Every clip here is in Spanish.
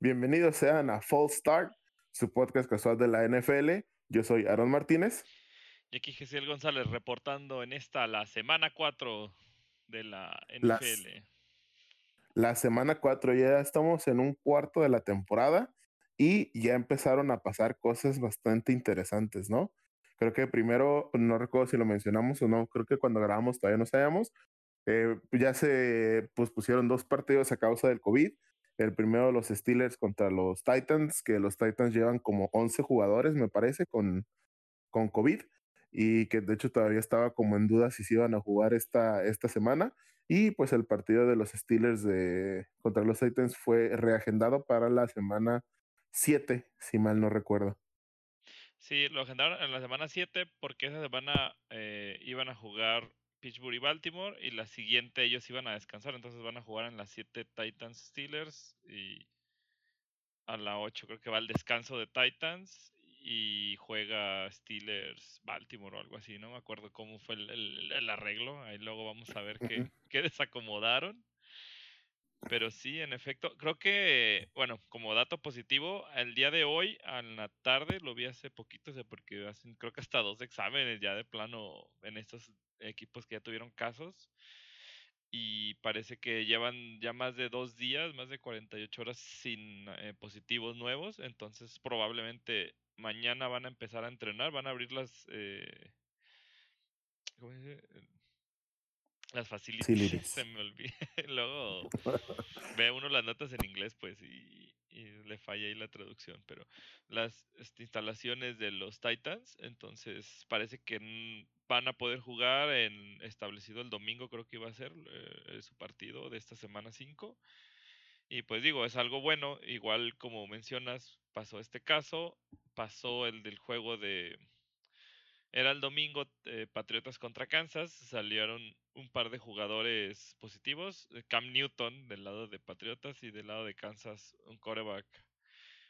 Bienvenidos sean a Fall Start, su podcast casual de la NFL. Yo soy Aaron Martínez. Y aquí Gesiel González reportando en esta la semana 4 de la NFL. la semana 4, ya estamos en un cuarto de la temporada y ya empezaron a pasar cosas bastante interesantes, ¿no? Creo que primero, no recuerdo si lo mencionamos o no, creo que cuando grabamos todavía no sabíamos, eh, ya se pues, pusieron dos partidos a causa del COVID. El primero los Steelers contra los Titans, que los Titans llevan como 11 jugadores, me parece, con, con COVID y que de hecho todavía estaba como en duda si se iban a jugar esta, esta semana. Y pues el partido de los Steelers de, contra los Titans fue reagendado para la semana 7, si mal no recuerdo. Sí, lo agendaron en la semana 7 porque esa semana eh, iban a jugar Pittsburgh y Baltimore y la siguiente ellos iban a descansar, entonces van a jugar en las 7 Titans Steelers y a la 8 creo que va el descanso de Titans y juega Steelers Baltimore o algo así, no me acuerdo cómo fue el, arreglo, ahí luego vamos a ver qué, qué, desacomodaron. Pero sí, en efecto, creo que, bueno, como dato positivo, el día de hoy, a la tarde, lo vi hace poquito, porque hacen creo que hasta dos exámenes ya de plano en estos equipos que ya tuvieron casos y parece que llevan ya más de dos días, más de 48 horas sin eh, positivos nuevos, entonces probablemente mañana van a empezar a entrenar, van a abrir las... Eh, ¿cómo dice? Las facilidades. Se me olvida. Luego ve uno las notas en inglés, pues, y, le falla ahí la traducción. Pero las este, instalaciones de los Titans, entonces parece que van a poder jugar en establecido el domingo, creo que iba a ser eh, su partido de esta semana 5. Y pues digo, es algo bueno. Igual como mencionas, pasó este caso, pasó el del juego de era el domingo, eh, Patriotas contra Kansas, salieron un par de jugadores positivos, eh, Cam Newton del lado de Patriotas y del lado de Kansas un coreback.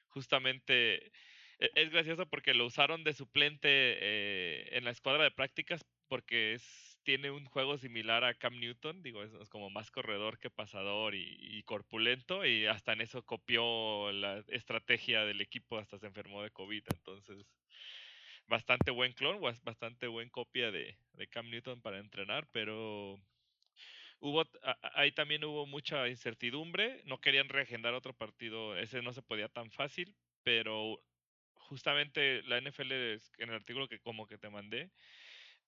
Justamente es gracioso porque lo usaron de suplente eh, en la escuadra de prácticas porque es, tiene un juego similar a Cam Newton, digo, es, como más corredor que pasador y, y, corpulento, y hasta en eso copió la estrategia del equipo, hasta se enfermó de COVID, entonces bastante buen clon, bastante buen copia de, de Cam Newton para entrenar, pero hubo ahí también hubo mucha incertidumbre, no querían reagendar otro partido, ese no se podía tan fácil, pero justamente la NFL en el artículo que como que te mandé,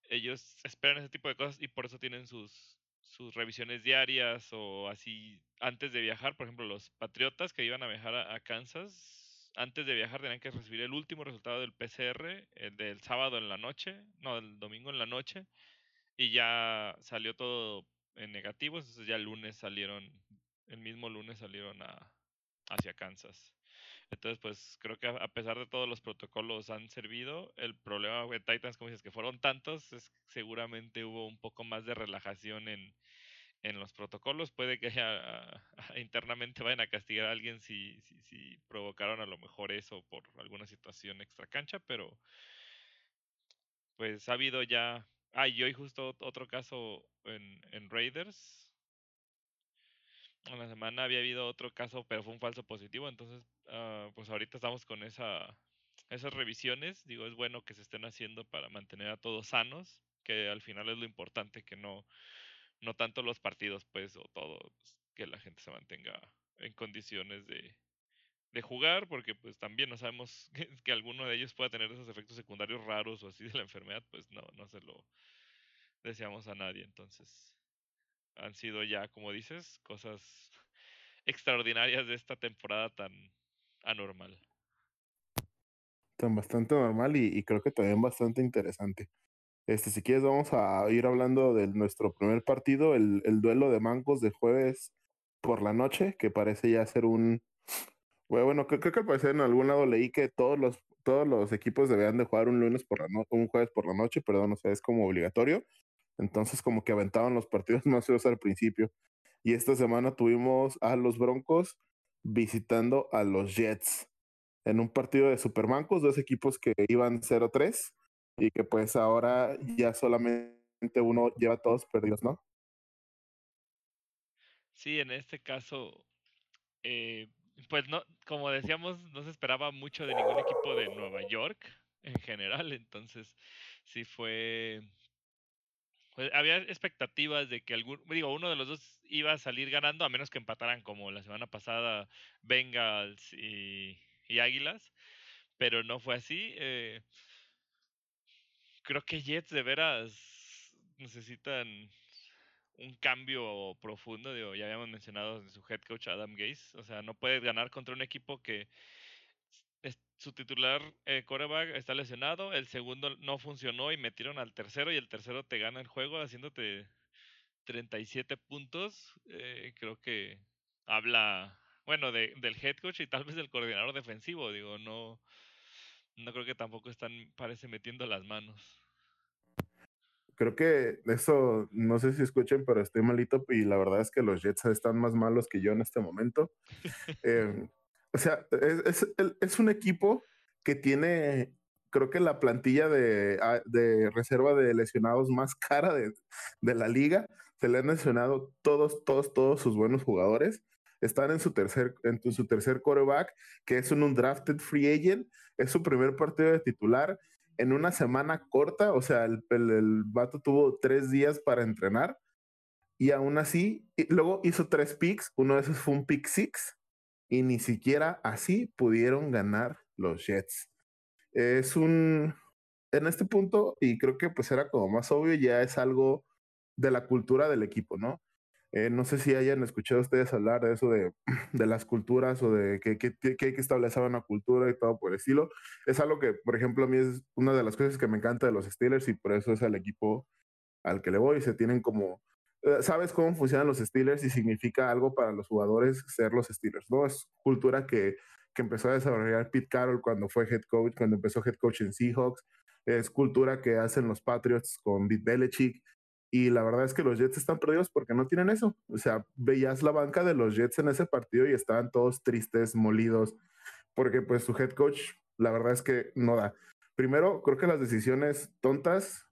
ellos esperan ese tipo de cosas y por eso tienen sus sus revisiones diarias o así antes de viajar, por ejemplo, los Patriotas que iban a viajar a Kansas antes de viajar tenían que recibir el último resultado del PCR, el del sábado en la noche, no, del domingo en la noche, y ya salió todo en negativo, entonces ya el lunes salieron, el mismo lunes salieron a, hacia Kansas. Entonces, pues creo que a pesar de todos los protocolos han servido, el problema de Titans, como dices, que fueron tantos, es seguramente hubo un poco más de relajación en, en los protocolos. Puede que internamente vayan a castigar a alguien si, si, si, provocaron a lo mejor eso por alguna situación extra cancha, pero pues ha habido ya. Ah, y hoy justo otro caso en, en Raiders. En semana había habido otro caso, pero fue un falso positivo. Entonces, uh, pues ahorita estamos con esa, esas revisiones. Digo, es bueno que se estén haciendo para mantener a todos sanos, que al final es lo importante, que no, no tanto los partidos, pues, o todo, pues, que la gente se mantenga en condiciones de, de jugar, porque pues también no sabemos que, alguno de ellos pueda tener esos efectos secundarios raros o así de la enfermedad, pues no, no se lo deseamos a nadie. Entonces, han sido ya, como dices, cosas extraordinarias de esta temporada tan anormal. Tan bastante normal y, y creo que también bastante interesante. Este, si quieres, vamos a ir hablando de nuestro primer partido, el, el duelo de mangos de jueves por la noche, que parece ya ser un. Bueno, creo, que al parecer en algún lado leí que todos los, todos los equipos debían de jugar un lunes por la noche, un jueves por la noche, perdón, o sea, es como obligatorio. Entonces, como que aventaban los partidos más feos al principio. Y esta semana tuvimos a los Broncos visitando a los Jets en un partido de Supermancos, dos equipos que iban 0-3 y que pues ahora ya solamente uno lleva todos perdidos, ¿no? Sí, en este caso, eh, pues no, como decíamos, no se esperaba mucho de ningún equipo de Nueva York en general, entonces sí fue pues había expectativas de que algún, digo, uno de los dos iba a salir ganando, a menos que empataran como la semana pasada Bengals y, Águilas, pero no fue así. Eh, creo que Jets de veras necesitan un cambio profundo, digo, ya habíamos mencionado su head coach Adam Gase, o sea, no puedes ganar contra un equipo que su titular eh, coreback está lesionado, el segundo no funcionó y metieron al tercero y el tercero te gana el juego haciéndote 37 puntos. Eh, creo que habla, bueno, de, del head coach y tal vez del coordinador defensivo. Digo, no, no creo que tampoco están, parece, metiendo las manos. Creo que eso, no sé si escuchen, pero estoy malito y la verdad es que los Jets están más malos que yo en este momento. eh, o sea, es, es, un equipo que tiene, creo que la plantilla de, ah, de reserva de lesionados más cara de, de, la liga. Se le han lesionado todos, todos, todos sus buenos jugadores. Están en su tercer, en su tercer quarterback, que es un undrafted free agent. Es su primer partido de titular en una semana corta. O sea, el, el, el vato tuvo tres días para entrenar. Y aún así, luego hizo tres picks. Uno de esos fue un pick six y ni siquiera así pudieron ganar los Jets. Es un, en este punto, y creo que pues era como más obvio, ya es algo de la cultura del equipo, ¿no? Eh, no sé si hayan escuchado ustedes hablar de eso de, de las culturas o de que, que, que, hay que establecer una cultura y todo por el estilo. Es algo que, por ejemplo, a mí es una de las cosas que me encanta de los Steelers y por eso es el equipo al que le voy. Se tienen como sabes cómo funcionan los Steelers y significa algo para los jugadores ser los Steelers, ¿no? Es cultura que, que empezó a desarrollar Pete Carroll cuando fue head coach, cuando empezó head coach en Seahawks, es cultura que hacen los Patriots con Bill Belichick, y la verdad es que los Jets están perdidos porque no tienen eso. O sea, veías la banca de los Jets en ese partido y estaban todos tristes, molidos, porque pues su head coach, la verdad es que no da. Primero, creo que las decisiones tontas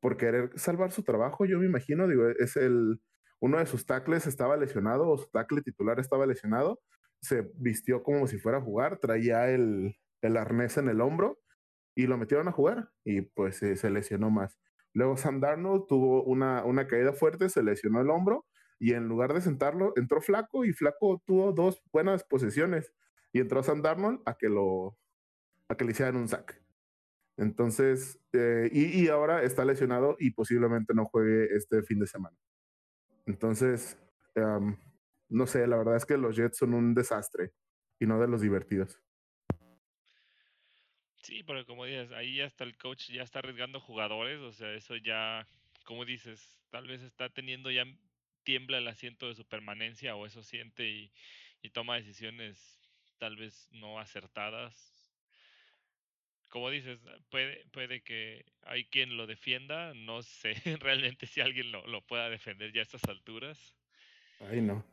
por querer salvar su trabajo, yo me imagino, digo, es el, uno de sus tackles estaba lesionado o su tackle titular estaba lesionado, se vistió como si fuera a jugar, traía el, el arnés en el hombro y lo metieron a jugar y pues se lesionó más. Luego Sam Darnold tuvo una, una caída fuerte, se lesionó el hombro y en lugar de sentarlo, entró Flaco y Flaco tuvo dos buenas posesiones y entró Sam Darnold a que lo a que le hicieran un sack. Entonces, eh, y, ahora está lesionado y posiblemente no juegue este fin de semana. Entonces, um, no sé, la verdad es que los Jets son un desastre y no de los divertidos. Sí, pero como dices, ahí hasta el coach ya está arriesgando jugadores, o sea, eso ya, como dices, tal vez está teniendo ya tiembla el asiento de su permanencia o eso siente y toma decisiones tal vez no acertadas como dices, puede, puede que hay quien lo defienda, no sé realmente si alguien lo, lo pueda defender ya a estas alturas. Ay, no.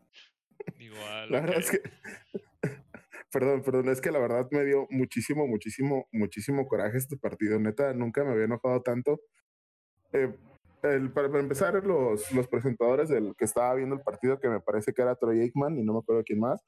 Igual. La verdad es que, perdón, perdón, es que la verdad me dio muchísimo, muchísimo, muchísimo coraje este partido. Neta, nunca me había enojado tanto. Eh, el, para, empezar, los, los presentadores del que estaba viendo el partido, que me parece que era Troy Aikman y no me acuerdo quién más,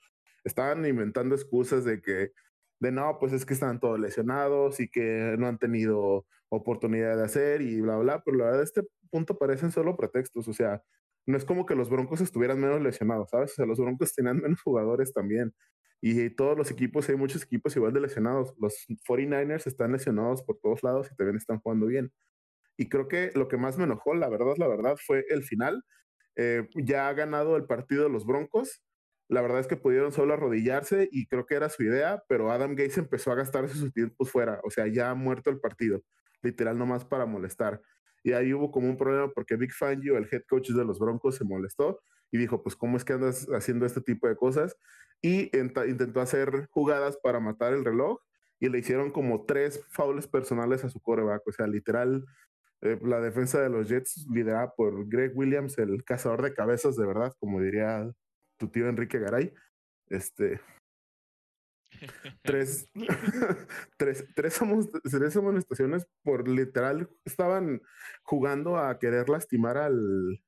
estaban inventando excusas de que de no, pues es que están todos lesionados y que no han tenido oportunidad de hacer y bla, bla, pero la verdad, este punto parecen solo pretextos, o sea, no es como que los Broncos estuvieran menos lesionados, ¿sabes? O sea, los Broncos tenían menos jugadores también. Y todos los equipos, hay muchos equipos igual de lesionados. Los 49ers están lesionados por todos lados y también están jugando bien. Y creo que lo que más me enojó, la verdad, la verdad, fue el final. Eh, ya ha ganado el partido los Broncos la verdad es que pudieron solo arrodillarse y creo que era su idea, pero Adam Gates empezó a gastarse sus tiempos fuera, o sea, ya ha muerto el partido, literal nomás para molestar. Y ahí hubo como un problema porque Big Fangio, el head coach de los Broncos, se molestó y dijo, pues, ¿cómo es que andas haciendo este tipo de cosas? Y intentó hacer jugadas para matar el reloj y le hicieron como tres faules personales a su coreback, o sea, literal, eh, la defensa de los Jets liderada por Greg Williams, el cazador de cabezas de verdad, como diría tu tío Enrique Garay. Este. tres, tres, tres, tres amonestaciones por literal estaban jugando a querer lastimar al,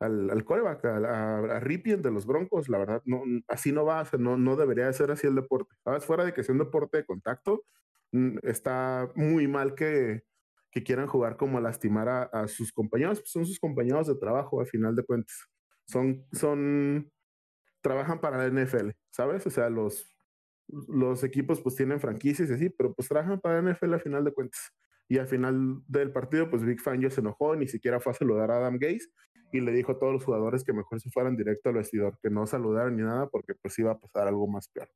al, al coreback, a, a, Ripien de los Broncos, la verdad, no, así no va, no, no debería ser así el deporte. ¿Sabes? Fuera de que sea un deporte de contacto, mm, está muy mal que, que quieran jugar como lastimar a, a, sus compañeros, pues son sus compañeros de trabajo, al final de cuentas. Son, son, trabajan para la NFL, ¿sabes? O sea, los, los equipos pues tienen franquicias y así, pero pues trabajan para la NFL al final de cuentas. Y al final del partido, pues Big Fan ya se enojó, ni siquiera fue a saludar a Adam Gaze y le dijo a todos los jugadores que mejor se fueran directo al vestidor, que no saludaran ni nada porque pues iba a pasar algo más peor.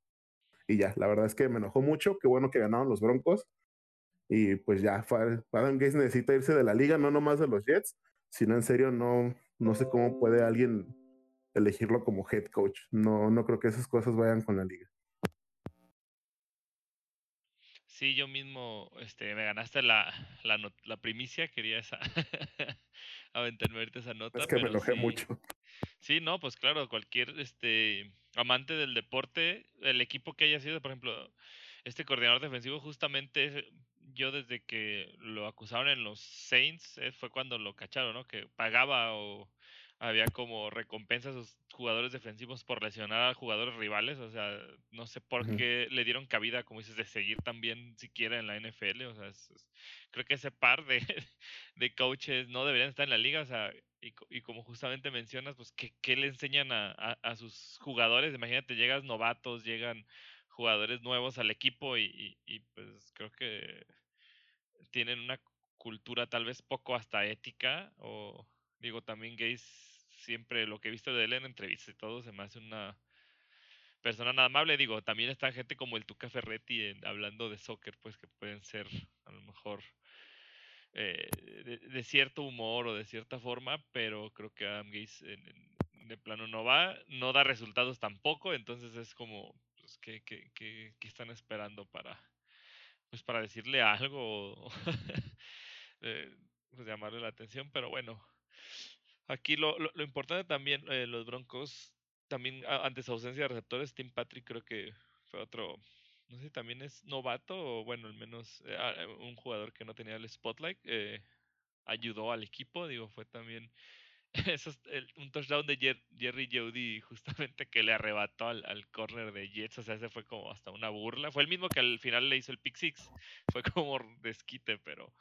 Y ya, la verdad es que me enojó mucho, qué bueno que ganaron los Broncos. Y pues ya, Adam Gaze necesita irse de la liga, no nomás de los Jets, sino en serio no, no sé cómo puede alguien elegirlo como head coach. No, no creo que esas cosas vayan con la liga. Sí, yo mismo, este, me ganaste la, la, la primicia, quería esa, aventarme esa nota. Es que me enojé mucho. Sí, no, pues claro, cualquier, este, amante del deporte, el equipo que haya sido, por ejemplo, este coordinador defensivo, justamente yo desde que lo acusaron en los Saints, eh, fue cuando lo cacharon, ¿no? Que pagaba o había como recompensas a sus jugadores defensivos por lesionar a jugadores rivales. O sea, no sé por qué le dieron cabida, como dices, de seguir también siquiera en la NFL. O sea, creo que ese par de, de, coaches no deberían estar en la liga. O sea, y, y como justamente mencionas, pues, ¿qué, qué le enseñan a, a, a, sus jugadores? Imagínate, llegas novatos, llegan jugadores nuevos al equipo y, y, y pues creo que tienen una cultura tal vez poco hasta ética o digo también gays siempre lo que he visto de él en entrevistas y todo, se me hace una persona nada amable. Digo, también está gente como el Tuca Ferretti hablando de soccer, pues que pueden ser a lo mejor eh, de, cierto humor o de cierta forma, pero creo que Adam Gates de plano no va, no da resultados tampoco, entonces es como, pues, ¿qué, qué, qué, qué están esperando para, pues, para decirle algo eh, pues, llamarle la atención? Pero bueno, Aquí lo, lo, importante también, eh, los Broncos, también ante su ausencia de receptores, Tim Patrick creo que fue otro, no sé también es novato o bueno, al menos eh, eh un jugador que no tenía el spotlight, eh, ayudó al equipo, digo, fue también un touchdown de Jer Jerry Jeudy justamente que le arrebató al, al corner de Jets, o sea, ese fue como hasta una burla, fue el mismo que al final le hizo el pick six, fue como desquite, pero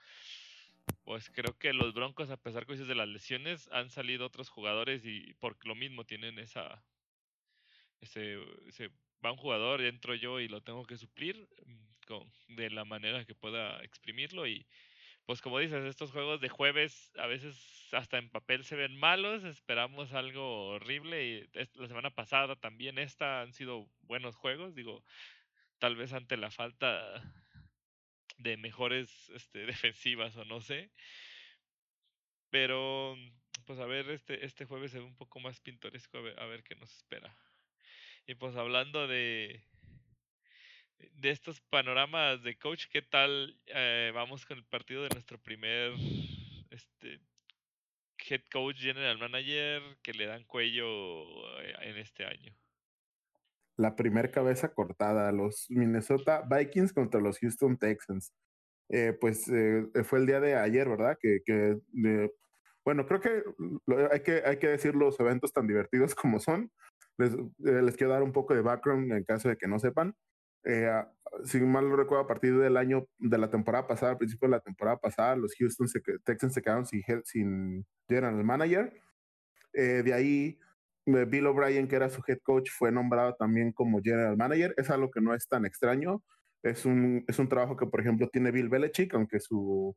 pues creo que los Broncos, a pesar que de las lesiones, han salido otros jugadores y por lo mismo tienen esa. Ese, va un jugador, entro yo y lo tengo que suplir mm, con, de la manera que pueda exprimirlo. Y pues, como dices, estos juegos de jueves a veces hasta en papel se ven malos. Esperamos algo horrible. Y la semana pasada también esta han sido buenos juegos. Digo, tal vez ante la falta de mejores este, defensivas o no sé. Pero, pues a ver, este, este jueves se ve un poco más pintoresco, a ver, a ver qué nos espera. Y pues hablando de, de estos panoramas de coach, ¿qué tal eh, vamos con el partido de nuestro primer este, head coach, general manager, que le dan cuello eh, en este año? La primera cabeza cortada, los Minnesota Vikings contra los Houston Texans. Eh, pues eh, fue el día de ayer, ¿verdad? Que, que bueno, creo que hay, que hay que decir los eventos tan divertidos como son. Les, eh, les quiero dar un poco de background en caso de que no sepan. si mal no recuerdo, a partir del año de la temporada pasada, al principio de la temporada pasada, los Houston Texans se quedaron sin, sin general manager. de ahí eh, Bill O'Brien, que era su head coach, fue nombrado también como general manager. Es algo que no es tan extraño. Es un, es un trabajo que, por ejemplo, tiene Bill Belichick, aunque su,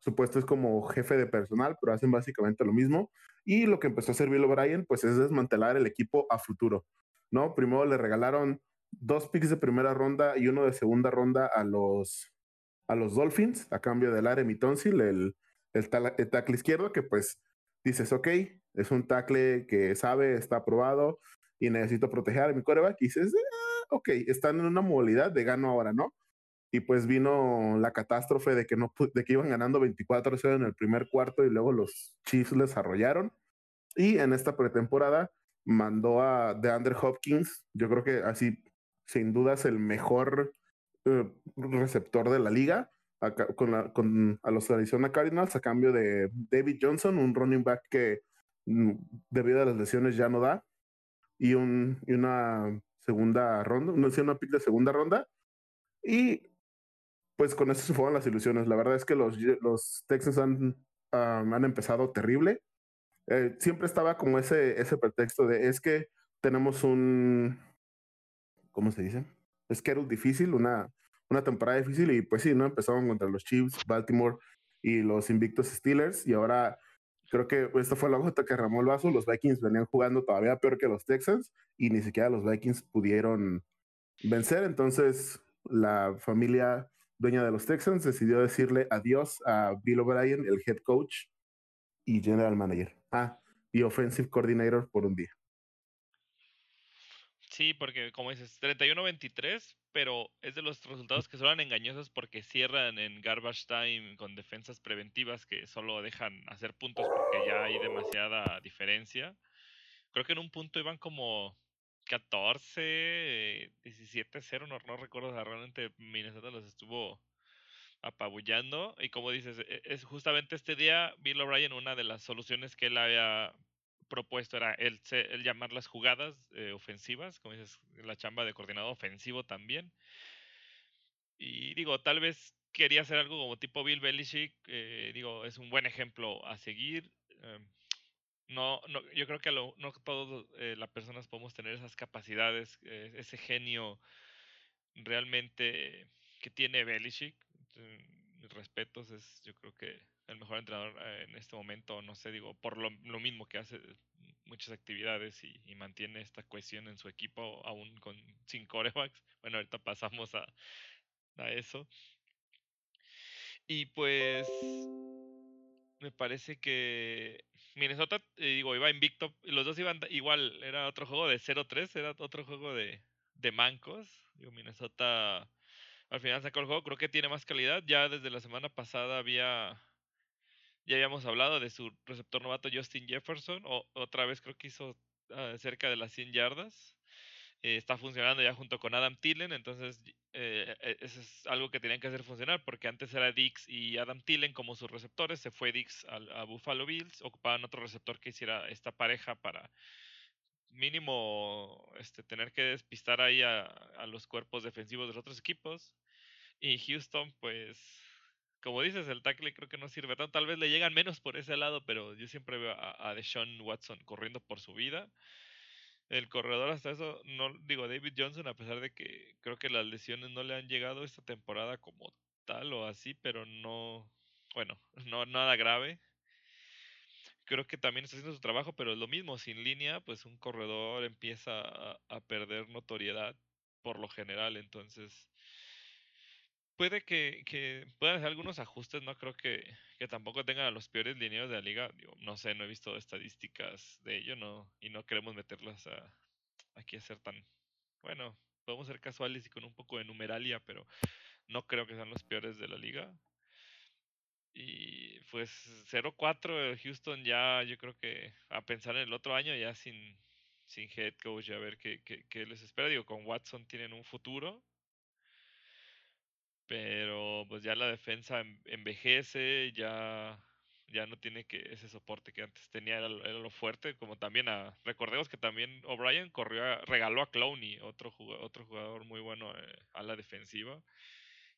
su puesto es como jefe de personal, pero hacen básicamente lo mismo. Y lo que empezó a hacer Bill O'Brien, pues es desmantelar el equipo a futuro, ¿no? Primero le regalaron dos picks de primera ronda y uno de segunda ronda a los, a los Dolphins, a cambio de Larry Tonsil, el, el, el tackle izquierdo, que pues dices, ok, es un tackle que sabe, está aprobado y necesito proteger a mi coreback. Y dices, ah, ok, están en una modalidad de gano ahora, ¿no? Y pues vino la catástrofe de que, no, de que iban ganando 24-0 en el primer cuarto y luego los Chiefs les arrollaron. Y en esta pretemporada mandó a DeAndre Hopkins, yo creo que así, sin duda, es el mejor eh, receptor de la liga, a, con, la, con a los Arizona Cardinals a cambio de David Johnson, un running back que debido a las lesiones ya no da. Y, un, y una segunda ronda, no una pick de segunda ronda. Y pues con eso se fueron las ilusiones. La verdad es que los, los Texans han, han empezado terrible. Eh, siempre estaba como ese, ese pretexto de es que tenemos un, ¿cómo se dice? Era difícil, una, una temporada difícil y pues sí, ¿no? Empezaron contra los Chiefs, Baltimore y los invictos Steelers y ahora creo que esto fue la gota que ramó el vaso. Los Vikings venían jugando todavía peor que los Texans y ni siquiera los Vikings pudieron vencer. Entonces la familia dueña de los Texans decidió decirle adiós a Bill O'Brien, el head coach y general manager. Ah, y offensive coordinator por un día. Sí, porque como dices, 31-23, pero es de los resultados que suenan engañosos porque cierran en garbage time con defensas preventivas que solo dejan hacer puntos porque ya hay demasiada diferencia. Creo que en un punto iban como 14, 17-0, no, no recuerdo, realmente Minnesota los estuvo apabullando. Y como dices, e, es justamente este día, Bill O'Brien, una de las soluciones que él había propuesto era el, el llamar las jugadas eh, ofensivas, como dices, la chamba de coordinador ofensivo también. Y digo, tal vez quería hacer algo como tipo Bill Belichick, eh, digo, es un buen ejemplo a seguir. Em, no, no, yo creo que no todas eh, las personas podemos tener esas capacidades, ese genio realmente que tiene Belichick. respetos, es yo creo que el mejor entrenador eh, en este momento, no sé, digo, por lo, mismo que hace muchas actividades y, mantiene esta cohesión en su equipo aún con sin corebacks. Bueno, ahorita pasamos a, a eso. Y pues me parece que Minnesota, eh, digo, iba invicto, los dos iban igual, era otro juego de 0-3, era otro juego de, de mancos. Digo, Minnesota al final sacó el juego, creo que tiene más calidad. Ya desde la semana pasada había ya habíamos hablado de su receptor novato Justin Jefferson, o, otra vez creo que hizo ah, cerca de las 100 yardas. Eh, está funcionando ya junto con Adam Tillen, entonces eh, e, eso es algo que tenían que hacer funcionar, porque antes era Dix y Adam Tillen como sus receptores, se fue Dix a, Buffalo Bills, ocupaban otro receptor que hiciera esta pareja para mínimo este, tener que despistar ahí a, a los cuerpos defensivos de los otros equipos. Y Houston, pues como dices, el tackle creo que no sirve tanto. Tal vez le llegan menos por ese lado, pero yo siempre veo a, a Deshaun Watson corriendo por su vida. El corredor hasta eso, no digo David Johnson, a pesar de que creo que las lesiones no le han llegado esta temporada como tal o así, pero no, bueno, no nada grave. Creo que también está haciendo su trabajo, pero es lo mismo, sin línea, pues un corredor empieza a, a perder notoriedad por lo general, entonces puede que, que, puedan hacer algunos ajustes, no creo que, que, tampoco tengan a los peores lineos de la liga. no sé, no he visto estadísticas de ello, no, y no queremos meterlas a, aquí a ser tan, bueno, podemos ser casuales y con un poco de numeralia, pero no creo que sean los peores de la liga. Y pues 0-4 Houston ya yo creo que a pensar en el otro año ya sin, sin head coach a ver qué, qué, qué les espera. Digo, con Watson tienen un futuro pero pues ya la defensa envejece, ya, ya no tiene que ese soporte que antes tenía, era, lo fuerte, como también a, recordemos que también O'Brien corrió, regaló a Clowney, otro jugador, otro jugador muy bueno eh, a la defensiva.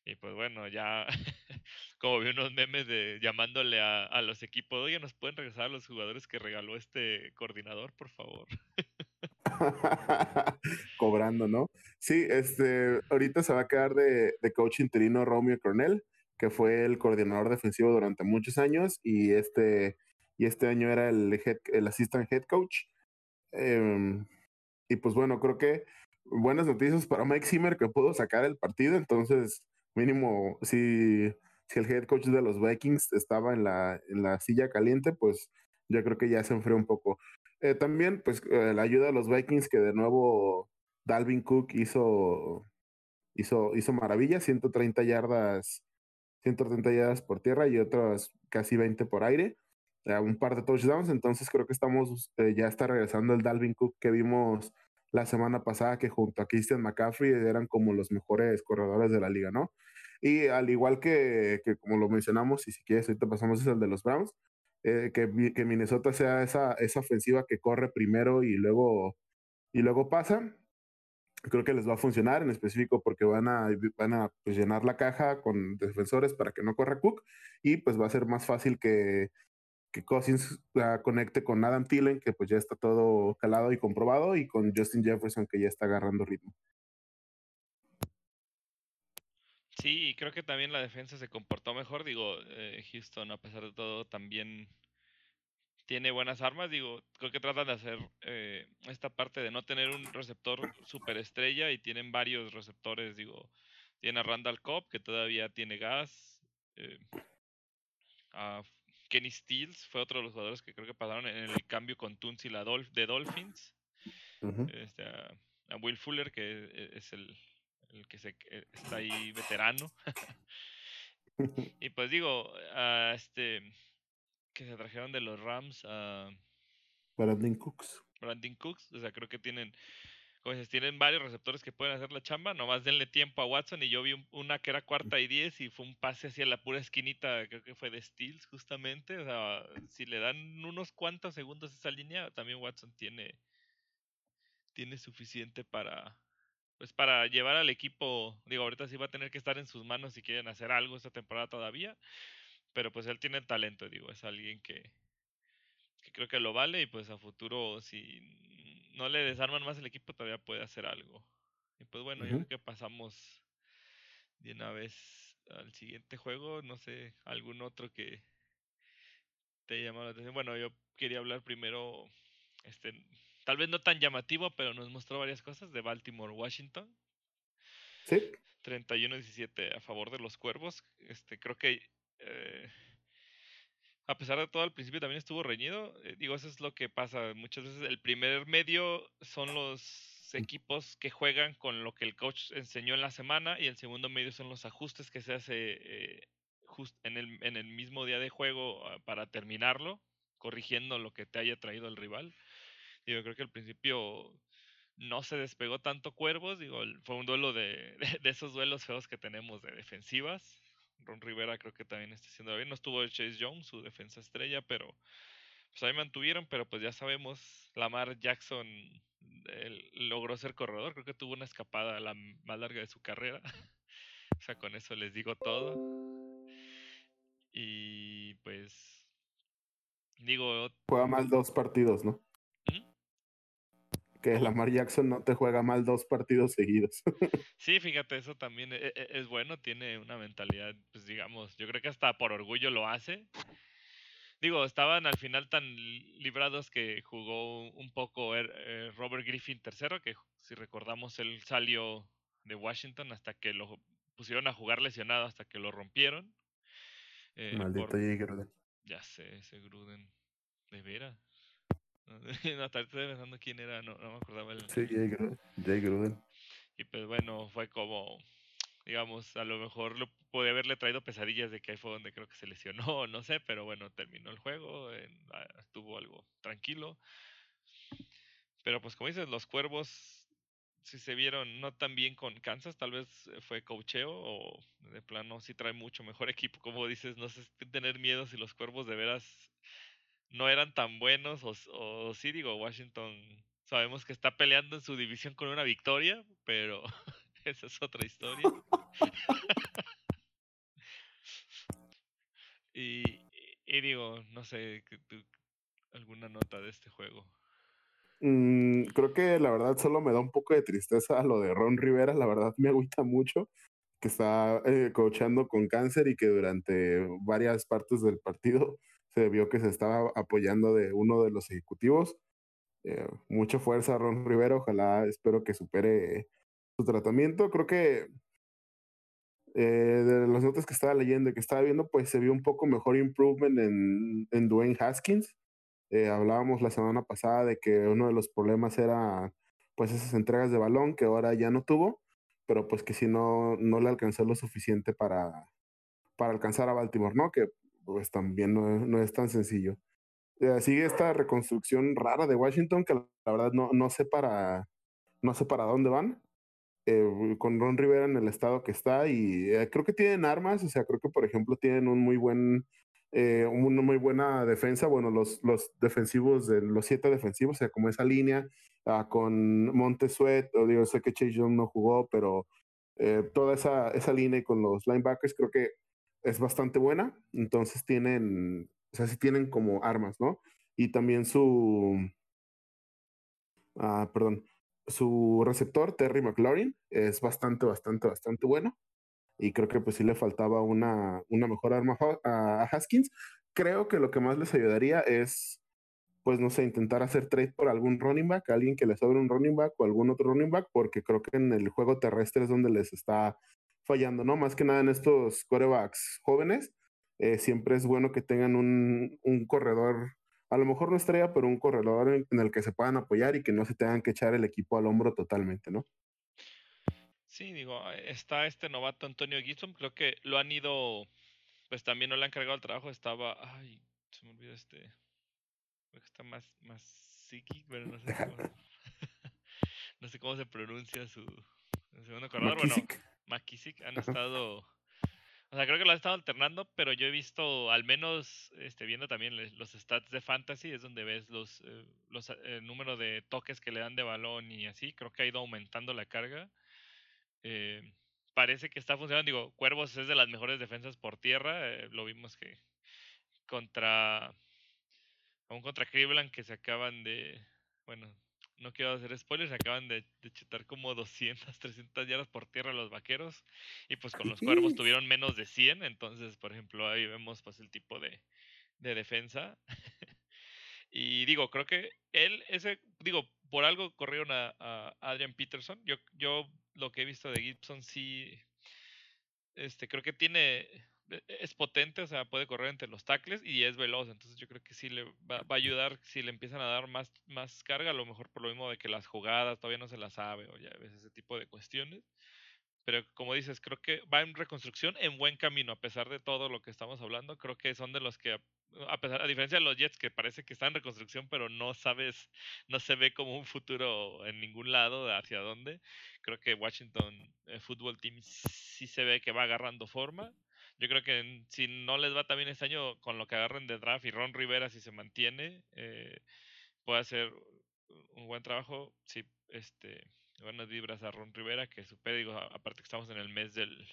Y pues bueno, ya como vi unos memes de llamándole a, a los equipos, oye, ¿nos pueden regresar a los jugadores que regaló este coordinador, por favor? Cobrando, ¿no? Sí, este, ahorita se va a quedar de, coach interino Romeo Cornell, que fue el coordinador defensivo durante muchos años y este, y este año era el, head, el assistant head coach. Em, y pues bueno, creo que buenas noticias para Mike Zimmer que pudo sacar el partido, entonces mínimo si, si el head coach de los Vikings estaba en la, en la silla caliente, pues yo creo que ya se enfrió un poco. Eh, también, pues, eh, la ayuda de los Vikings, que de nuevo Dalvin Cook hizo, hizo, hizo maravillas, 130 yardas, 130 yardas por tierra y otras casi 20 por aire, eh, un par de touchdowns, entonces creo que estamos, ya está regresando el Dalvin Cook que vimos la semana pasada, que junto a Christian McCaffrey eran como los mejores corredores de la liga, ¿no? Y al igual que, que como lo mencionamos, y si quieres, ahorita pasamos es el de los Browns, eh, que, que, Minnesota sea esa, esa ofensiva que corre primero y luego, y luego pasa. Creo que les va a funcionar en específico porque van a, van a pues, llenar la caja con defensores para que no corra Cook y pues va a ser más fácil que, que Cousins conecte con Adam Thielen, que pues ya está todo calado y comprobado, y con Justin Jefferson, que ya está agarrando ritmo. Sí, creo que también la defensa se comportó mejor. Digo, eh, Houston, a pesar de todo, también tiene buenas armas. Digo, creo que tratan de hacer eh, esta parte de no tener un receptor superestrella y tienen varios receptores. Digo, tiene a Randall Cobb, que todavía tiene gas. Eh, a Kenny Steels fue otro de los jugadores que creo que pasaron en el cambio con Tunzi la de Dolphins. este, a Will Fuller, que e, es el, el que se, eh, está ahí veterano. y pues digo, a este que se trajeron de los Rams a Brandon Cooks. Brandon Cooks, o sea, creo que tienen como dices, tienen varios receptores que pueden hacer la chamba, nomás denle tiempo a Watson y yo vi una que era cuarta y diez y fue un pase hacia la pura esquinita, creo que fue de Steels justamente, o sea, si le dan unos cuantos segundos esa línea, también Watson tiene tiene suficiente para pues para llevar al equipo, digo, ahorita sí va a tener que estar en sus manos si quieren hacer algo esta temporada todavía, pero pues él tiene talento, digo, es alguien que, que creo que lo vale y pues a futuro si no le desarman más el equipo todavía puede hacer algo. Y pues bueno, yo creo que pasamos de una vez al siguiente juego, no sé, algún otro que te llamado la atención. Bueno, yo quería hablar primero este tal vez no tan llamativo, pero nos mostró varias cosas de Baltimore, Washington. Sí. 31-17 a favor de los cuervos. Este, creo que eh, a pesar de todo, al principio también estuvo reñido. Eh, digo, eso es lo que pasa. Muchas veces el primer medio son los equipos que juegan con lo que el coach enseñó en la semana y el segundo medio son los ajustes que se hace eh, en, el, en el mismo día de juego ah, para terminarlo, corrigiendo lo que te haya traído el rival. Digo, creo que al principio no se despegó tanto Cuervos, digo, fue un duelo de, de, esos duelos feos que tenemos de defensivas. Ron Rivera creo que también está haciendo bien. No estuvo Chase Young, su defensa estrella, pero pues ahí mantuvieron, pero pues ya sabemos, Lamar Jackson logró ser corredor, creo que tuvo una escapada la más larga de su carrera. o sea, con eso les digo todo. Y pues digo... Juega mal dos partidos, ¿no? Que Lamar Jackson no te juega mal dos partidos seguidos. Sí, fíjate, eso también e, e, es, bueno, tiene una mentalidad, pues digamos, yo creo que hasta por orgullo lo hace. Digo, estaban al final tan librados que jugó un poco er, eh, Robert Griffin tercero, que si recordamos él salió de Washington hasta que lo pusieron a jugar lesionado, hasta que lo rompieron. Eh, Maldito Gruden. Ya sé, ese Gruden. De veras. No, estoy pensando quién era, no, no me acordaba el. Sí, Jay Gruden. Y pues bueno, fue como, digamos, a lo mejor lo puede haberle traído pesadillas de que ahí fue donde creo que se lesionó, no sé, pero bueno, terminó el juego, ah, estuvo algo tranquilo. Pero pues como dices, los cuervos si se vieron no tan bien con Kansas, tal vez fue cocheo o de plano sí trae mucho mejor equipo, como dices, no sé tener miedo si los cuervos de veras no eran tan buenos o, o sí digo Washington sabemos que está peleando en su división con una victoria pero esa es otra historia. Y, y, digo no sé alguna nota de este juego mm, creo que la verdad solo me da un poco de tristeza lo de Ron Rivera la verdad me agüita mucho que está eh, coachando con cáncer y que durante varias partes del partido se vio que se estaba apoyando de uno de los ejecutivos. Eh, mucha fuerza, Ron Rivera. Ojalá, espero que supere su tratamiento. Creo que eh, de las notas que estaba leyendo y que estaba viendo, pues se vio un poco mejor improvement en, en Dwayne Haskins. Eh, hablábamos la semana pasada de que uno de los problemas era pues esas entregas de balón que ahora ya no tuvo, pero pues que si no, no le alcanzó lo suficiente para, para alcanzar a Baltimore, ¿no? Que pues también no, es tan sencillo. Eh, sigue esta reconstrucción rara de Washington que la verdad no, no sé para no sé para dónde van. Eh, con Ron Rivera en el estado que está y eh, creo que tienen armas, o sea, creo que por ejemplo tienen un muy buen eh, una muy buena defensa. Bueno, los, los defensivos, de los siete defensivos, o sea, como esa línea uh, con Montesuet, o digo, sé que Chase Young no jugó, pero eh, toda esa, esa línea con los linebackers creo que es bastante buena. Entonces tienen, o sea, sí tienen como armas, ¿no? Y también su, ah, perdón, su receptor, Terry McLaurin, es bastante, bastante, bastante bueno y creo que pues sí le faltaba una, una mejor arma a Haskins. Creo que lo que más les ayudaría es, pues no sé, intentar hacer trade por algún running back, alguien que les sobre un running back o algún otro running back, porque creo que en el juego terrestre es donde les está fallando, ¿no? Más que nada en estos quarterbacks jóvenes, eh, siempre es bueno que tengan un, un corredor, a lo mejor no estrella, pero un corredor en el que se puedan apoyar y que no se tengan que echar el equipo al hombro totalmente, ¿no? Sí, digo, está este novato Antonio Gibson, creo que lo han ido, pues también no le han cargado el trabajo, estaba, ay, se me olvidó este, creo que está más, más psiqui, pero no sé cómo, no sé cómo se pronuncia su, segundo corredor, bueno, McKissick, han estado, o sea, creo que lo han estado alternando, pero yo he visto, al menos, este, viendo también los stats de fantasy, es donde ves los, eh, los el número de toques que le dan de balón y así, creo que ha ido aumentando la carga. Eh, parece que está funcionando. Digo, Cuervos es de las mejores defensas por tierra. Eh, lo vimos que contra. Aún contra Cleveland que se acaban de. Bueno, no quiero hacer spoilers, se acaban de, chutar como 200, 300 yardas por tierra los vaqueros. Y pues con los cuervos tuvieron menos de 100. Entonces, por ejemplo, ahí vemos pues el tipo de, de defensa. y digo, creo que él, ese, digo, por algo corrieron a, a Adrian Peterson. Yo, yo lo que he visto de Gibson sí, este, creo que tiene, es potente, o sea, puede correr entre los tackles y es veloz, entonces yo creo que sí le va, a ayudar si le empiezan a dar más, más carga, a lo mejor por lo mismo de que las jugadas todavía no se las sabe o ya ves ese tipo de cuestiones. Pero como dices, creo que va en reconstrucción en buen camino, a pesar de todo lo que estamos hablando. Creo que son de los que a pesar, a diferencia de los Jets que parece que están en reconstrucción, pero no sabes, no se ve como un futuro en ningún lado hacia dónde. Creo que Washington el Football Team sí se ve que va agarrando forma. Yo creo que si no les va también este año con lo que agarren de draft y Ron Rivera si se mantiene, eh, puede hacer un buen trabajo. Sí, este, buenas vibras a Ron Rivera, que supere, digo, aparte que estamos en el mes del,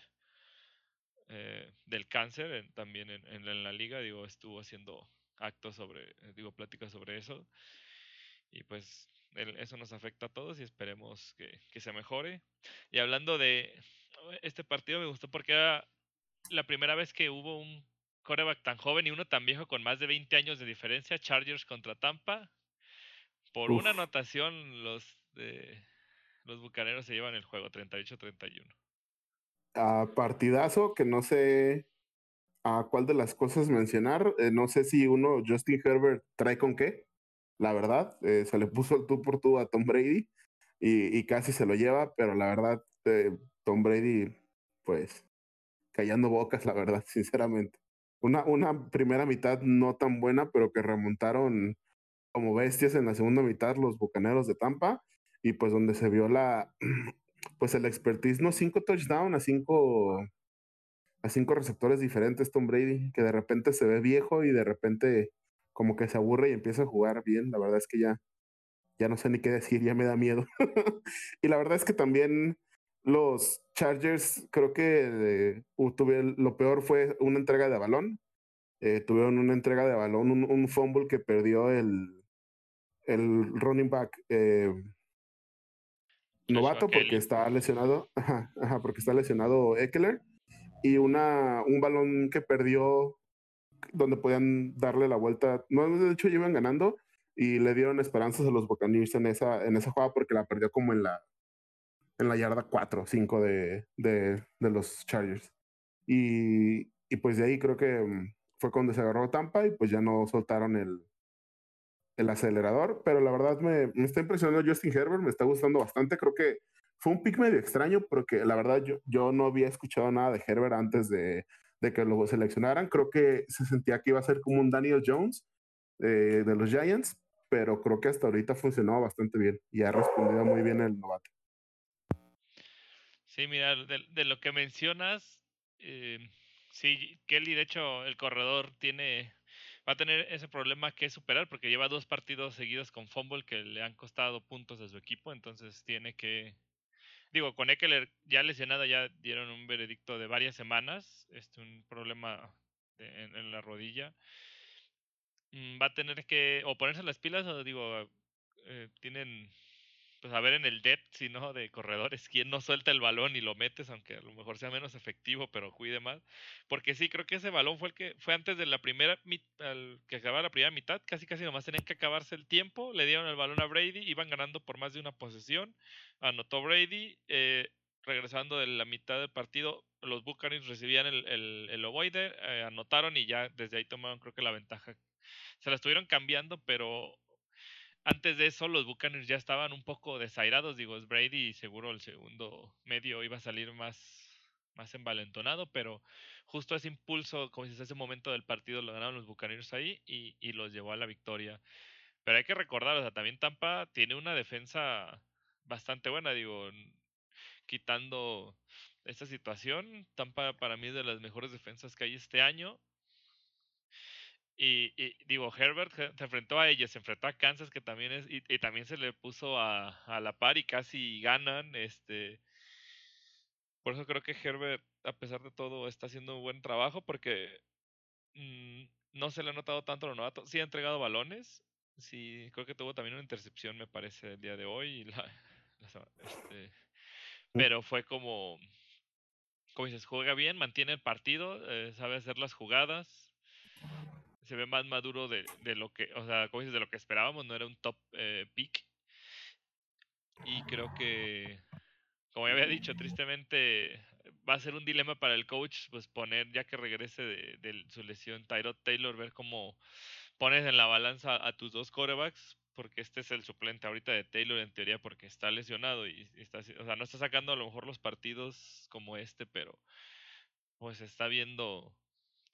eh, del cáncer también en, la liga, digo, estuvo haciendo actos sobre, eh, digo, pláticas sobre eso. Y pues eso nos afecta a todos y esperemos que, se mejore. Y hablando de este partido, me gustó porque era la primera vez que hubo un coreback tan joven y uno tan viejo con más de 20 años de diferencia, Chargers contra Tampa. Por una anotación, los, de, los bucaneros se llevan el juego 38-31 a partidazo que no sé a cuál de las cosas mencionar. Eh, no sé si uno, Justin Herbert, trae con qué, la verdad. Eh, se le puso el tú por tú a Tom Brady y, casi se lo lleva, pero la verdad, eh, Tom Brady, pues, callando bocas, la verdad, sinceramente. Una, una primera mitad no tan buena, pero que remontaron como bestias en la segunda mitad los Bucaneros de Tampa y pues donde se vio la, pues el expertise, ¿no? Cinco touchdowns a cinco, a cinco receptores diferentes, Tom Brady, que de repente se ve viejo y de repente como que se aburre y empieza a jugar bien. La verdad es que ya, ya no sé ni qué decir, ya me da miedo. y la verdad es que también los Chargers, creo que uh, lo peor fue una entrega de balón. Eh, tuvieron una entrega de balón, un, fumble que perdió el, el running back. Eh, novato porque está lesionado, ajá, ajá, porque está lesionado Eckler y una, un balón que perdió donde podían darle la vuelta. No, de hecho, iban ganando y le dieron esperanzas a los Buccaneers en esa, en esa jugada porque la perdió como en la, en la yarda 4 o 5 de, de, los Chargers. Y, y pues de ahí creo que mm, fue cuando se agarró Tampa y pues ya no soltaron el, el acelerador, pero la verdad me, me, está impresionando Justin Herbert, me está gustando bastante. Creo que fue un pick medio extraño porque la verdad yo, yo no había escuchado nada de Herbert antes de, de que lo seleccionaran. Creo que se sentía que iba a ser como un Daniel Jones eh, de los Giants, pero creo que hasta ahorita ha funcionado bastante bien y ha respondido muy bien el novato. Sí, mira, de, de lo que mencionas, eh, Sí, Kelly, de hecho, el corredor tiene va a tener ese problema que superar porque lleva dos partidos seguidos con fumble que le han costado puntos a su equipo, entonces tiene que digo, con Eckler ya lesionado ya dieron un veredicto de varias semanas, este un problema en, en, la rodilla. Mm, va a tener que o ponerse las pilas o digo, eh, tienen pues a ver en el depth, si no, de corredores, quién no suelta el balón y lo metes, aunque a lo mejor sea menos efectivo, pero cuide más. Porque sí, creo que ese balón fue el que fue antes de la primera al que acababa la primera mitad, casi casi nomás tenían que acabarse el tiempo, le dieron el balón a Brady, iban ganando por más de una posesión, anotó Brady, eh, regresando de la mitad del partido, los Buccaneers recibían el, el, el ovoide, eh, anotaron y ya desde ahí tomaron creo que la ventaja. Se la estuvieron cambiando, pero antes de eso los Buccaneers ya estaban un poco desairados, digo, es Brady y seguro el segundo medio iba a salir más, más envalentonado, pero justo ese impulso, como dices, ese momento del partido lo ganaron los Buccaneers ahí y, y los llevó a la victoria. Pero hay que recordar, o sea, también Tampa tiene una defensa bastante buena, digo, quitando esta situación, Tampa para mí es de las mejores defensas que hay este año y, digo, Herbert se enfrentó a ellos, se enfrentó a Kansas, que también es, y, también se le puso a, a, la par y casi ganan. Este, por eso creo que Herbert, a pesar de todo, está haciendo un buen trabajo porque mmm, no se le ha notado tanto a los novatos. Sí ha entregado balones, sí, creo que tuvo también una intercepción, me parece, el día de hoy. Y la, la, este, pero fue como, como dices, juega bien, mantiene el partido, eh, sabe hacer las jugadas se ve más maduro de, de, lo que, o sea, como dices, de lo que esperábamos, no era un top eh, pick. Y creo que, como ya había dicho, tristemente va a ser un dilema para el coach, pues poner, ya que regrese de, de su lesión, Tyrod Taylor, ver cómo pones en la balanza a tus dos corebacks, porque este es el suplente ahorita de Taylor en teoría porque está lesionado y está, o sea, no está sacando a lo mejor los partidos como este, pero pues está viendo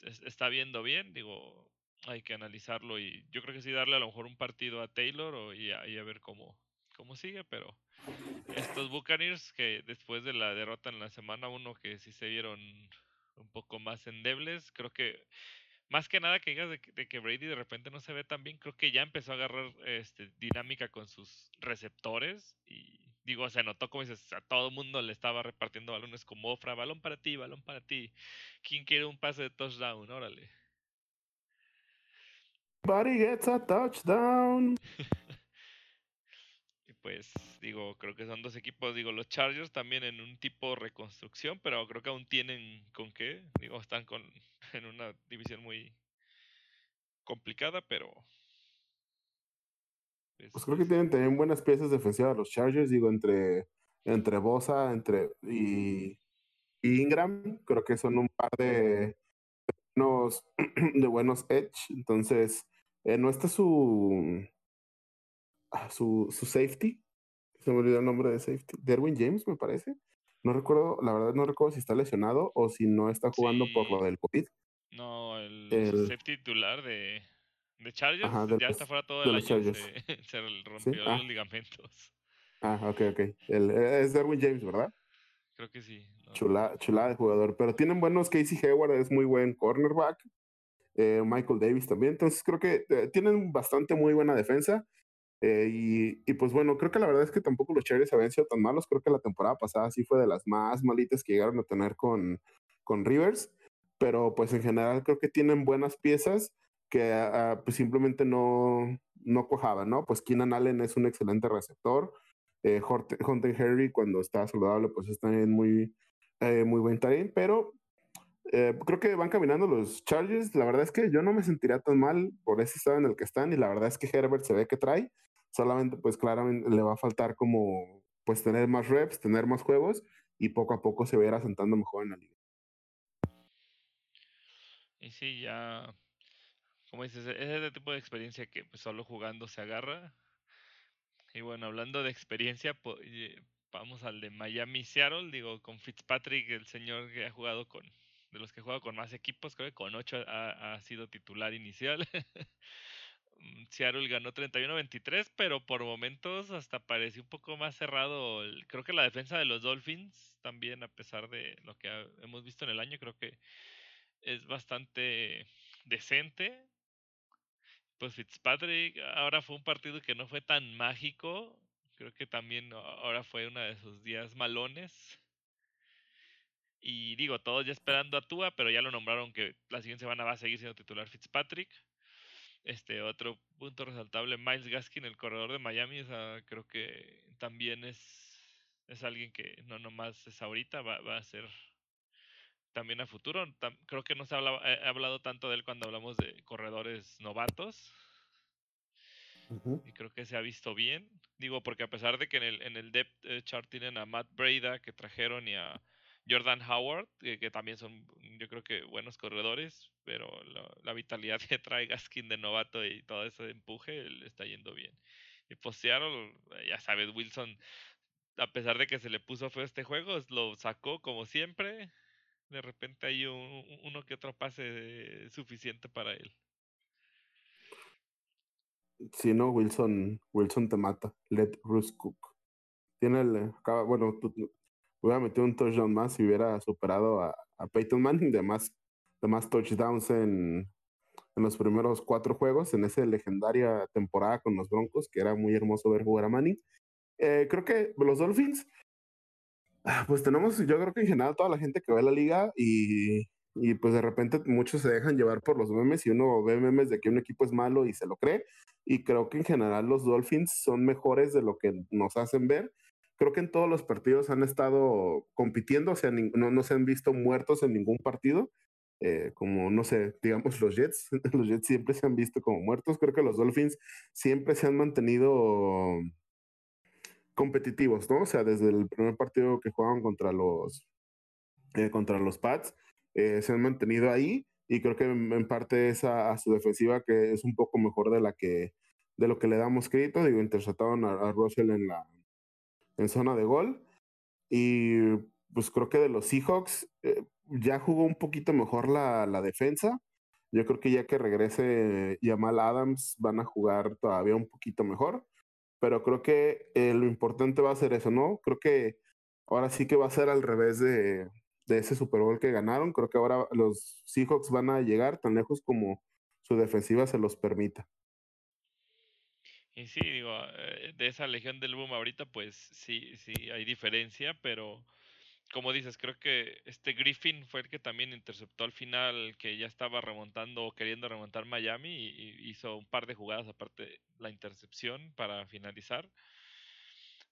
está viendo bien, digo, hay que analizarlo y yo creo que sí darle a lo mejor un partido a Taylor o, y, a, ver cómo, cómo sigue, pero estos Buccaneers que después de la derrota en la semana 1 que sí se vieron un poco más endebles, creo que más que nada que digas de, de, que Brady de repente no se ve tan bien, creo que ya empezó a agarrar este, dinámica con sus receptores y digo, se notó como dices, a todo el mundo le estaba repartiendo balones como Ofra, balón para ti, balón para ti. ¿Quién quiere un pase de touchdown? Órale. Buddy gets a touchdown. y pues digo, creo que son dos equipos, digo, los Chargers también en un tipo de reconstrucción, pero creo que aún tienen con qué, digo, están con en una división muy complicada, pero pues, pues creo que tienen también buenas piezas defensivas los Chargers, digo, entre entre Bosa, entre y, y Ingram, creo que son un par de buenos, de buenos edge, entonces eh, no está su, ah, su, su safety. Se me olvidó el nombre de safety. Derwin James, me parece. No recuerdo, la verdad no recuerdo si está lesionado o si no está jugando Sí. por lo del COVID. no, el, El- safety titular de, de Chargers Ajá, de ya los- está fuera todo el año, Chargers. se, se rompió Ah. los ligamentos. Ah, ok, ok. El, eh, es Derwin James, ¿verdad? Creo que sí. no. Chula, chulada de jugador. Pero tienen buenos Casey Hayward, es muy buen cornerback. Eh, Michael Davis también. Entonces creo que eh, tienen bastante muy buena defensa. Eh, y, y, pues bueno, creo que la verdad es que tampoco los Chargers habían sido tan malos. Creo que la temporada pasada sí fue de las más malitas que llegaron a tener con, con Rivers. Pero pues en general creo que tienen buenas piezas que uh, pues simplemente no, no cojaban, ¿no? Pues Keenan Allen es un excelente receptor. Eh, Hunter Henry cuando está saludable pues es también muy, muy buen talent, pero eh, creo que van caminando los Chargers. La verdad es que yo no me sentiría tan mal por ese estado en el que están y la verdad es que Herbert se ve que trae. Solamente pues claramente le va a faltar como pues tener más reps, tener más juegos y poco a poco se va a ir asentando mejor en la liga. Y sí, ya, como dices, es ese tipo de experiencia que pues, solo jugando se agarra. Y bueno, hablando de experiencia, pues, vamos al de Miami Seattle, digo, con Fitzpatrick, el señor que ha jugado con, de los que jugado con más equipos, creo que con ocho ha, ha sido titular inicial. Seattle ganó 31-23, pero por momentos hasta pareció un poco más cerrado. Creo que la defensa de los Dolphins también, a pesar de lo que hemos visto en el año, creo que es bastante decente. Pues Fitzpatrick ahora fue un partido que no fue tan mágico. Creo que también ahora fue uno de sus días malones. Y digo, todos ya esperando a Tua, pero ya lo nombraron que la siguiente semana va a seguir siendo titular Fitzpatrick. Este otro punto resaltable, Miles Gaskin, el corredor de Miami, creo que también es, es alguien que no nomás es ahorita, va, va a ser también a futuro. creo que no se ha hablado, tanto de él cuando hablamos de corredores novatos. Y creo que se ha visto bien. Digo, porque a pesar de que en el, en el depth chart tienen a Matt Breda que trajeron y a Jordan Howard, que, también son, yo creo que buenos corredores, pero la, vitalidad que trae Gaskin de novato y todo ese empuje le está yendo bien. Y pues Seattle, ya sabes, Wilson, a pesar de que se le puso feo este juego, lo sacó como siempre. De repente hay uno que otro pase suficiente para él. Si no, Wilson, Wilson te mata. Let Bruce Cook. Tiene el. Bueno, hubiera metido un touchdown más si hubiera superado a, Peyton Manning de más, de más touchdowns en, en los primeros cuatro juegos, en esa legendaria temporada con los Broncos, que era muy hermoso ver jugar a Manning. Eh, creo que los Dolphins Ah, pues tenemos, yo creo que en general toda la gente que ve la liga y, y, pues de repente muchos se dejan llevar por los memes y uno ve memes de que un equipo es malo y se lo cree. Y creo que en general los Dolphins son mejores de lo que nos hacen ver. Creo que en todos los partidos han estado compitiendo, o sea, no, no se han visto muertos en ningún partido. Eh, como, no sé, digamos los Jets. los Jets siempre se han visto como muertos. Creo que los Dolphins siempre se han mantenido competitivos, ¿no? O sea, desde el primer partido que jugaban contra los, eh, contra los Pats, eh, se han mantenido ahí y creo que en, parte es a, su defensiva que es un poco mejor de la que de lo que le damos crédito. Digo, interceptaron a, Russell en la en zona de gol y pues creo que de los Seahawks eh, ya jugó un poquito mejor la, la defensa. Yo creo que ya que regrese Jamal Adams van a jugar todavía un poquito mejor pero creo que eh, lo importante va a ser eso, ¿no? Creo que ahora sí que va a ser al revés de, ese Super Bowl que ganaron. Creo que ahora los Seahawks van a llegar tan lejos como su defensiva se los permita. Y sí, digo, eh, de esa legión del boom ahorita, pues sí, sí hay diferencia, pero como dices, creo que este Griffin fue el que también interceptó al final, que ya estaba remontando o queriendo remontar Miami y, hizo un par de jugadas aparte la intercepción para finalizar.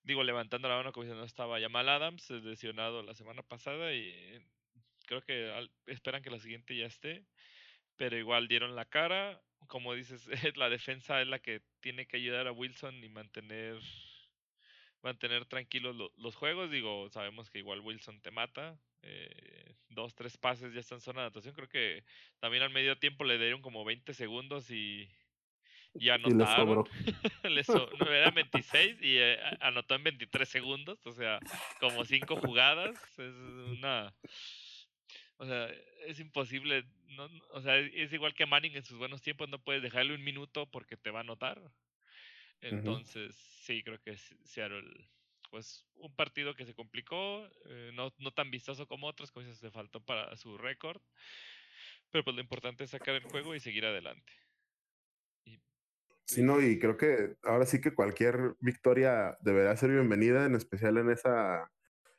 Digo, levantando la mano como no estaba Jamal Adams, lesionado la semana pasada y creo que esperan que la siguiente ya esté, pero igual dieron la cara. Como dices, la defensa es la que tiene que ayudar a Wilson y mantener mantener tranquilos los juegos. Digo, sabemos que igual Wilson te mata. Eh, dos, tres pases ya están en zona de anotación. Creo que también al medio tiempo le dieron como 20 segundos y, ya anotaron. le no, era 26 y eh, anotó en 23 segundos. O sea, como cinco jugadas. Es una. O sea, es imposible. No, o sea, es igual que Manning en sus buenos tiempos. No puedes dejarle un minuto porque te va a anotar. Entonces, sí, creo que Seattle, pues un partido que se complicó, eh, no, no tan vistoso como otros, como se faltó para su récord, pero pues lo importante es sacar el juego y seguir adelante. Y, sí, no, y creo que ahora sí que cualquier victoria deberá ser bienvenida, en especial en esa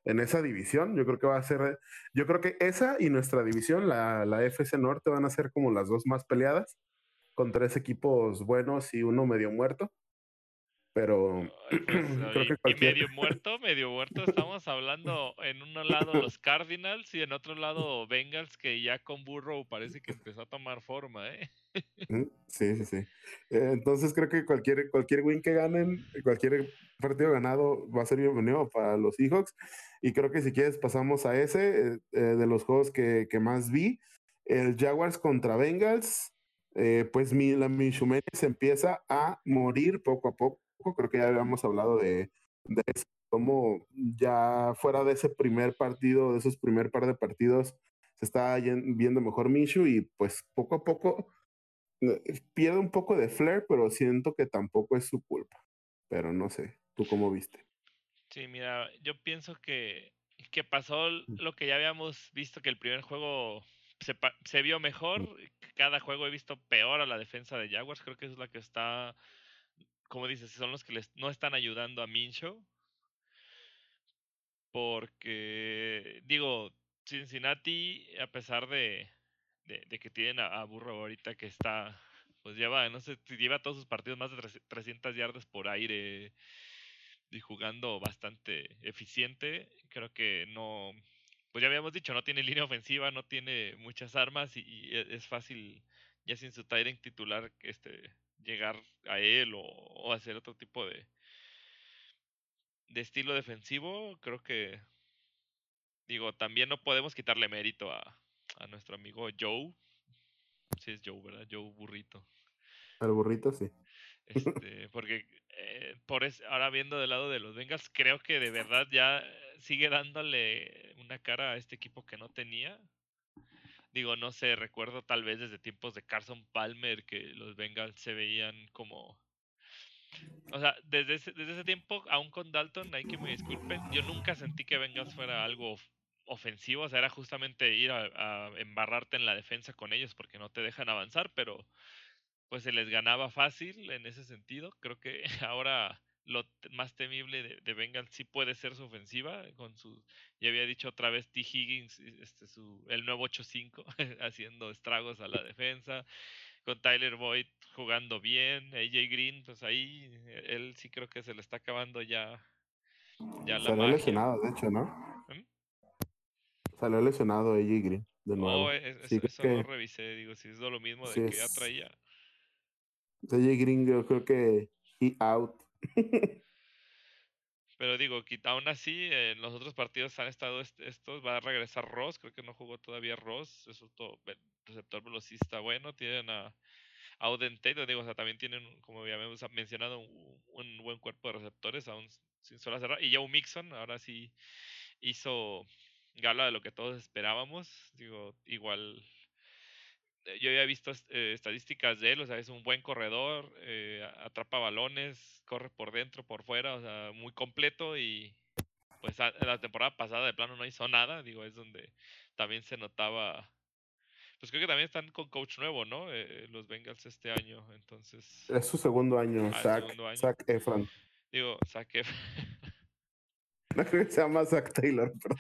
en esa división. Yo creo que va a ser, yo creo que esa y nuestra división, la, la FC Norte, van a ser como las dos más peleadas, con tres equipos buenos y uno medio muerto. Pero pues, creo que cualquier... medio muerto, medio muerto. Estamos hablando en un lado los Cardinals y en otro lado Bengals, que ya con Burrow parece que empezó a tomar forma, ¿eh? Sí, sí, sí. Eh, entonces creo que cualquier, cualquier win que ganen, cualquier partido ganado va a ser bienvenido para los Seahawks. Y creo que si quieres pasamos a ese eh, eh, de los juegos que, que, más vi. El Jaguars contra Bengals. pues mi, la se empieza a morir poco a poco creo que ya habíamos hablado de, de eso, cómo ya fuera de ese primer partido, de esos primer par de partidos, se está viendo mejor Minshew y pues poco a poco eh, pierde un poco de flair, pero siento que tampoco es su culpa. Pero no sé, ¿tú cómo viste? Sí, mira, yo pienso que, que pasó mm. lo que ya habíamos visto que el primer juego se, se, vio mejor. Cada juego he visto peor a la defensa de Jaguars. Creo que es la que está, como dices, son los que les, no están ayudando a Minshew. Porque, digo, Cincinnati, a pesar de, de, que tienen a, Burro ahorita que está, pues lleva, no sé, lleva todos sus partidos más de 300 yardas por aire y jugando bastante eficiente. Creo que no, pues ya habíamos dicho, no tiene línea ofensiva, no tiene muchas armas y, e, es fácil, ya sin su Tyrant titular, este, llegar a él o, hacer otro tipo de, de estilo defensivo. Creo que, digo, también no podemos quitarle mérito a, a nuestro amigo Joe. Sí es Joe, ¿verdad? Joe Burrito. Al burrito, sí. Este, porque eh, por ahora viendo del lado de los Bengals, creo que de verdad ya sigue dándole una cara a este equipo que no tenía. Digo, no sé, recuerdo tal vez desde tiempos de Carson Palmer que los Bengals se veían como... O sea, desde ese, desde ese tiempo, aún con Dalton, hay que me disculpen, yo nunca sentí que Bengals fuera algo ofensivo, o sea, era justamente ir a embarrarte en la defensa con ellos porque no te dejan avanzar, pero pues se les ganaba fácil en ese sentido. Creo que ahora lo más temible de, de Bengals sí puede ser su ofensiva, con su, ya había dicho otra vez T. Higgins, este, su, el nuevo 8-5, haciendo estragos a la defensa, con Tyler Boyd jugando bien, AJ Green, pues ahí él sí creo que se le está acabando ya. ya Salió lesionado, de hecho, ¿no? ¿Mm? Salió lesionado AJ Green, de nuevo. Oh, eso, no revisé, digo, si es lo mismo de que ya traía. DJ Gringo, creo que he out. Pero digo, aún así, en los otros partidos han estado estos. Va a regresar Ross, creo que no jugó todavía Ross. Es otro receptor velocista bueno. Tienen a Tate, digo, o sea, también tienen, como ya hemos mencionado, un, buen cuerpo de receptores, aún sin sola cerrar. Y Joe Mixon, ahora sí hizo gala de lo que todos esperábamos. Digo, igual eh, yo había visto eh, estadísticas de él, o sea, es un buen corredor, eh, atrapa balones, corre por dentro, por fuera, o sea, muy completo y pues la temporada pasada de plano no hizo nada, digo, es donde también se notaba, pues creo que también están con coach nuevo, ¿no? los Bengals este año, entonces... Es su segundo año, ah, Zach, Zach Efron. Digo, Zach Efron. No creo que se llama Zach Taylor, pero,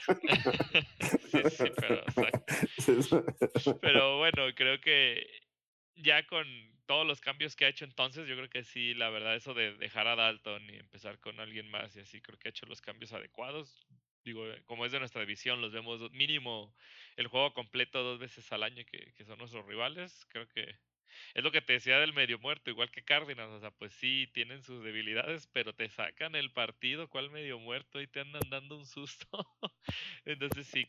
pero bueno, creo que ya con todos los cambios que ha hecho entonces, yo creo que sí, la verdad, eso de dejar a Dalton y empezar con alguien más y así, creo que ha hecho los cambios adecuados. Digo, como es de nuestra división, los vemos mínimo el juego completo dos veces al año que, que son nuestros rivales. Creo que es lo que te decía del medio muerto, igual que Cardinals, o sea, pues sí, tienen sus debilidades, pero te sacan el partido, ¿cuál medio muerto? Y te andan dando un susto. Entonces sí,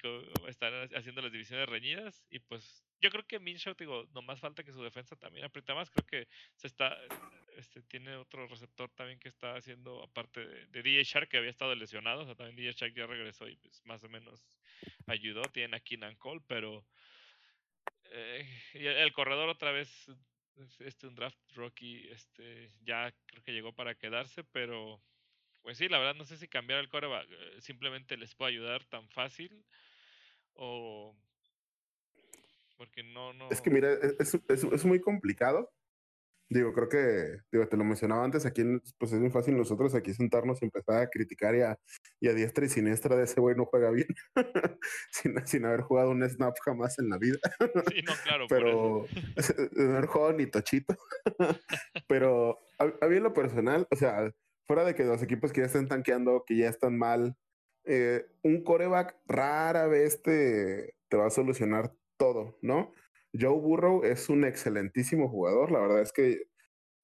están haciendo las divisiones reñidas y pues yo creo que Minshew, digo, no más falta que su defensa también aprieta más, creo que se está, este, tiene otro receptor también que está haciendo, aparte de, de DJ Shark, que había estado lesionado, o sea, también DJ Shark ya regresó y pues más o menos ayudó, tiene a Keenan Cole, pero eh, el corredor otra vez, este un draft rookie, este ya creo que llegó para quedarse, pero pues sí, la verdad no sé si cambiar el coreback eh, simplemente les puede ayudar tan fácil o porque no, no. Es que mira, e, es, es, es muy complicado Digo, creo que, digo, te lo mencionaba antes, aquí pues es muy fácil nosotros aquí sentarnos y empezar a criticar y a, y a diestra y siniestra de ese güey no juega bien, sin, sin, haber jugado un snap jamás en la vida. Sí, no, claro. Pero, no haber jugado ni tochito. Pero a, mí en lo personal, o sea, fuera de que los equipos que ya estén tanqueando, que ya están mal, eh, un coreback rara vez te, te va a solucionar todo, ¿no? Joe Burrow es un excelentísimo jugador. La verdad es que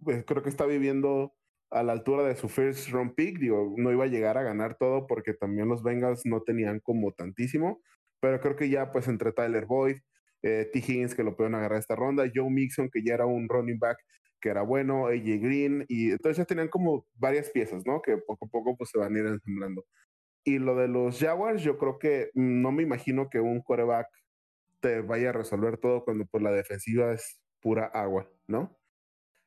pues, creo que está viviendo a la altura de su first round pick. Digo, no iba a llegar a ganar todo porque también los Bengals no tenían como tantísimo. Pero creo que ya, pues, entre Tyler Boyd, eh, T. Higgins, que lo pueden agarrar esta ronda, Joe Mixon, que ya era un running back que era bueno, AJ Green, y entonces ya tenían como varias piezas, ¿no? Que poco a poco pues se van a ir ensamblando. Y lo de los Jaguars, yo creo que no me imagino que un coreback te vaya a resolver todo cuando pues la defensiva es pura agua, ¿no?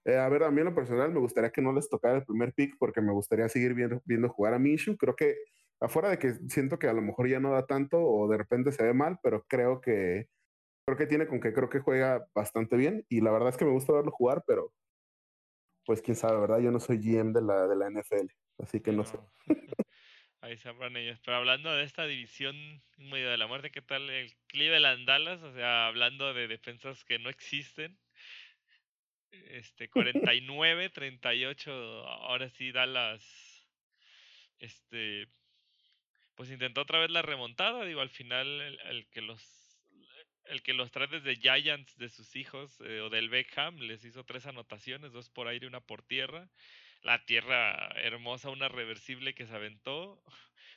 Eh, a ver, a mí en lo personal me gustaría que no les tocara el primer pick porque me gustaría seguir viendo, viendo jugar a Minshew. Creo que afuera de que siento que a lo mejor ya no da tanto o de repente se ve mal, pero creo que creo que tiene con que creo que juega bastante bien y la verdad es que me gusta verlo jugar, pero pues quién sabe, ¿verdad? Yo no soy GM de la, de la NFL, así que no, sé. Ahí sabrán ellos. Pero hablando de esta división medio de la muerte, ¿qué tal el Cleveland Dallas? O sea, hablando de defensas que no existen. Este, 49, 38, ahora sí Dallas. Este, pues intentó otra vez la remontada. Digo, al final el, que los el que los trae desde Giants de sus hijos eh, o del Beckham les hizo tres anotaciones, dos por aire y una por tierra la tierra hermosa, una reversible que se aventó.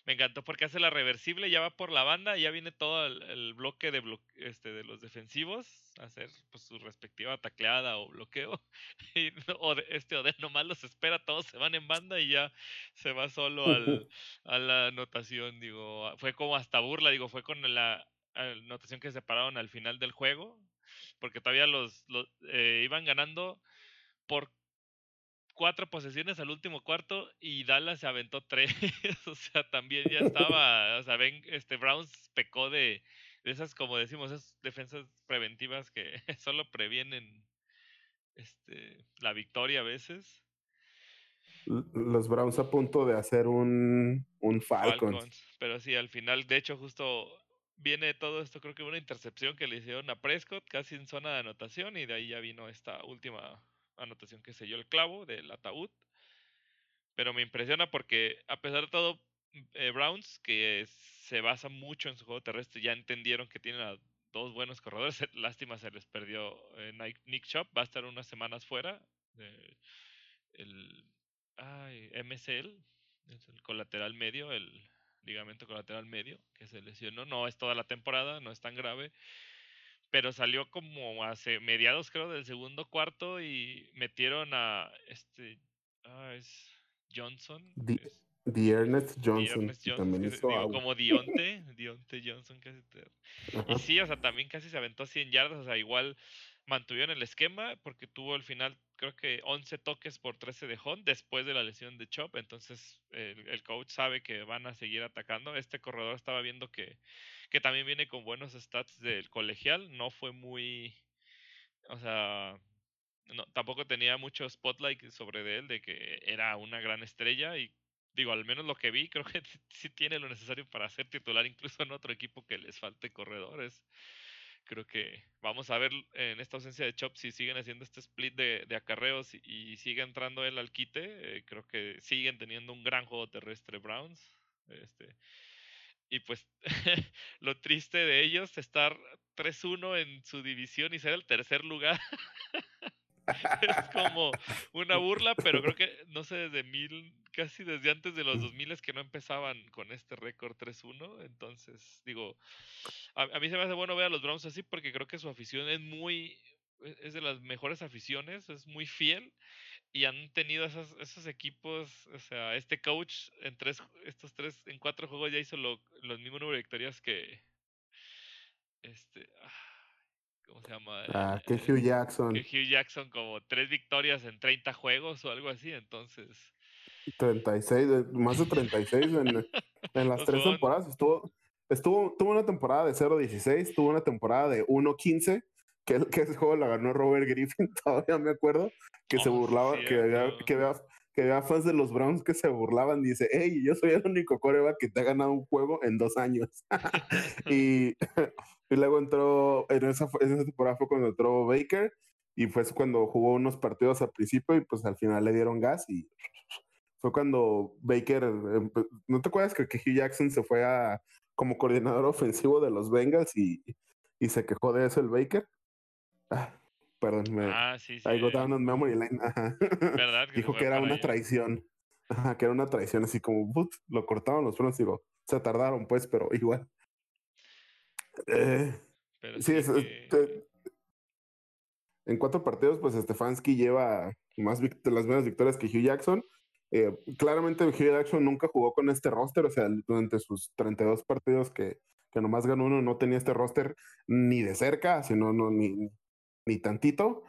Me encantó porque hace la reversible, ya va por la banda, ya viene todo el, bloque de este, de los defensivos a hacer pues, su respectiva tacleada o bloqueo. Y, o este Odell nomás los espera, todos se van en banda y ya se va solo al, a la anotación. Digo, fue como hasta burla, digo, fue con la anotación que se pararon al final del juego, porque todavía los, eh, iban ganando por cuatro posesiones al último cuarto y Dallas se aventó tres. o sea, también ya estaba, o sea, ven, este Browns pecó de, esas, como decimos, esas defensas preventivas que solo previenen este, la victoria a veces. Los Browns a punto de hacer un, un Falcons. Pero sí, al final, de hecho, justo viene todo esto, creo que una intercepción que le hicieron a Prescott, casi en zona de anotación, y de ahí ya vino esta última anotación que selló el clavo del ataúd. Pero me impresiona porque, a pesar de todo, eh, Browns, que se basa mucho en su juego terrestre, ya entendieron que tienen a dos buenos corredores. Lástima se les perdió eh, Nick Chop, va a estar unas semanas fuera. el MCL, el colateral medio, el ligamento colateral medio, que se lesionó. No es toda la temporada, no es tan grave pero salió como hace mediados creo del segundo cuarto y metieron a este ah, es Johnson The, Ernest Johnson, también hizo como Dionte Dionte Johnson casi y sí o sea también casi se aventó 100 yardas o sea igual mantuvieron el esquema porque tuvo al final creo que 11 toques por 13 de Hunt después de la lesión de Chop entonces el, el coach sabe que van a seguir atacando. Este corredor estaba viendo que que también viene con buenos stats del colegial, no fue muy, o sea, no, tampoco tenía mucho spotlight sobre de él, de que era una gran estrella y digo, al menos lo que vi, creo que sí tiene lo necesario para ser titular incluso en otro equipo que les falte corredores. Creo que vamos a ver en esta ausencia de Chop si siguen haciendo este split de, de acarreos y, sigue entrando él al quite. Eh, creo que siguen teniendo un gran juego terrestre Browns. Este, y pues lo triste de ellos, estar 3-1 en su división y ser el tercer lugar. es como una burla, pero creo que, no sé, desde mil, casi desde antes de los 2000 es que no empezaban con este récord 3-1. Entonces, digo, a, a, mí se me hace bueno ver a los Browns así porque creo que su afición es muy, e, es de las mejores aficiones, es muy fiel y han tenido esos, esos equipos, o sea, este coach en tres, estos tres, en cuatro juegos ya hizo lo, los mismos número de victorias que este, ¿cómo se llama? Ah, que Hugh Jackson. Que Hugh Jackson como tres victorias en 30 juegos o algo así, entonces. 36, más de 36 en, en las tres temporadas. Estuvo, estuvo, tuvo una temporada de 0-16, tuvo una temporada de 1-15 que, que ese juego la ganó Robert Griffin, todavía me acuerdo, que se oh, burlaba, que, había, que, había, que había fans de los Browns que se burlaban, dice, hey, yo soy el único coreback que te ha ganado un juego en dos años. y, y, luego entró, en esa, en esa temporada fue cuando entró Baker, y fue cuando jugó unos partidos al principio y pues al final le dieron gas y fue cuando Baker, ¿no te acuerdas que, que Hugh Jackson se fue a como coordinador ofensivo de los Bengals y, y se quejó de eso el Baker? Ah, perdón, me. Ah, sí, sí. I got down on memory line. ¿Verdad? Dijo que era una traición. Ajá, que era una traición, así como, lo cortaron los frenos, digo, se tardaron pues, pero igual. Eh, sí, es, en cuatro partidos, pues Stefanski lleva más las mismas victorias que Hugh Jackson. Eh, claramente Hugh Jackson nunca jugó con este roster, o sea, durante sus 32 partidos que, que nomás ganó uno, no tenía este roster ni de cerca, sino no, ni, ni tantito.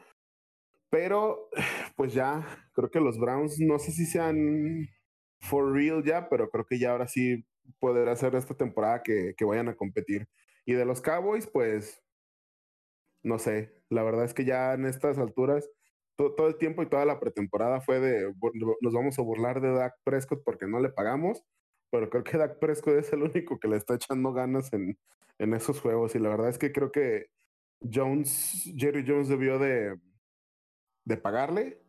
Pero, pues ya, creo que los Browns, no sé si sean for real ya, pero creo que ya ahora sí poder hacer esta temporada que, que vayan a competir. Y de los Cowboys, pues no sé, la verdad es que ya en estas alturas, todo el tiempo y toda la pretemporada fue de, nos vamos a burlar de Dak Prescott porque no le pagamos, pero creo que Dak Prescott es el único que le está echando ganas en, en esos juegos y la verdad es que creo que Jones, Jerry Jones debió de, de pagarle,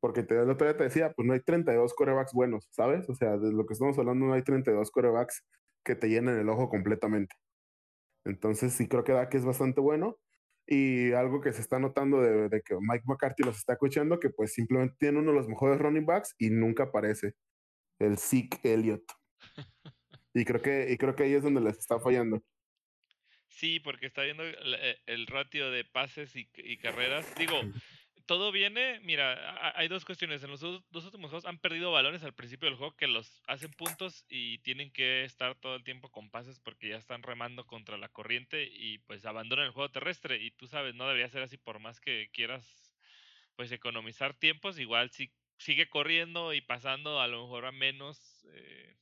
porque te, el otro día te decía, pues no hay 32 corebacks buenos, ¿sabes? O sea, de lo que estamos hablando no hay 32 corebacks que te llenen el ojo completamente. Entonces sí creo que Dak es bastante bueno. Y algo que se está notando de, que Mike McCarthy los está escuchando, que pues simplemente tiene uno de los mejores running backs y nunca aparece. El Zeke Elliott. Y creo que, y creo que ahí es donde les está fallando. Sí, porque está viendo el, ratio de pases y, y, carreras. Digo, todo viene, mira, hay dos cuestiones. En los dos, últimos juegos han perdido balones al principio del juego que los hacen puntos y tienen que estar todo el tiempo con pases porque ya están remando contra la corriente y pues abandonan el juego terrestre. Y tú sabes, no debería ser así por más que quieras pues economizar tiempos. Igual si sigue corriendo y pasando a lo mejor a menos eh,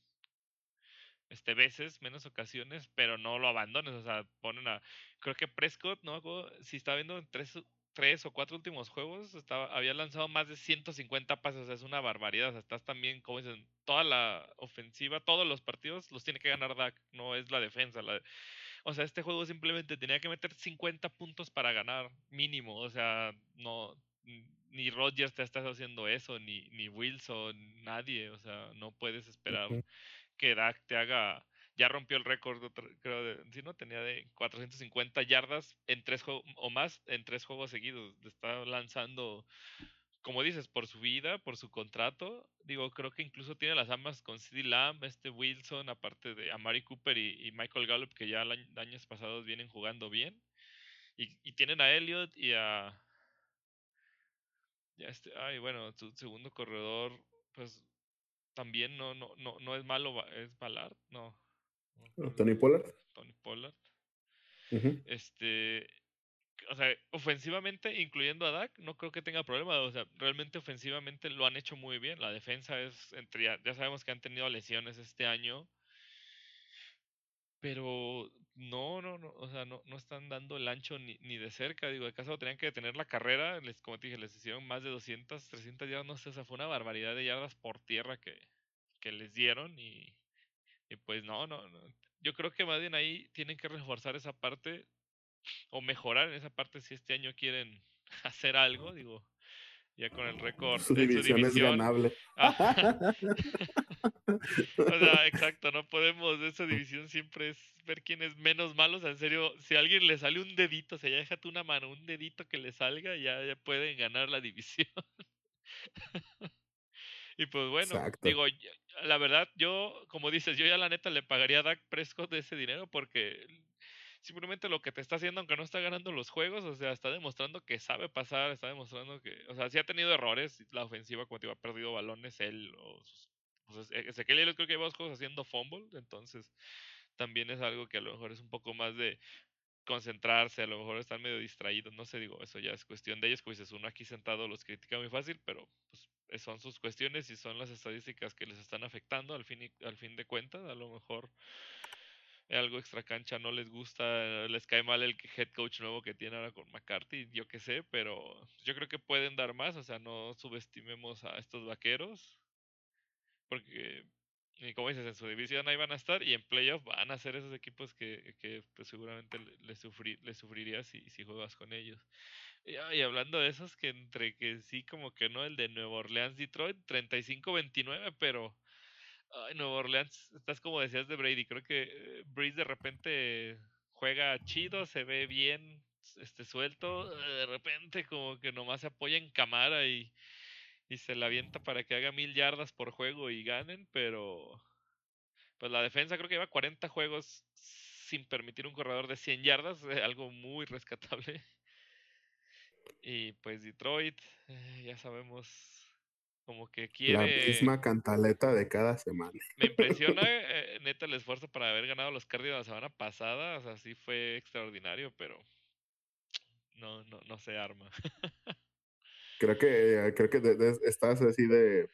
este veces, menos ocasiones, pero no lo abandones. O sea, ponen a. Creo que Prescott, no si está viendo tres tres o cuatro últimos juegos estaba, había lanzado más de 150 pases, o sea, es una barbaridad. O sea, estás también, como dicen, toda la ofensiva, todos los partidos los tiene que ganar Dak, no es la defensa. La, o sea, este juego simplemente tenía que meter 50 puntos para ganar, mínimo. O sea, no ni Rodgers te estás haciendo eso, ni, ni Wilson, nadie. O sea, no puedes esperar que Dak te haga ya rompió el récord, creo, de, si no, tenía de 450 yardas en tres o más en tres juegos seguidos. Está lanzando, como dices, por su vida, por su contrato. Digo, creo que incluso tiene las ambas con CD Lamb, este Wilson, aparte de Amari Cooper y, Michael Gallup, que ya años pasados vienen jugando bien. Y, tienen a Elliot y a. Ya este, ay, bueno, su segundo corredor, pues también no, no, no, no es malo, es Ballard, no. Tony Pollard. Tony Pollard. Este. O sea, ofensivamente, incluyendo a Dak, no creo que tenga problema. O sea, realmente ofensivamente lo han hecho muy bien. La defensa es. Entre, ya, sabemos que han tenido lesiones este año. Pero no, no, no, o sea, no, no están dando el ancho ni, ni de cerca. Digo, de caso tenían que detener la carrera. Les, como te dije, les hicieron más de 200, 300 yardas, no sé, o sea, fue una barbaridad de yardas por tierra que, que les dieron. Y, y pues no, no, no. Yo creo que más bien ahí tienen que reforzar esa parte o mejorar en esa parte si este año quieren hacer algo, digo, ya con el récord. Su división, es ganable. o sea, exacto, no podemos, esa división siempre es ver quién es menos malo, o sea, en serio, si a alguien le sale un dedito, o sea, ya déjate una mano, un dedito que le salga, ya, ya pueden ganar la división. Y pues bueno, digo, la verdad, yo, como dices, yo ya la neta le pagaría a Dak Prescott de ese dinero porque simplemente lo que te está haciendo, aunque no está ganando los juegos, o sea, está demostrando que sabe pasar, está demostrando que, o sea, sí ha tenido errores, la ofensiva, como te iba, ha perdido balones él, o sus, pues, Ezequiel creo que lleva dos juegos haciendo fumble, entonces también es algo que a lo mejor es un poco más de concentrarse, a lo mejor están medio distraídos, no sé, digo, eso ya es cuestión de ellos, como dices, uno aquí sentado los critica muy fácil, pero pues son sus cuestiones y son las estadísticas que les están afectando al fin, y, al fin de cuentas. A lo mejor algo extra cancha no les gusta, les cae mal el head coach nuevo que tiene ahora con McCarthy, yo qué sé, pero yo creo que pueden dar más, o sea, no subestimemos a estos vaqueros, porque, como dices, en su división ahí van a estar y en playoff van a ser esos equipos que, que pues, seguramente les, sufrir, les sufrirías si, si juegas con ellos. Y, hablando de esos, que entre que sí, como que no, el de Nueva Orleans Detroit, 35-29, pero. Ay, Nueva Orleans, estás como decías de Brady. Creo que eh, Brady de repente juega chido, se ve bien, este suelto. De repente, como que nomás se apoya en cámara y, y se la avienta para que haga mil yardas por juego y ganen, pero. Pues la defensa creo que lleva 40 juegos sin permitir un corredor de 100 yardas, algo muy rescatable. Y pues Detroit, eh, ya sabemos como que quiere... La misma cantaleta de cada semana. Me impresiona eh, neta el esfuerzo para haber ganado los Cardinals la semana pasada, o sea, sí fue extraordinario, pero no, no, no se arma. creo que, creo que estás así de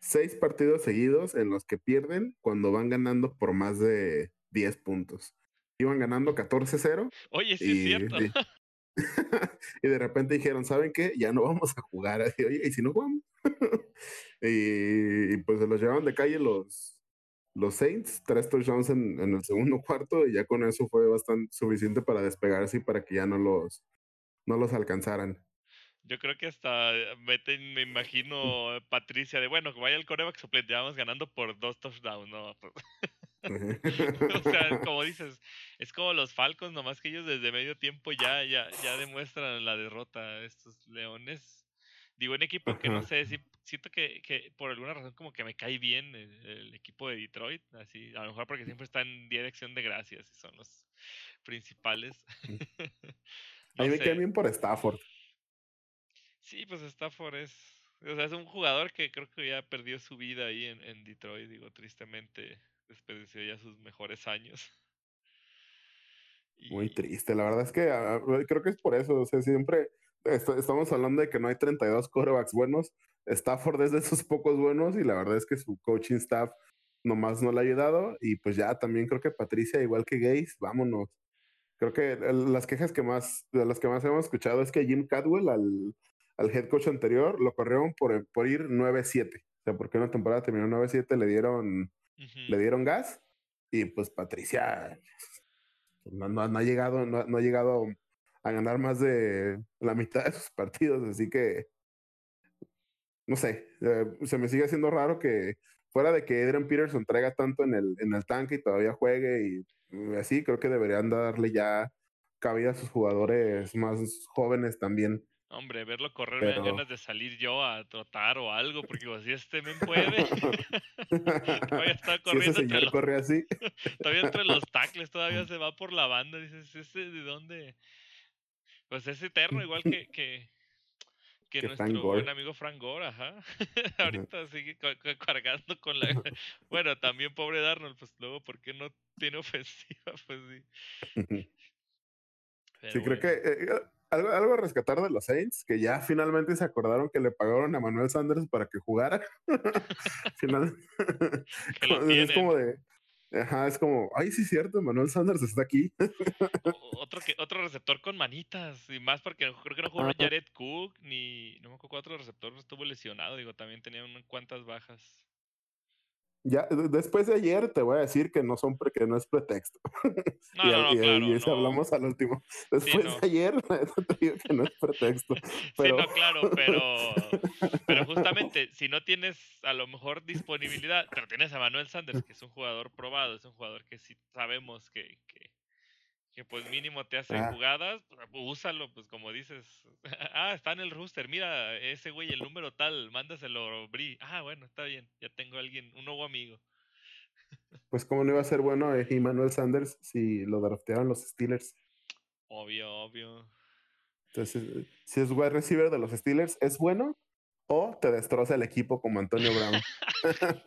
seis partidos seguidos en los que pierden cuando van ganando por más de 10 puntos. Iban ganando 14-0. Oye, sí es cierto. y de repente dijeron, ¿saben qué? Ya no vamos a jugar. Así, Oye, ¿y si no jugamos? Y, pues se los llevaron de calle los, los Saints, tres touchdowns en, en el segundo cuarto, y ya con eso fue bastante suficiente para despegarse y para que ya no los, no los alcanzaran. Yo creo que hasta meten, me imagino, Patricia, de bueno, que vaya el coreback suplente, vamos ganando por dos touchdowns, ¿no? o sea, como dices, es como los Falcons, nomás que ellos desde medio tiempo ya, ya, ya demuestran la derrota estos leones. Digo, en equipo que no sé, siento que, que, por alguna razón como que me cae bien el, equipo de Detroit, así, a lo mejor porque siempre está en dirección de gracias y son los principales. a mí me cae bien por Stafford. Sí, pues Stafford es, o sea, es un jugador que creo que ya perdió su vida ahí en, en Detroit, digo, tristemente desperdició ya sus mejores años. Muy triste, la verdad es que ah, creo que es por eso, o sea, siempre estamos hablando de que no hay 32 quarterbacks buenos, Stafford es de esos pocos buenos y la verdad es que su coaching staff nomás no le ha ayudado y pues ya también creo que Patricia, igual que Gaze, vámonos. Creo que las quejas que más, de las que más hemos escuchado es que Jim Cadwell, al, al head coach anterior, lo corrieron por, por ir 9-7. O sea, porque una temporada terminó 9-7, le dieron le dieron gas y pues Patricia no, no, ha llegado, no, ha llegado a ganar más de la mitad de sus partidos, así que no sé, eh, se me sigue haciendo raro que fuera de que Adrian Peterson traiga tanto en el, en el tanque y todavía juegue y, así, creo que deberían darle ya cabida a sus jugadores más jóvenes también. Hombre, verlo correr me dan ganas de salir yo a trotar o algo, porque si este me puede. todavía está corriendo. Si corre así. todavía entre los tackles, todavía se va por la banda. Dices, ¿ese de dónde? Pues es eterno, igual que, que, que, nuestro buen amigo Frank Gore, ajá. Ahorita sigue cargando con la. bueno, también pobre Darnold, pues luego, ¿por qué no tiene ofensiva? Pues sí. sí, creo que. Eh, algo, algo, a rescatar de los Saints, que ya finalmente se acordaron que le pagaron a Manuel Sanders para que jugara. Final, es como de, ajá, es como, ay, sí es cierto, Manuel Sanders está aquí. otro que, otro receptor con manitas, y más porque creo que no jugó Jared Cook, ni, no me acuerdo otro receptor estuvo lesionado, digo, también tenía unas cuantas bajas. Ya, después de ayer te voy a decir que no son que no es pretexto. No, y, no, claro, y eso hablamos al último. Después de ayer te digo que no es pretexto. Pero... Sí, no, claro, pero, pero justamente si no tienes a lo mejor disponibilidad, pero tienes a Manuel Sanders, que es un jugador probado, es un jugador que sí sabemos que, que que pues mínimo te hace ah. jugadas, pues, úsalo, pues como dices, ah, está en el rooster, mira, ese güey, el número tal, mándaselo, Bri. Ah, bueno, está bien, ya tengo a alguien, un nuevo amigo. Pues cómo no iba a ser bueno eh, Emmanuel Sanders si lo draftearon los Steelers. Obvio, obvio. Entonces, si es wide receiver de los Steelers, ¿es bueno? O te destroza el equipo como Antonio Brown.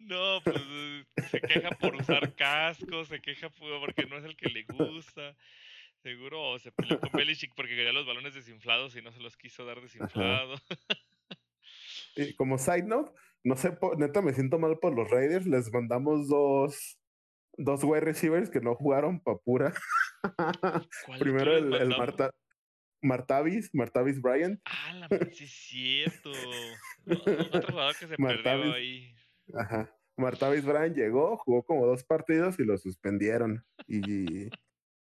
no, pues se queja por usar casco, se queja porque no es el que le gusta. Seguro se peleó con Belichick porque quería los balones desinflados y no se los quiso dar desinflados. y como side note, no sé, neta me siento mal por los Raiders. Les mandamos dos, dos wide receivers que no jugaron pa' pura. Primero el, el, Marta, Martavis, Martavis Bryant. Ah, la sí es cierto. Otro jugador que se perdió ahí. Ajá. Martavis Bryant llegó, jugó como dos partidos y lo suspendieron. Y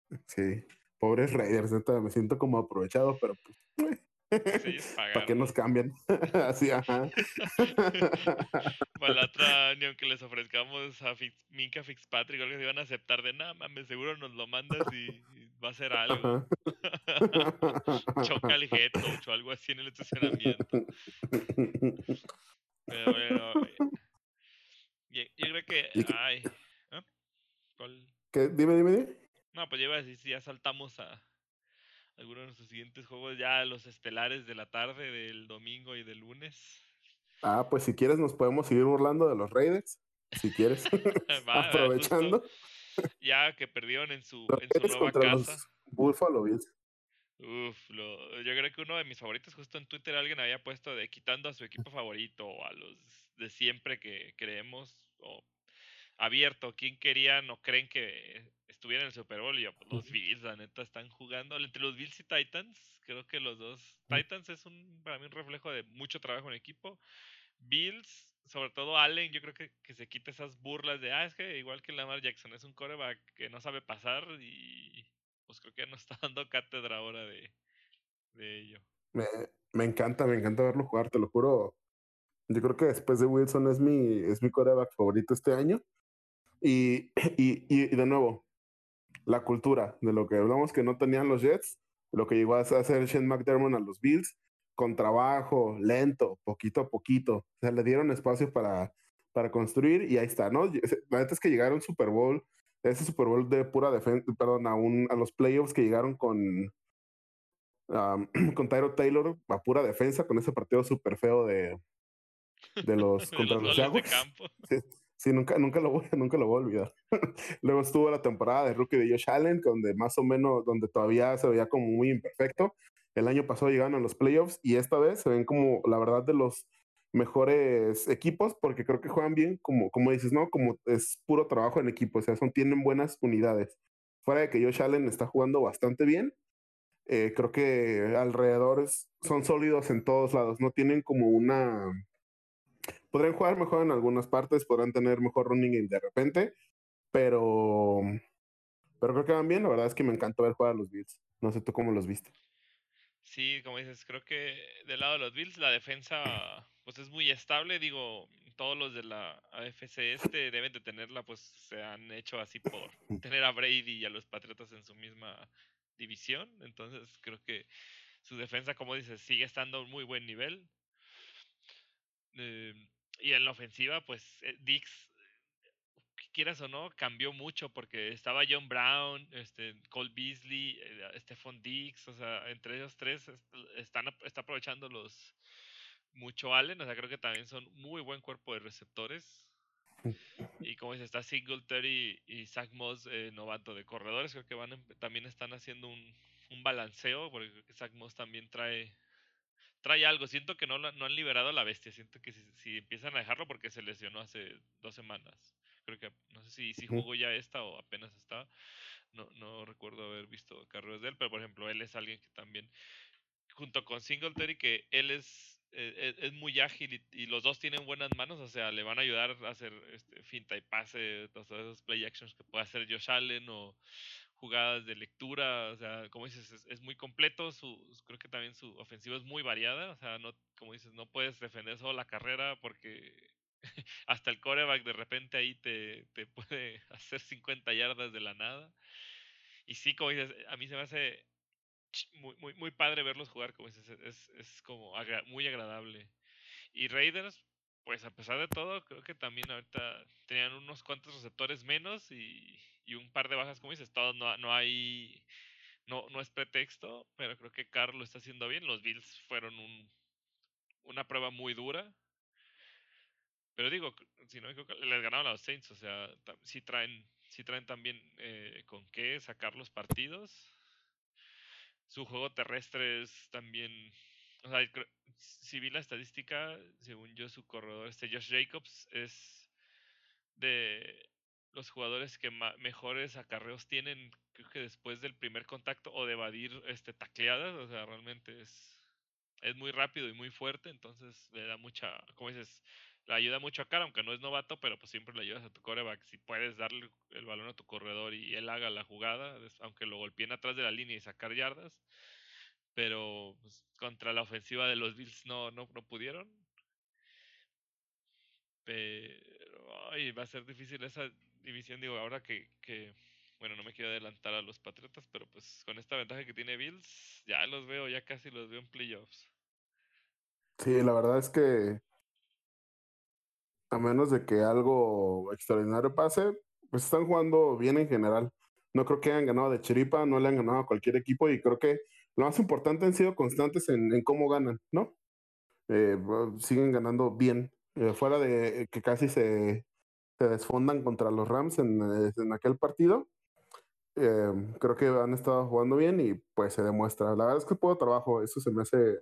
sí, pobres Raiders, me siento como aprovechado, pero pues. ¿Para qué nos cambian? Así, ajá. Para la otra, ni aunque les ofrezcamos a Minka Fitzpatrick, algo que se iban a aceptar de nada, mames, seguro nos lo mandas y, va a ser algo. Choca el o algo así en el estacionamiento. Pero bueno, yo, creo que. Ay, ¿eh? ¿Qué? Dime, dime, dime. No, pues lleva así, si ya saltamos a algunos de nuestros siguientes juegos, ya los estelares de la tarde, del domingo y del lunes. Ah, pues si quieres nos podemos seguir burlando de los Raiders, si quieres, aprovechando. ya que perdieron en su, en su nueva casa. Buffalo Bills. Uf, lo, yo creo que uno de mis favoritos, justo en Twitter alguien había puesto de quitando a su equipo favorito o a los de siempre que creemos, o abierto. ¿Quién querían o creen que estuviera en el Super Bowl? Y yo, pues, los Bills, la neta, están jugando. Entre los Bills y Titans, creo que los dos. Titans es un, para mí un reflejo de mucho trabajo en equipo. Bills, sobre todo Allen, yo creo que, que se quita esas burlas de, ah, es que igual que Lamar Jackson, es un coreback que no sabe pasar y pues creo que no está dando cátedra ahora de, de ello. Me, me encanta, me encanta verlo jugar, te lo juro. Yo creo que después de Wilson es mi, es mi coreback favorito este año. Y, y, y, de nuevo, la cultura de lo que hablamos que no tenían los Jets, lo que llegó a hacer Shane McDermott a los Bills, con trabajo, lento, poquito a poquito. O sea, le dieron espacio para, para construir y ahí está, ¿no? La neta es que llegaron Super Bowl, ese Super Bowl de pura defensa, perdón, a, un, a los playoffs que llegaron con, con Tyro Taylor a pura defensa, con ese partido súper feo de, de los contra los, Sí, nunca, nunca, lo voy, nunca lo voy a olvidar. Luego estuvo la temporada de rookie de Josh Allen, donde más o menos, donde todavía se veía como muy imperfecto. El año pasado llegaron a los playoffs y esta vez se ven como, la verdad, de los mejores equipos, porque creo que juegan bien, como, como dices, ¿no? Como es puro trabajo en equipo, o sea, son, tienen buenas unidades. Fuera de que Josh Allen está jugando bastante bien, eh, creo que alrededor son sólidos en todos lados, no tienen como una... Podrían jugar mejor en algunas partes, podrán tener mejor running de repente, pero, pero creo que van bien. La verdad es que me encantó ver jugar a los Bills. No sé tú cómo los viste. Sí, como dices, creo que del lado de los Bills la defensa pues es muy estable. Digo, todos los de la AFC este deben de tenerla, pues se han hecho así por tener a Brady y a los Patriotas en su misma división. Entonces creo que su defensa, como dices, sigue estando a un muy buen nivel. Eh, y en la ofensiva, pues eh, Dix, quieras o no, cambió mucho porque estaba John Brown, este, Cole Beasley, eh, Stephon Dix, o sea, entre ellos tres están está aprovechando los mucho Allen, o sea, creo que también son muy buen cuerpo de receptores. Y como dice, está Singletary y Zach Moss, eh, novato de corredores, creo que van también están haciendo un, un balanceo, porque Zach Moss también trae trae algo. Siento que no, no han liberado a la bestia. Siento que si, empiezan a dejarlo porque se lesionó hace dos semanas. Creo que no sé si, si jugó ya esta o apenas está. No, no recuerdo haber visto carreras de él, pero por ejemplo, él es alguien que también, junto con Singletary, que él es e, e, es, muy ágil y, los dos tienen buenas manos, o sea, le van a ayudar a hacer este, finta y pase, todos esos play actions que puede hacer Josh Allen o jugadas de lectura, o sea, como dices, es, muy completo, su, creo que también su ofensiva es muy variada, o sea, no, como dices, no puedes defender solo la carrera porque hasta el coreback de repente ahí te, te puede hacer 50 yardas de la nada. Y sí, como dices, a mí se me hace muy, muy, muy padre verlos jugar, como dices, es, es como muy agradable. Y Raiders, pues a pesar de todo, creo que también ahorita tenían unos cuantos receptores menos y, y un par de bajas, como dices, todo no, no hay, no, no es pretexto, pero creo que Carlos está haciendo bien. Los Bills fueron un, una prueba muy dura. Pero digo, si no, les ganaron a los Saints, o sea, sí traen, sí traen también eh, con qué sacar los partidos su juego terrestre es también. O sea, si vi la estadística, según yo, su corredor, este Josh Jacobs, es de los jugadores que mejores acarreos tienen, creo que después del primer contacto o de evadir este, tacleadas. O sea, realmente es, es muy rápido y muy fuerte, entonces le da mucha, como dices, le ayuda mucho a cara, aunque no es novato, pero pues siempre le ayudas a tu coreback. Si puedes darle el balón a tu corredor y él haga la jugada, aunque lo golpeen atrás de la línea y sacar yardas. Pero pues, contra la ofensiva de los Bills no, no, no pudieron. Pero ay, va a ser difícil esa división, digo, ahora que, que, bueno, no me quiero adelantar a los Patriotas, pero pues con esta ventaja que tiene Bills, ya los veo, ya casi los veo en playoffs. Sí, la verdad es que a menos de que algo extraordinario pase, pues están jugando bien en general. No creo que hayan ganado de chiripa, no le han ganado a cualquier equipo y creo que lo más importante han sido constantes en, cómo ganan, ¿no? Eh, siguen ganando bien, eh, fuera de que casi se, se, desfondan contra los Rams en, en aquel partido. Eh, creo que han estado jugando bien y pues se demuestra. La verdad es que puedo trabajo, eso se me hace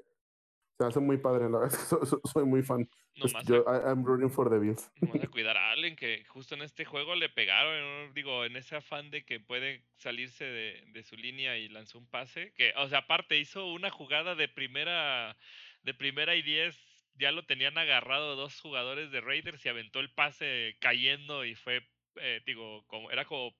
Se hace muy padre, la verdad. Soy, soy muy fan. Nomás Yo, I- I'm rooting for the Bills. A cuidar a Allen, que justo en este juego le pegaron, digo, en ese afán de que puede salirse de, de su línea y lanzó un pase, que, o sea, aparte hizo una jugada de primera, de primera y diez, ya lo tenían agarrado dos jugadores de Raiders y aventó el pase cayendo y fue, eh, digo, como, era como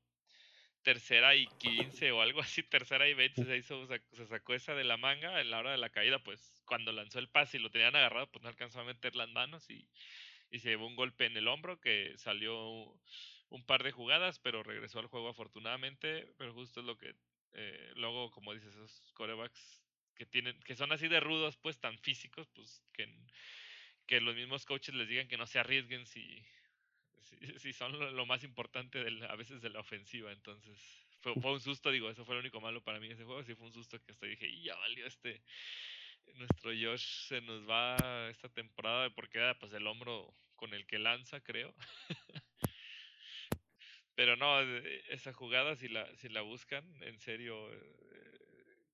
tercera y quince o algo así, tercera y veinte, se hizo, se sacó esa de la manga en la hora de la caída, pues cuando lanzó el pase y lo tenían agarrado, pues no alcanzó a meter las manos y, y se llevó un golpe en el hombro que salió un par de jugadas, pero regresó al juego afortunadamente, pero justo es lo que eh, luego, como dices, esos corebacks que tienen, que son así de rudos, pues tan físicos, pues que, que los mismos coaches les digan que no se arriesguen si, si, si son lo, lo más importante del, a veces de la ofensiva, entonces fue, fue un susto, digo, eso fue lo único malo para mí ese juego, sí fue un susto que hasta dije, y ya valió este, nuestro Josh se nos va esta temporada porque era pues el hombro con el que lanza, creo. Pero no, eh, esa jugada, si la, si la buscan, en serio,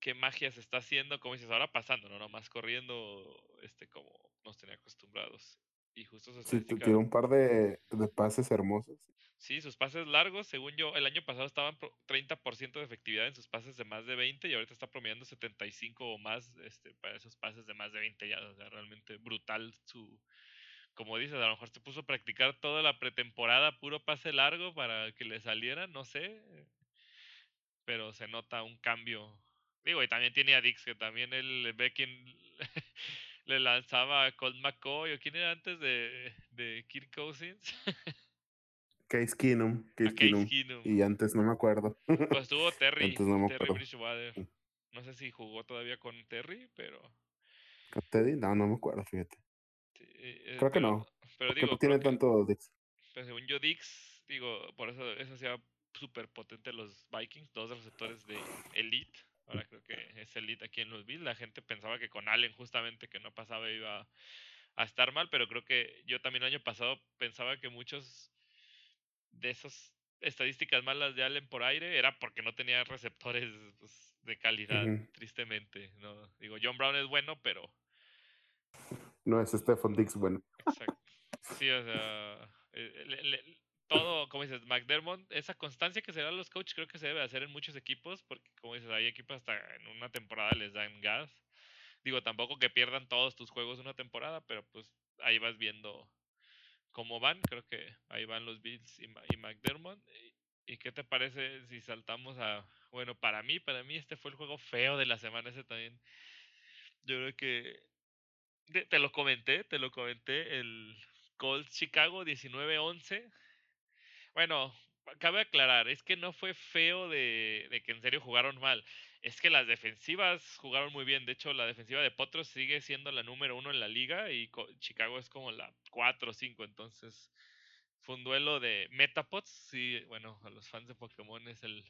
qué magia se está haciendo, como dices, ahora pasando, no nomás corriendo, este, como nos tenía acostumbrados. Y justo su Sí, tiene un par de, de pases hermosos. sí, sus pases largos, según yo, el año pasado estaban pro- 30% de efectividad en sus pases de más de 20 y ahorita está promediando 75 o más, este, para esos pases de más de 20 ya, o sea, realmente brutal su, como dices, a lo mejor se puso a practicar toda la pretemporada puro pase largo para que le saliera, no sé. Pero se nota un cambio. Digo, y también tiene a Dix, que también él ve quién le lanzaba a Colt McCoy, o quién era antes de, de Kirk Cousins. Case Keenum. Case Case Keenum. Keenum. Y antes no me acuerdo. Pues tuvo Terry, Antes no me Terry acuerdo. Bridgewater. No sé si jugó todavía con Terry, pero... ¿Con Teddy? No, no me acuerdo, fíjate. sí, eh, Creo que pero- no. Pero digo, no tiene que- tanto Dix. Pero según yo, Dix, digo, por eso eso hacía súper potente los Vikings, dos receptores de Elite. Ahora creo que es Elite aquí en los Bills. La gente pensaba que con Allen, justamente, que no pasaba, iba a estar mal, pero creo que yo también el año pasado pensaba que muchos de esas estadísticas malas de Allen por aire era porque no tenía receptores pues, de calidad, tristemente. ¿no? Digo, John Brown es bueno, pero No es Stephon Dix, bueno. Exacto. Sí, o sea, eh, le- le- todo, como dices, McDermott, esa constancia que se da los coaches creo que se debe hacer en muchos equipos, porque como dices, hay equipos hasta en una temporada les dan gas. Digo, tampoco que pierdan todos tus juegos una temporada, pero pues ahí vas viendo cómo van. Creo que ahí van los Bills y, McDermott. ¿Y, y qué te parece si saltamos a... Bueno, para mí, para mí este fue el juego feo de la semana, ese también. Yo creo que te, te lo comenté, te lo comenté, el Colts Chicago 19-11. Bueno, cabe aclarar, es que no fue feo de, de que en serio jugaron mal. Es que las defensivas jugaron muy bien. De hecho, la defensiva de Potros sigue siendo la número uno en la liga y Chicago es como la 4 o 5. Entonces, fue un duelo de Metapods. Sí, bueno, a los fans de Pokémon es el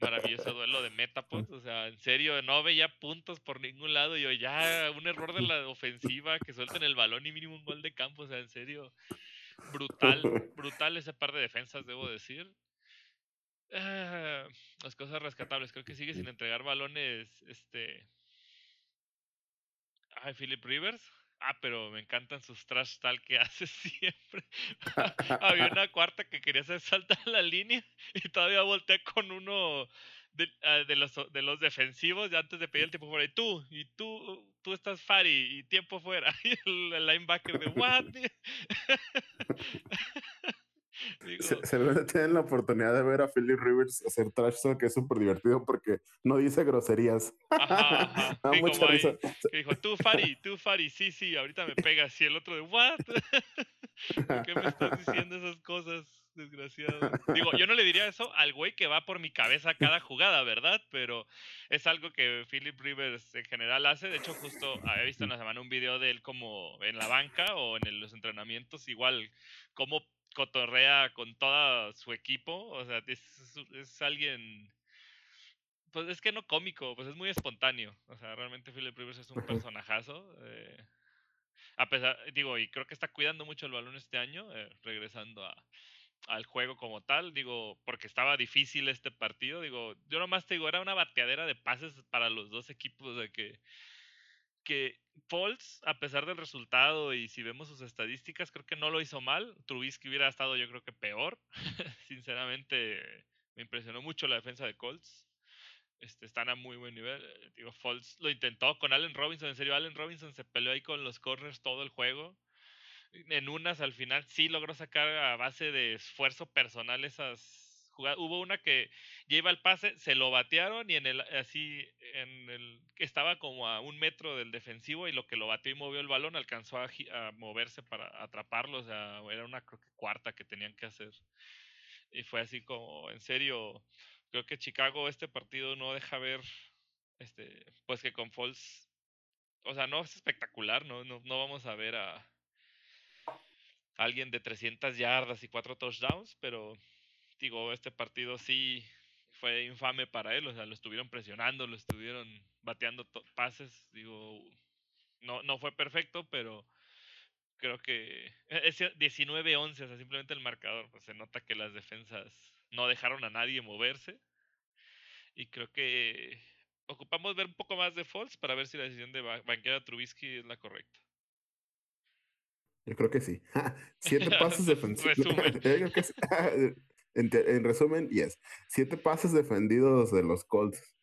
maravilloso duelo de Metapods. O sea, en serio, no veía puntos por ningún lado. Yo ya, un error de la ofensiva, que suelten el balón y mínimo un gol de campo. O sea, en serio, brutal, brutal ese par de defensas, debo decir. Ah, las cosas rescatables, creo que sigue sin entregar balones, este... Ay, Philip Rivers. Ah, pero me encantan sus trash tal que hace siempre. Había una cuarta que quería hacer saltar la línea y todavía voltea con uno de, ah, de los, de los defensivos antes de pedir el tiempo fuera. Y tú, y tú, tú estás Fari y tiempo fuera. Y el, el linebacker de, ¿what? Digo, Se, se le tienen la oportunidad de ver a Philip Rivers hacer trash talk, que es súper divertido porque no dice groserías. Ajá, ajá. Da Sí, mucha ahí, risa. que dijo, tú Fari, tú Fari, sí, sí, ahorita me pegas. Y el otro de, ¿what? ¿Por qué me estás diciendo esas cosas, desgraciado? Digo, yo no le diría eso al güey que va por mi cabeza cada jugada, ¿verdad? Pero es algo que Philip Rivers en general hace. De hecho, justo había visto en la semana un video de él como en la banca o en los entrenamientos, igual como cotorrea con todo su equipo. O sea, es, es- alguien pues es que no cómico, pues es muy espontáneo. O sea, realmente Philip Rivers es un personajazo. eh, a pesar, digo, y creo que está cuidando mucho el balón este año, eh, regresando a, al juego como tal, digo, porque estaba difícil este partido, digo, yo nomás te digo, era una bateadera de pases para los dos equipos de que que Foles, a pesar del resultado y si vemos sus estadísticas, creo que no lo hizo mal. Trubisky hubiera estado yo creo que peor. Sinceramente, me impresionó mucho la defensa de Colts. Este, están a muy buen nivel. Eh, digo, Foles lo intentó con Allen Robinson. En serio, Allen Robinson se peleó ahí con los corners todo el juego. En unas al final sí logró sacar a base de esfuerzo personal esas Hubo una que ya iba al pase, se lo batearon y en el así en el que estaba como a un metro del defensivo y lo que lo bateó y movió el balón alcanzó a, moverse para atraparlo. O sea, era una cuarta que tenían que hacer. Y fue así como, en serio, creo que Chicago este partido no deja ver, este, pues que con Falls, o sea, no es espectacular, no, no, no vamos a ver a alguien de 300 yardas y cuatro touchdowns, pero digo, este partido sí fue infame para él, o sea, lo estuvieron presionando, lo estuvieron bateando pases, digo, no, no fue perfecto, pero creo que e-, es 19-11, o sea, simplemente el marcador, pues se nota que las defensas no dejaron a nadie moverse. Y creo que ocupamos ver un poco más de Falls para ver si la decisión de banquear a Trubisky es la correcta. Yo creo que sí. Siete pases defensivos. en, resumen, yes. Siete pases defendidos de los Colts.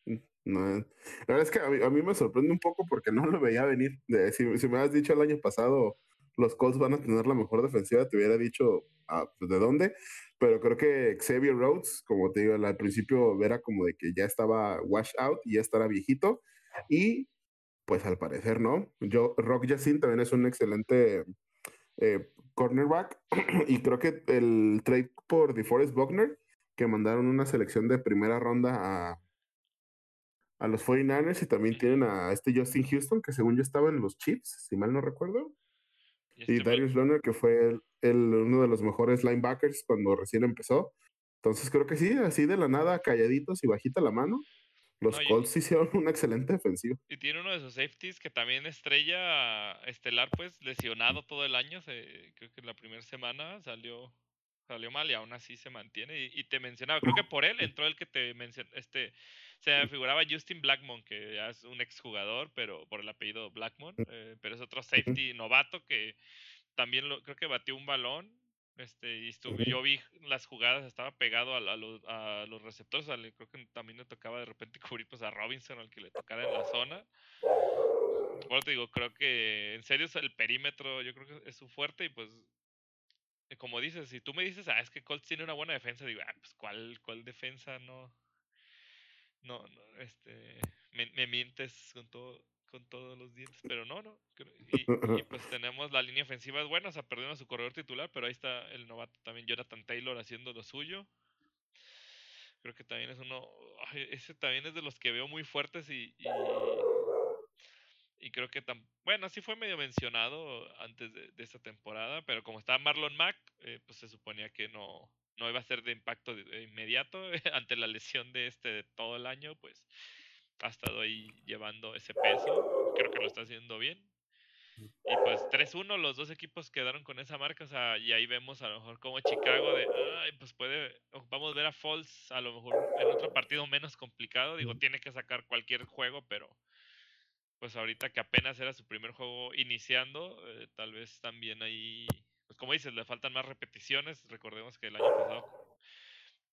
la verdad es que a mí, me sorprende un poco porque no lo veía venir. si, si, me has dicho el año pasado, los Colts van a tener la mejor defensiva, te hubiera dicho ah, pues, de dónde. Pero creo que Xavier Rhodes, como te digo, al principio era como de que ya estaba washed out y ya estaba viejito. Y pues al parecer no. Yo, Rock Yacine también es un excelente eh, cornerback. y creo que el trade por DeForest Buckner, que mandaron una selección de primera ronda a, a los 49ers y también tienen a este Justin Houston, que según yo estaba en los Chiefs, si mal no recuerdo. Y, este Darius Leonard, que fue el, uno de los mejores linebackers cuando recién empezó. Entonces creo que sí, así de la nada, calladitos y bajita la mano. Los Colts hicieron una excelente defensiva. Y tiene uno de sus safeties que también estrella estelar, pues lesionado todo el año. creo que la primera semana salió salió mal y aún así se mantiene. Y, te mencionaba, creo que por él entró el que te mencionó, este, se figuraba Justin Blackmon, que ya es un exjugador, pero por el apellido Blackmon, eh, pero es otro safety novato que también lo, creo que batió un balón este, y estuve, yo vi las jugadas, estaba pegado a, los, a los, receptores. creo que también le tocaba de repente cubrir pues, a Robinson, al que le tocara en la zona. Bueno, te digo, creo que en serio el perímetro, yo creo que es su fuerte. Y pues, eh, como dices, si tú me dices, ah, es que Colts tiene una buena defensa, digo, ah, pues, ¿cuál, cuál defensa no? No, no, este, me, me mientes con todo con todos los dientes, pero no, no. Y, pues tenemos la línea ofensiva es buena, o sea, perdieron a su corredor titular, pero ahí está el novato también, Jonathan Taylor, haciendo lo suyo. Creo que también es uno, ese también es de los que veo muy fuertes y, y, creo que, tan, bueno, sí fue medio mencionado antes de, esta temporada, pero como está Marlon Mack, eh, pues se suponía que no, no iba a ser de impacto inmediato ante la lesión de este de todo el año, pues ha estado ahí llevando ese peso. Creo que lo está haciendo bien. Y pues 3-1 los dos equipos quedaron con esa marca, o sea, y ahí vemos a lo mejor como Chicago de, ay, pues puede, vamos a ver a Falls a lo mejor en otro partido menos complicado, digo, tiene que sacar cualquier juego, pero pues ahorita que apenas era su primer juego iniciando, eh, tal vez también ahí, pues como dices, le faltan más repeticiones, recordemos que el año pasado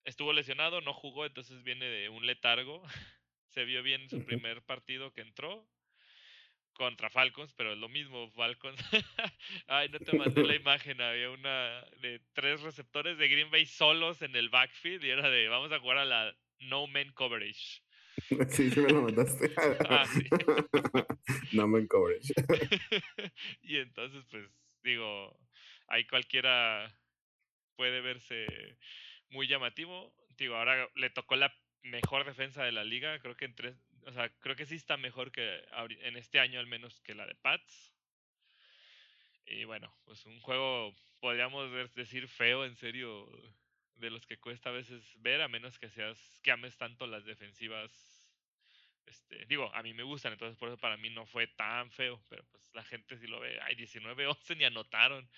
estuvo lesionado, no jugó, entonces viene de un letargo se vio bien en su primer partido que entró contra Falcons, pero es lo mismo, Falcons. Ay, no te mandé la imagen, había una de tres receptores de Green Bay solos en el backfield y era de vamos a jugar a la no man coverage. Sí, sí me lo mandaste. ah, sí. no man coverage. y entonces, pues, digo, ahí cualquiera puede verse muy llamativo. Digo, ahora le tocó la mejor defensa de la liga. Creo que en tres, o sea, creo que sí está mejor que en este año al menos que la de Pats. Y bueno, pues un juego podríamos decir feo, en serio, de los que cuesta a veces ver, a menos que seas que ames tanto las defensivas. Este, digo, a mí me gustan, entonces por eso para mí no fue tan feo, pero pues la gente si lo ve, hay 19-11 ni anotaron.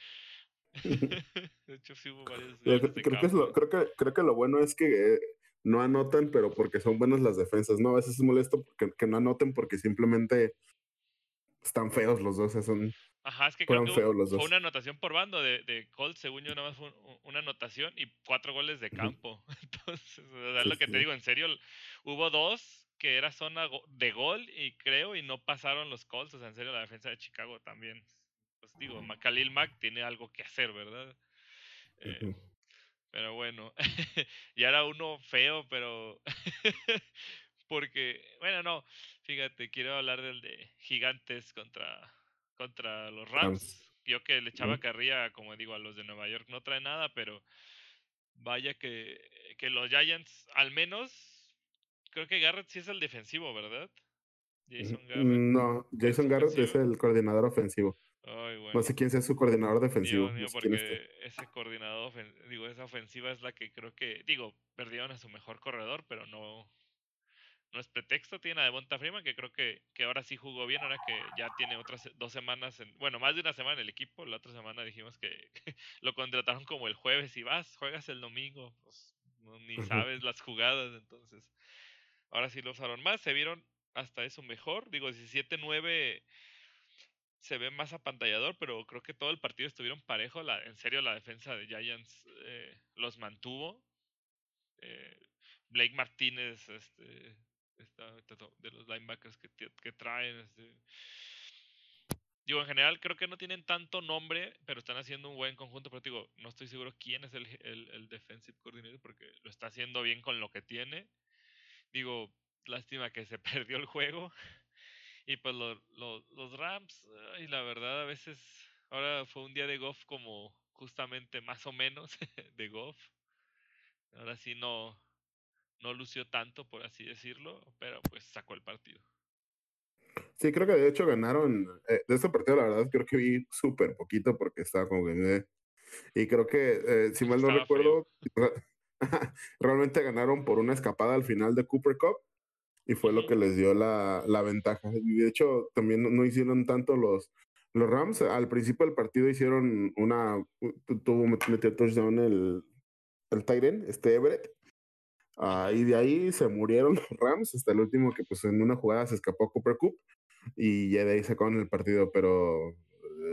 de hecho, sí hubo varios. Creo, que creo, que, creo que lo bueno es que eh, no anotan, pero porque son buenas las defensas, ¿no? A veces es molesto porque, que no anoten porque simplemente están feos los dos, son Ajá, es que creo que fue una anotación por bando de, de Colts, según yo, nada más fue una anotación y cuatro goles de campo. Entonces, es lo que te digo, en serio, hubo dos que era zona de gol y creo y no pasaron los Colts, o sea, en serio, la defensa de Chicago también. Pues digo, Khalil Mack tiene algo que hacer, ¿verdad? Eh, pero bueno, y ahora uno feo, pero porque, bueno, no, fíjate, quiero hablar del de Gigantes contra contra los Rams. Yo que le echaba carrilla, como digo, a los de Nueva York no trae nada, pero vaya que, que los Giants, al menos, creo que Garrett sí es el defensivo, ¿verdad? Jason Garrett. No, Jason Garrett es el coordinador ofensivo. No sé quién sea su coordinador defensivo. porque ese coordinador, digo, esa ofensiva es la que creo que, digo, perdieron a su mejor corredor, pero no, no es pretexto, tiene a Devonta Freeman, que creo que, que ahora sí jugó bien, ahora que ya tiene otras dos semanas, en, bueno, más de una semana en el equipo, la otra semana dijimos que, lo contrataron como el jueves y vas, juegas el domingo, pues ni sabes las jugadas, entonces ahora sí lo usaron más, se vieron hasta eso mejor, digo 17-9 se ve más apantallador, pero creo que todo el partido estuvieron parejo, en serio la defensa de Giants eh, los mantuvo. Eh, Blake Martínez este, de los linebackers que, traen. Este. Digo, en general creo que no tienen tanto nombre, pero están haciendo un buen conjunto. Pero digo, no estoy seguro quién es el, el defensive coordinator porque lo está haciendo bien con lo que tiene. Digo, lástima que se perdió el juego. Y pues los, los Rams, y la verdad a veces, ahora fue un día de golf como justamente más o menos de golf. Ahora sí no, no lució tanto, por así decirlo, pero pues sacó el partido. Sí, creo que de hecho ganaron. Eh, de este partido, la verdad, creo que vi súper poquito porque estaba como que. y creo que, eh, si mal no recuerdo, realmente ganaron por una escapada al final de Cooper Cup y fue lo que les dio la, la ventaja. Y de hecho, también no, hicieron tanto los, los Rams. Al principio del partido hicieron una. Tuvo metió touchdown el, el Tyren, este Everett Ah, y de ahí se murieron los Rams hasta el último que pues en una jugada se escapó Cooper Cup y ya de ahí sacaron el partido, pero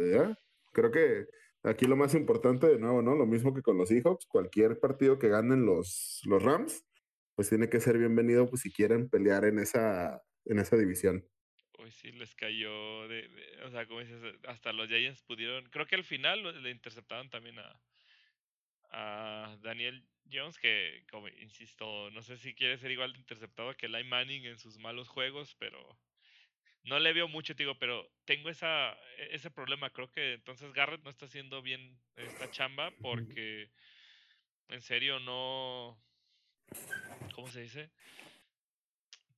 eh, creo que aquí lo más importante de nuevo, ¿no? Lo mismo que con los Seahawks, cualquier partido que ganen los, los Rams, pues tiene que ser bienvenido pues si quieren pelear en esa, en esa división. Hoy sí les cayó de, o sea, como dices, hasta los Giants pudieron, creo que al final le interceptaron también a, a Daniel Jones, que, como insisto, no sé si quiere ser igual de interceptado que Lai Manning en sus malos juegos, pero no le veo mucho, digo, pero tengo esa, e, ese problema. Creo que entonces Garrett no está haciendo bien esta chamba porque, en serio, no. ¿Cómo se dice?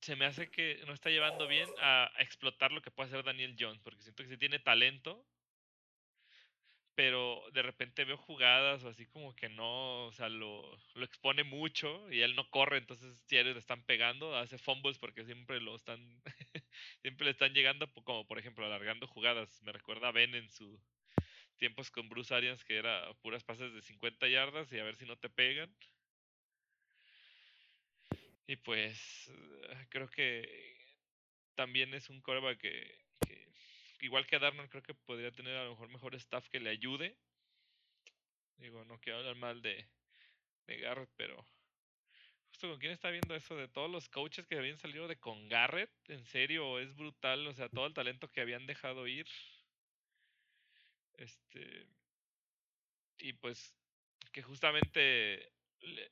Se me hace que no está llevando bien a explotar lo que puede hacer Daniel Jones, porque siento que si tiene talento, pero de repente veo jugadas o así como que no, o sea, lo, lo expone mucho y él no corre, entonces diarios le están pegando, hace fumbles porque siempre lo están, siempre le están llegando, como por ejemplo alargando jugadas. Me recuerda a Ben en sus tiempos con Bruce Arians que era puras pases de 50 yardas y a ver si no te pegan. Y pues creo que también es un coreback que igual que Darnold, creo que podría tener a lo mejor mejor staff que le ayude. Digo, no quiero hablar mal de, de Garrett, pero justo con quién está viendo eso de todos los coaches que habían salido de con Garrett, en serio, es brutal, o sea, todo el talento que habían dejado ir. Este y pues que justamente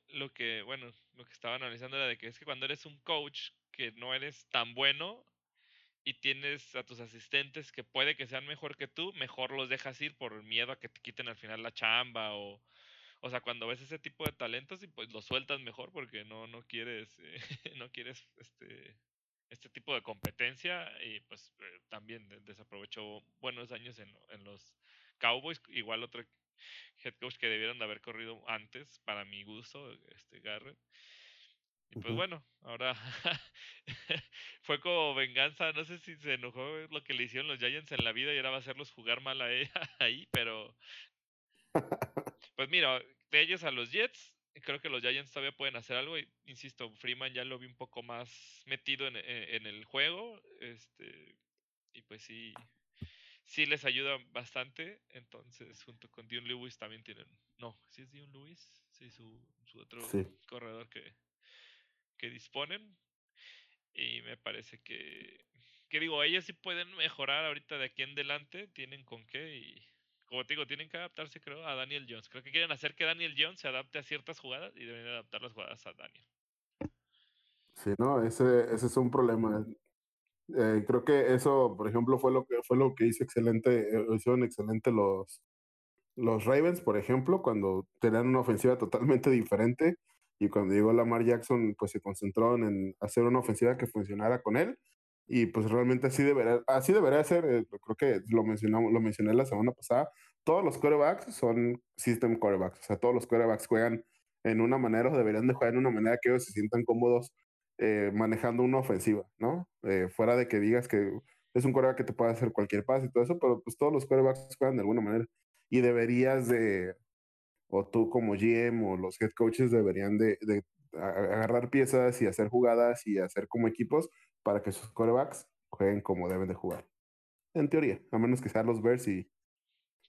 lo que, bueno, lo que estaba analizando era de que es que cuando eres un coach que no eres tan bueno, y tienes a tus asistentes que puede que sean mejor que tú, mejor los dejas ir por miedo a que te quiten al final la chamba o o sea, cuando ves ese tipo de talentos y pues los sueltas mejor porque no no quieres eh, no quieres este este tipo de competencia y pues eh, también desaprovechó buenos años en, en los Cowboys, igual otro head coach que debieron de haber corrido antes para mi gusto, este Garrett. Y pues bueno, ahora fue como venganza. No sé si se enojó lo que le hicieron los Giants en la vida y ahora va a hacerlos jugar mal a ella ahí, pero. Pues mira, de ellos a los Jets, creo que los Giants todavía pueden hacer algo. Y, insisto, Freeman ya lo vi un poco más metido en, en, el juego. Este. y pues sí, sí les ayuda bastante. Entonces, junto con Dion Lewis también tienen. No, si es Dion Lewis, sí, su, su otro corredor que, que disponen. Y me parece que, que digo, ellos sí pueden mejorar ahorita de aquí en adelante, tienen con qué y como te digo, tienen que adaptarse creo a Daniel Jones. Creo que quieren hacer que Daniel Jones se adapte a ciertas jugadas y deben adaptar las jugadas a Daniel. Sí, no, ese, ese es un problema. Eh, creo que eso, por ejemplo, fue lo que fue lo que hizo excelente, eh, hicieron excelente los, los Ravens, por ejemplo, cuando tenían una ofensiva totalmente diferente y cuando llegó Lamar Jackson, pues se concentraron en hacer una ofensiva que funcionara con él y pues realmente así debería, así debería ser, eh, creo que lo mencionamos, lo mencioné la semana pasada, todos los quarterbacks son system quarterbacks, o sea, todos los quarterbacks juegan en una manera o deberían de jugar en una manera que ellos se sientan cómodos eh, manejando una ofensiva, ¿no? Eh, fuera de que digas que es un quarterback que te puede hacer cualquier pase y todo eso, pero pues todos los quarterbacks juegan de alguna manera y deberías de, o tú como GM o los head coaches deberían de, de agarrar piezas y hacer jugadas y hacer como equipos para que sus quarterbacks jueguen como deben de jugar. En teoría, a menos que sean los Bears y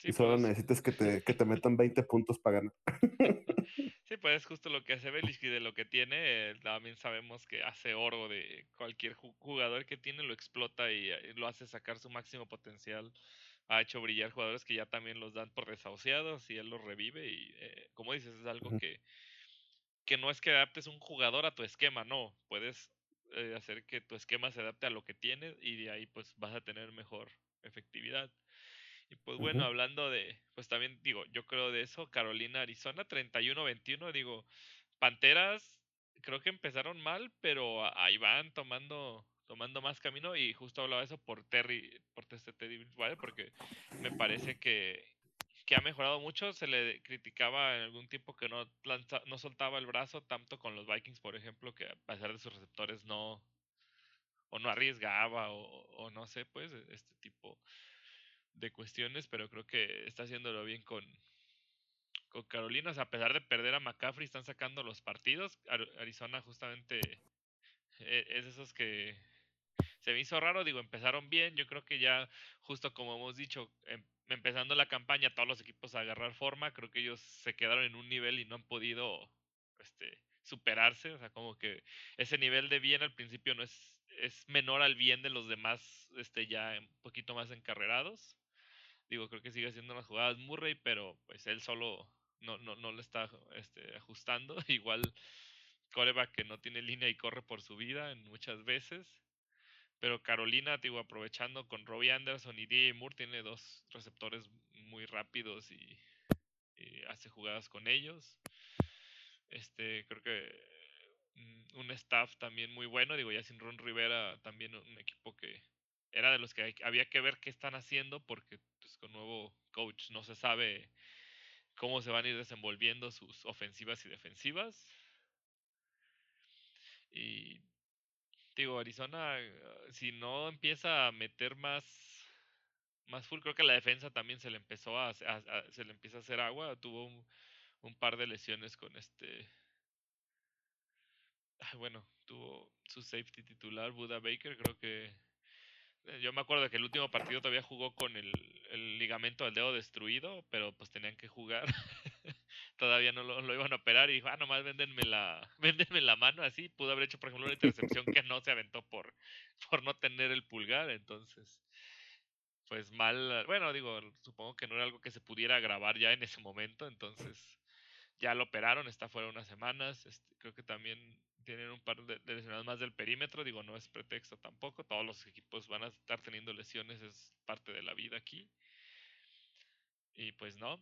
y solo pues. necesitas que te, que te metan 20 puntos para ganar. Pues es justo lo que hace Belichick de lo que tiene. también sabemos que hace oro de cualquier jugador que tiene, lo explota y, eh, lo hace sacar su máximo potencial. Ha hecho brillar jugadores que ya también los dan por desahuciados y él los revive. Y eh, como dices, es algo que, que no es que adaptes un jugador a tu esquema, no. Puedes eh, hacer que tu esquema se adapte a lo que tienes y de ahí pues vas a tener mejor efectividad. Y pues bueno, hablando de, pues también digo, yo creo de eso, Carolina, Arizona, 31-21, digo, Panteras creo que empezaron mal, pero ahí van tomando tomando más camino y justo hablaba eso por Terry, por este Teddy porque me parece que, que ha mejorado mucho, se le criticaba en algún tiempo que no, no soltaba el brazo tanto con los Vikings, por ejemplo, que a pesar de sus receptores no, o no arriesgaba, o, o no sé, pues, este tipo de cuestiones, pero creo que está haciéndolo bien con, con Carolina. a pesar de perder a McCaffrey, están sacando los partidos. Arizona justamente e-, es esos que se me hizo raro, digo, empezaron bien. Yo creo que ya, justo como hemos dicho, em, empezando la campaña, todos los equipos a agarrar forma. Creo que ellos se quedaron en un nivel y no han podido este, superarse. O sea, como que ese nivel de bien al principio no es, es menor al bien de los demás, este, ya un poquito más encarrerados. Digo, creo que sigue haciendo las jugadas Murray, pero pues él solo no, no, no le está este, ajustando. Igual coreback que no tiene línea y corre por su vida en muchas veces. Pero Carolina, digo, aprovechando con Robbie Anderson y DJ Moore, tiene dos receptores muy rápidos y, y, hace jugadas con ellos. Este, creo que mm, un staff también muy bueno. Digo, ya sin Ron Rivera, también un equipo que era de los que había que ver qué están haciendo porque pues, con nuevo coach no se sabe cómo se van a ir desenvolviendo sus ofensivas y defensivas. Y digo, Arizona, si no empieza a meter más, más full, creo que la defensa también se le empezó a, se le empieza a hacer agua. Tuvo un, par de lesiones con este. bueno, tuvo su safety titular, Buda Baker, creo que yo me acuerdo que el último partido todavía jugó con el, ligamento del dedo destruido, pero pues tenían que jugar. todavía no lo, iban a operar y dijo, ah, nomás véndenme la, véndenme la mano así. Pudo haber hecho, por ejemplo, una intercepción que no se aventó por, por no tener el pulgar. Entonces, pues mal. Bueno, digo, supongo que no era algo que se pudiera grabar ya en ese momento. Entonces, ya lo operaron, está fuera unas semanas. Este, creo que también tienen un par de, lesionados más del perímetro, digo, no es pretexto tampoco, todos los equipos van a estar teniendo lesiones, es parte de la vida aquí. Y pues no,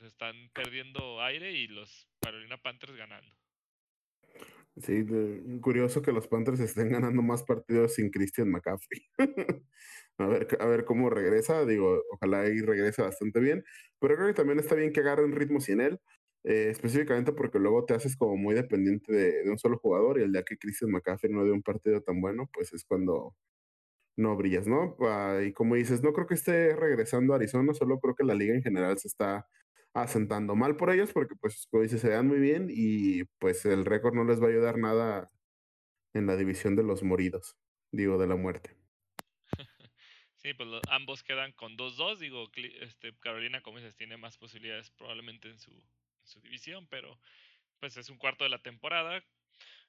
están perdiendo aire y los Carolina Panthers ganando. Sí, curioso que los Panthers estén ganando más partidos sin Christian McCaffrey. a, ver, a ver cómo regresa, digo, ojalá ahí regrese bastante bien, pero creo que también está bien que agarren ritmo sin él. Eh, específicamente porque luego te haces como muy dependiente de, un solo jugador y el día que Christian McCaffrey no de un partido tan bueno, pues es cuando no brillas, ¿no? Ah, y como dices, no creo que esté regresando a Arizona, solo creo que la liga en general se está asentando mal por ellos porque pues como dices, se dan muy bien y pues el récord no les va a ayudar nada en la división de los moridos, digo, de la muerte. Sí, pues ambos quedan con 2-2. Digo, este, Carolina, como dices, tiene más posibilidades probablemente en su, su división, pero pues es un cuarto de la temporada.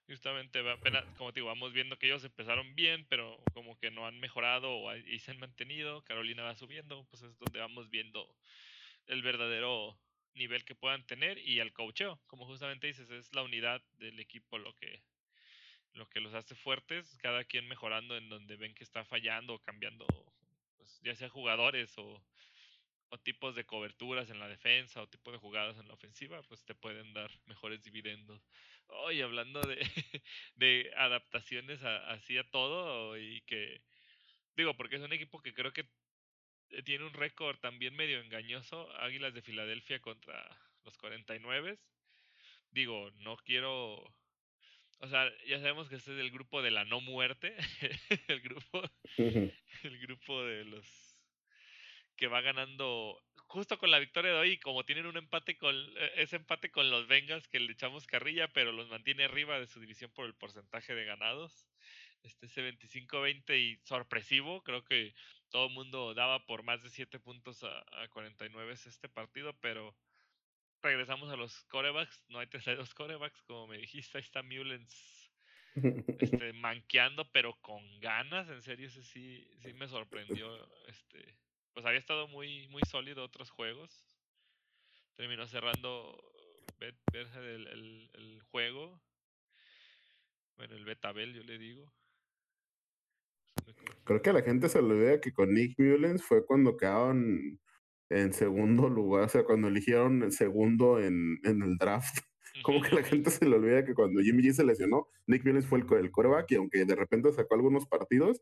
Justamente, apenas, como te digo, vamos viendo que ellos empezaron bien, pero como que no han mejorado y se han mantenido. Carolina va subiendo, pues es donde vamos viendo el verdadero nivel que puedan tener y el coacheo. Como justamente dices, es la unidad del equipo lo que, lo que los hace fuertes, cada quien mejorando en donde ven que está fallando o cambiando, pues, ya sea jugadores o, o tipos de coberturas en la defensa o tipo de jugadas en la ofensiva, pues te pueden dar mejores dividendos. Oye, hablando de, de adaptaciones así a todo y que, digo, porque es un equipo que creo que eh, tiene un récord también medio engañoso, Águilas de Filadelfia contra los 49. Digo, no quiero... O sea, ya sabemos que este es el grupo de la no muerte, el grupo, el grupo de los que va ganando justo con la victoria de hoy, como tienen un empate con e, ese empate con los Bengals que le echamos carrilla, pero los mantiene arriba de su división por el porcentaje de ganados. Este ese 25-20 y sorpresivo, creo que todo el mundo daba por más de 7 puntos a, 49 este partido, pero regresamos a los corebacks, no hay terceros corebacks, como me dijiste, ahí está Mullens este, manqueando, pero con ganas, en serio, ese sí, sí me sorprendió, este, pues había estado muy, muy sólido otros juegos. Terminó cerrando el, el, juego. Bueno, el Betabel, yo le digo. Creo que a la gente se le olvida que con Nick Mullens fue cuando quedaron en segundo lugar, o sea, cuando eligieron el segundo en, en el draft. Como que la gente se le olvida que cuando Jimmy G se lesionó, Nick Mullens fue el, el coreback y aunque de repente sacó algunos partidos,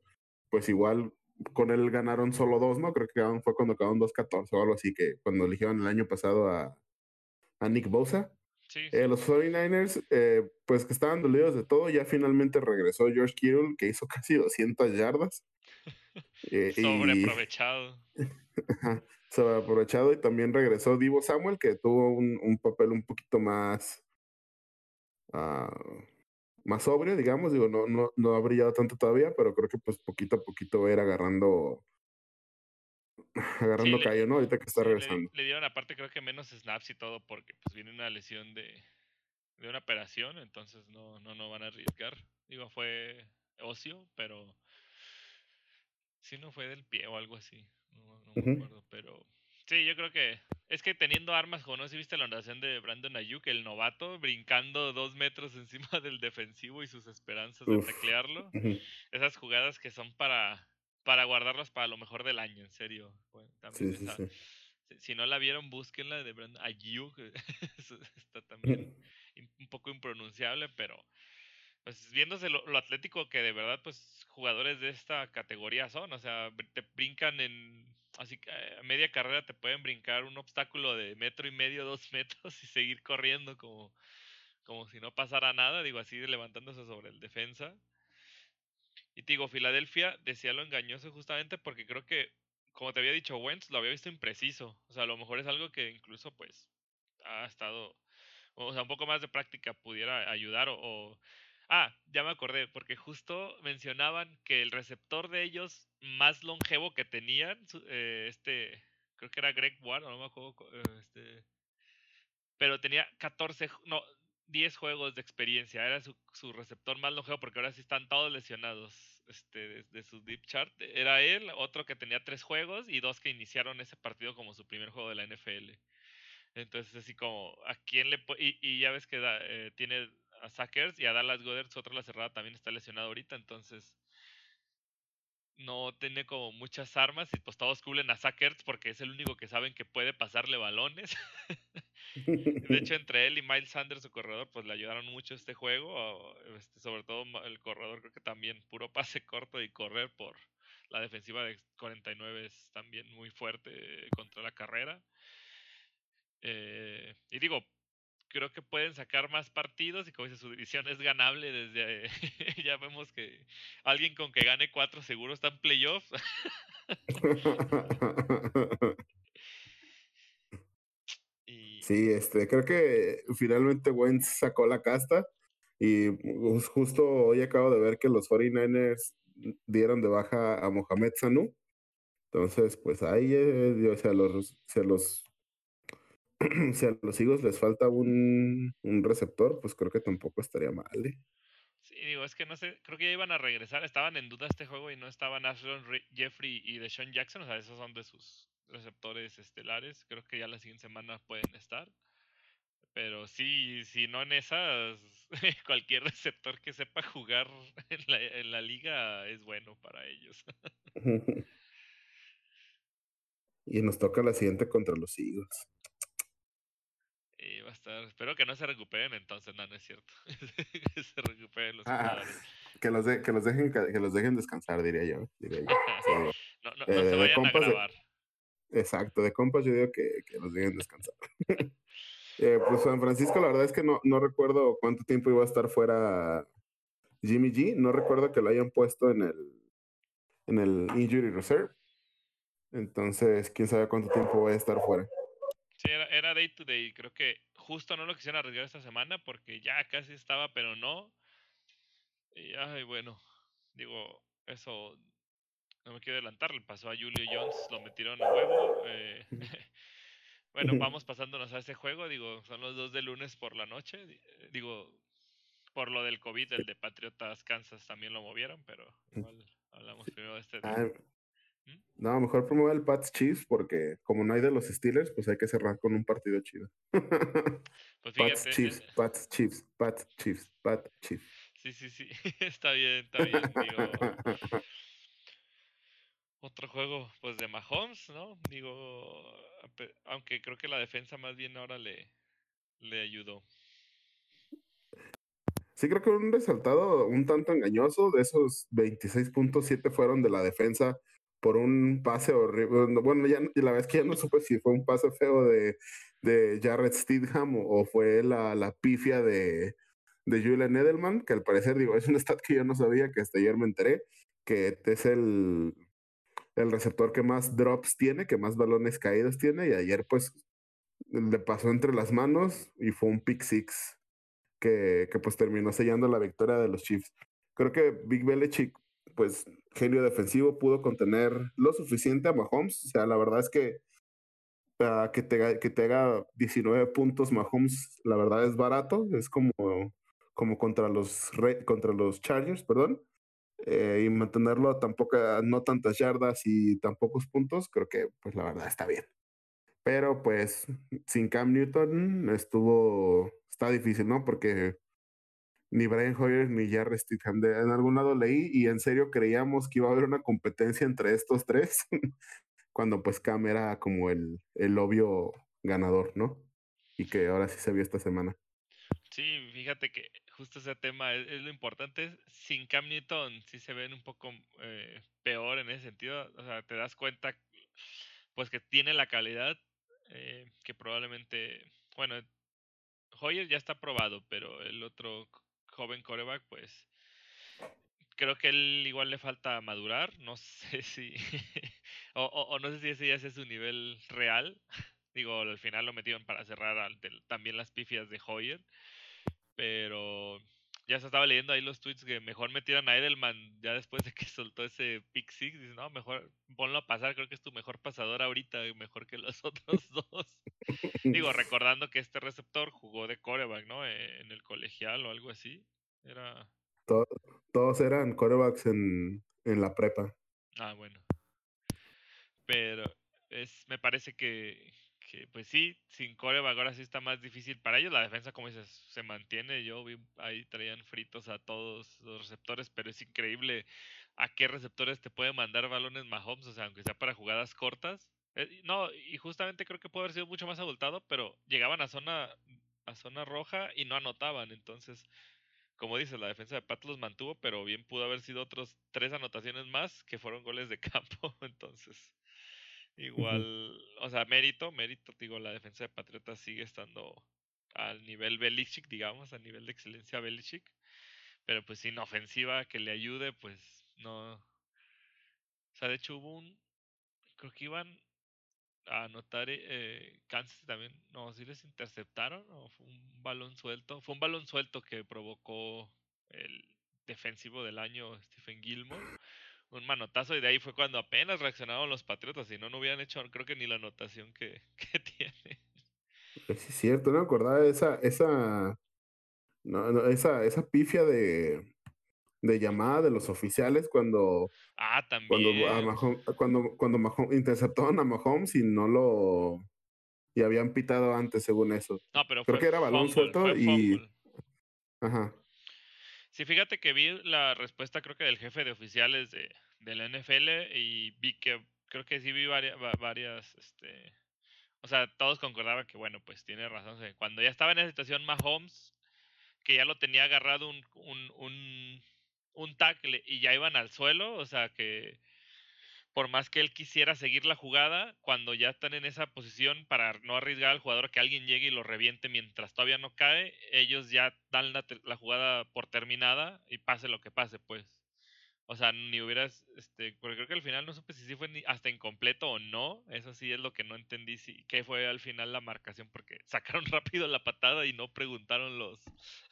pues igual con él ganaron solo dos, ¿no? Creo que fue cuando quedaron 2-14 o algo así, que cuando eligieron el año pasado a, a Nick Bosa. Sí, eh, los 49ers, eh, pues que estaban dolidos de todo, ya finalmente regresó George Kittle, que hizo casi 200 yardas. Eh, Sobreaprovechado. Sobreaprovechado y también regresó Divo Samuel, que tuvo un, un papel un poquito más... Uh, más sobrio, digamos, digo, no, no, no ha brillado tanto todavía, pero creo que pues poquito a poquito va a ir agarrando agarrando callo, ¿no? Ahorita que está regresando. Le, dieron aparte creo que menos snaps y todo porque pues viene una lesión de, de una operación, entonces no, no, no van a arriesgar. Digo, fue ocio, pero sí no fue del pie o algo así, no, no me acuerdo, pero Sí, yo creo que es que teniendo armas, como no sé si viste la oración de Brandon Ayuk, el novato, brincando dos metros encima del defensivo y sus esperanzas de taclearlo. Esas jugadas que son para, para guardarlas para lo mejor del año, en serio. también Si no la vieron, búsquenla de Brandon Ayuk. Está también un poco impronunciable, pero pues viéndose lo, lo, atlético que de verdad, pues jugadores de esta categoría son. O sea, te brincan en Así que a media carrera te pueden brincar un obstáculo de metro y medio, dos metros y seguir corriendo como, como si no pasara nada, digo así levantándose sobre el defensa. Y te digo, Filadelfia decía lo engañoso justamente porque creo que, como te había dicho Wentz, lo había visto impreciso. O sea, a lo mejor es algo que incluso pues ha estado, o sea, un poco más de práctica pudiera ayudar o Ah, ya me acordé, porque justo mencionaban que el receptor de ellos más longevo que tenían, eh, este, creo que era Greg Ward, no me acuerdo, eh, este, pero tenía 14, no, 10 juegos de experiencia, era su, su, receptor más longevo porque ahora sí están todos lesionados este, desde su deep chart. Era él, otro que tenía 3 juegos y dos que iniciaron ese partido como su primer juego de la NFL. Entonces, así como, ¿a quién le y, y ya ves que eh, tiene a Sackers y a Dallas Goddard, su otro la cerrada también está lesionado ahorita, entonces no tiene como muchas armas y pues todos cubren a Sackers porque es el único que saben que puede pasarle balones. de hecho, entre él y Miles Sanders, su corredor, pues le ayudaron mucho este juego, este, sobre todo el corredor creo que también puro pase corto y correr por la defensiva de 49 es también muy fuerte contra la carrera. Eh, y digo, creo que pueden sacar más partidos y como dice, su división es ganable desde... ya vemos que alguien con que gane cuatro seguro está en playoffs. Sí, este, creo que finalmente Wentz sacó la casta y justo hoy acabo de ver que los 49ers dieron de baja a Mohamed Sanu Entonces, pues ahí, eh, o sea, los, a los, si a los Eagles les falta un, un receptor, pues creo que tampoco estaría mal. ¿eh? Sí, digo, es que no sé, creo que ya iban a regresar, estaban en duda este juego y no estaban Ashton Jeffrey y Deshaun Jackson, o sea, esos son de sus receptores estelares, creo que ya la siguiente semana pueden estar. Pero sí, si no en esas, cualquier receptor que sepa jugar en la, en la liga es bueno para ellos. y nos toca la siguiente contra los Eagles. Estar, espero que no se recuperen entonces, no, no es cierto. que se recuperen los ah, que los, que los dejen que los dejen descansar, diría yo. Diría yo. no, no, no se eh, vayan a grabar. exacto, de compas yo digo que, que los dejen descansar. Eh, pues San Francisco, la verdad es que no, no recuerdo cuánto tiempo iba a estar fuera Jimmy G. No recuerdo que lo hayan puesto en el, en el Injury Reserve. Entonces, quién sabe cuánto tiempo va a estar fuera. Sí, era, era day to day. Creo que justo no lo quisieron arriesgar esta semana porque ya casi estaba, pero no. Y ay, bueno, digo, eso no me quiero adelantar. Le pasó a Julio Jones, lo metieron a huevo. Eh, Bueno, vamos pasándonos a ese juego. Digo, son los dos de lunes por la noche. Eh, digo, por lo del COVID, el de Patriotas Kansas también lo movieron, pero igual hablamos primero de este. Ah, ¿Mm? No, mejor promueve el Pats Chiefs porque como no hay de los Steelers, pues hay que cerrar con un partido chido. Pues Pats Chiefs, eh, Pats Chiefs, Pats Chiefs, Pats Chiefs. Sí, sí, sí, está bien, está bien. Digo, otro juego, pues de Mahomes, ¿no? Digo, aunque creo que la defensa más bien ahora le, le ayudó. Sí, creo que un resultado un tanto engañoso. De esos 26.7 fueron de la defensa por un pase horrible. Bueno, ya la vez que ya no supe si fue un pase feo de, de Jared Steedham o, fue la, la, pifia de, de Julian Edelman, que al parecer, digo, es un stat que yo no sabía, que hasta ayer me enteré, que es el, el receptor que más drops tiene, que más balones caídos tiene, y ayer pues le pasó entre las manos y fue un pick six que, que pues terminó sellando la victoria de los Chiefs. Creo que Big Belichick, pues genio defensivo, pudo contener lo suficiente a Mahomes. O sea, la verdad es que que, te, que te haga 19 puntos Mahomes, la verdad es barato, es como, como contra, los, contra los Chargers, perdón. Eh, y mantenerlo tampoco, no tantas yardas y tan pocos puntos, creo que pues la verdad está bien. Pero pues sin Cam Newton estuvo, está difícil, ¿no? Porque ni Brian Hoyer ni Jarrett Stidham en algún lado leí y en serio creíamos que iba a haber una competencia entre estos tres, cuando pues Cam era como el, el obvio ganador, ¿no? Y que ahora sí se vio esta semana. Sí, fíjate que justo ese tema es, lo importante. Sin Cam Newton sí se ven un poco eh, peor en ese sentido. O sea, te das cuenta pues que tiene la calidad eh, que probablemente, bueno, Hoyer ya está probado, pero el otro joven coreback pues creo que él igual le falta madurar. No sé si, o, o, no sé si ese ya es su nivel real. Digo, al final lo metieron para cerrar también las pifias de Hoyer. Pero ya se estaba leyendo ahí los tweets que mejor metieran a Edelman ya después de que soltó ese pick six. Dice, no, mejor ponlo a pasar, creo que es tu mejor pasador ahorita, mejor que los otros dos. Digo, recordando que este receptor jugó de coreback, ¿no? Eh, en el colegial o algo así. Era... todos eran corebacks en, en la prepa. Ah, bueno. Pero es, me parece que, pues sí, sin coreback ahora sí está más difícil para ellos. La defensa, como dices, se mantiene. Yo vi ahí traían fritos a todos los receptores, pero es increíble a qué receptores te puede mandar balones Mahomes, o sea, aunque sea para jugadas cortas. Eh, no, y justamente creo que puede haber sido mucho más abultado, pero llegaban a zona, a zona roja y no anotaban. Entonces, como dices, la defensa de Pat los mantuvo, pero bien pudo haber sido otros tres anotaciones más que fueron goles de campo. Entonces, Igual, o sea, mérito, mérito, digo, la defensa de Patriotas sigue estando al nivel Belichick, digamos, al nivel de excelencia Belichick. Pero pues sin ofensiva que le ayude, pues no. O sea, de hecho hubo un. Creo que iban a anotar eh, Kansas también. No, si les interceptaron o fue un balón suelto. Fue un balón suelto que provocó el defensivo del año Stephen Gilmore un manotazo y de ahí fue cuando apenas reaccionaron los Patriotas, si no, no hubieran hecho creo que ni la anotación que, que tiene. Es cierto, no me acordaba de esa, esa, no, no, esa, esa pifia de, de llamada de los oficiales cuando, Ah, cuando, también. a Mahomes- cuando, cuando Mahomes- interceptaron a Mahomes y no lo, y habían pitado antes según eso. No, pero creo fue que era balón suelto y- fumble. Ajá. Sí, fíjate que vi la respuesta creo que del jefe de oficiales de, de la NFL y vi que creo que sí vi varias, varias este, o sea, todos concordaban que bueno, pues tiene razón. cuando ya estaba en esa situación Mahomes, que ya lo tenía agarrado un, un, un, un tackle y ya iban al suelo, o sea que por más que él quisiera seguir la jugada, cuando ya están en esa posición para no arriesgar al jugador que alguien llegue y lo reviente mientras todavía no cae, ellos ya dan la, la jugada por terminada y pase lo que pase, pues. O sea, ni hubieras, este, porque creo que al final no supe si sí fue ni hasta incompleto o no. Eso sí es lo que no entendí, si, qué fue al final la marcación, porque sacaron rápido la patada y no preguntaron los,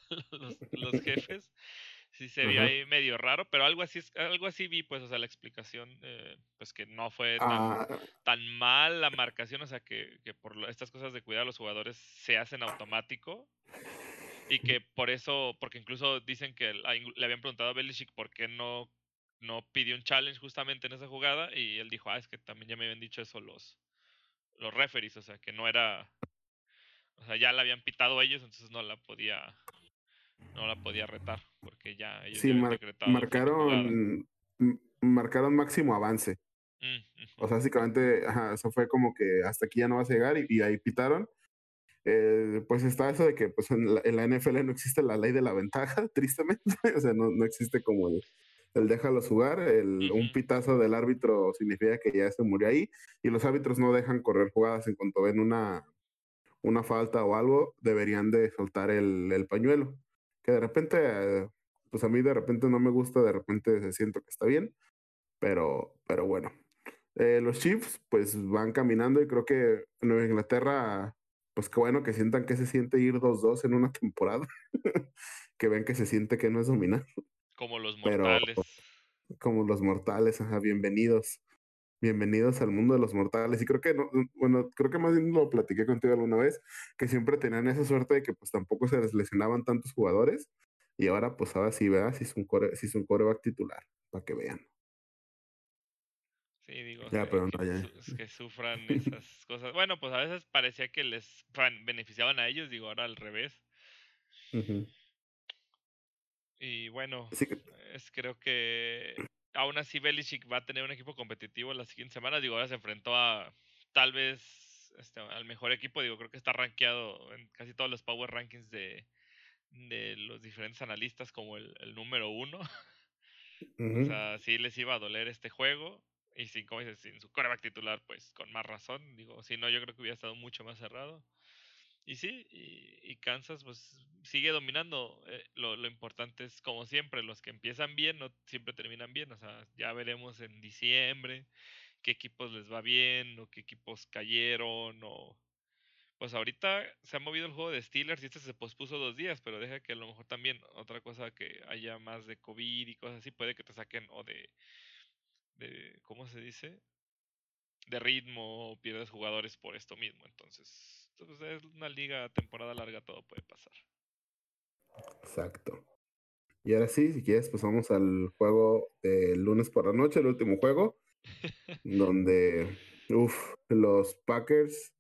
los, los jefes. Sí se vio ahí medio raro, pero algo así, es- algo así vi, pues, o sea, la explicación, eh, pues que no fue tan, Ah, tan mal la marcación, o sea, que, que por estas cosas de cuidar a los jugadores se hacen automático y que por eso, porque incluso dicen que le habían preguntado a Belichick por qué no, no pidió un challenge justamente en esa jugada y él dijo, ah, es que también ya me habían dicho eso los, los referees, o sea, que no era, o sea, ya la habían pitado ellos, entonces no la podía, no la podía retar, porque ya ellos sí, ya habían mar- decretado marcaron, marcaron máximo avance. Mm. O sea, básicamente, ajá, eso fue como que hasta aquí ya no vas a llegar y, y ahí pitaron. Eh, pues está eso de que pues en la, en la NFL no existe la ley de la ventaja, tristemente. o sea, no, no existe como el, el déjalos jugar. El, Un pitazo del árbitro significa que ya se murió ahí y los árbitros no dejan correr jugadas en cuanto ven una, una falta o algo, deberían de soltar el, el pañuelo. Que de repente, pues a mí de repente no me gusta, de repente siento que está bien, pero, pero bueno. Eh, los Chiefs pues van caminando y creo que Nueva Inglaterra, pues qué bueno que sientan que se siente ir 2-2 en una temporada, que ven que se siente que no es dominar, Como los pero- mortales. como los mortales, ajá, bienvenidos. Bienvenidos al mundo de los mortales. Y creo que, no, bueno, creo que más bien lo platiqué contigo alguna vez, que siempre tenían esa suerte de que pues tampoco se les lesionaban tantos jugadores. Y ahora pues ahora sí, ¿verdad? Si es un, core, si es un coreback titular, para que vean. Sí, digo, Ya, pero que, no, ya. su- que sufran esas cosas. Bueno, pues a veces parecía que les beneficiaban a ellos, digo, ahora al revés. Ujú. Y bueno, que, es creo que aún así Belichick va a tener un equipo competitivo las siguientes semanas. Digo, ahora se enfrentó a tal vez este, al mejor equipo. Digo, creo que está rankeado en casi todos los power rankings de, de los diferentes analistas como el, el número uno. O sea, sí les iba a doler este juego. Y sin, como dices, sin su coreback titular, pues con más razón. Digo, si no, yo creo que hubiera estado mucho más cerrado. Y sí, y, y Kansas pues sigue dominando. Eh, lo, lo importante es, como siempre, los que empiezan bien no siempre terminan bien. O sea, ya veremos en diciembre qué equipos les va bien o qué equipos cayeron o... Pues ahorita se ha movido el juego de Steelers y este se pospuso dos días, pero deja que a lo mejor también otra cosa que haya más de COVID y cosas así, puede que te saquen o de, de ¿cómo se dice? De ritmo o pierdes jugadores por esto mismo. Entonces, pues es una liga temporada larga, todo puede pasar. Exacto. Y ahora sí, si quieres, pues vamos al juego del lunes por la noche, el último juego, donde, uff, los Packers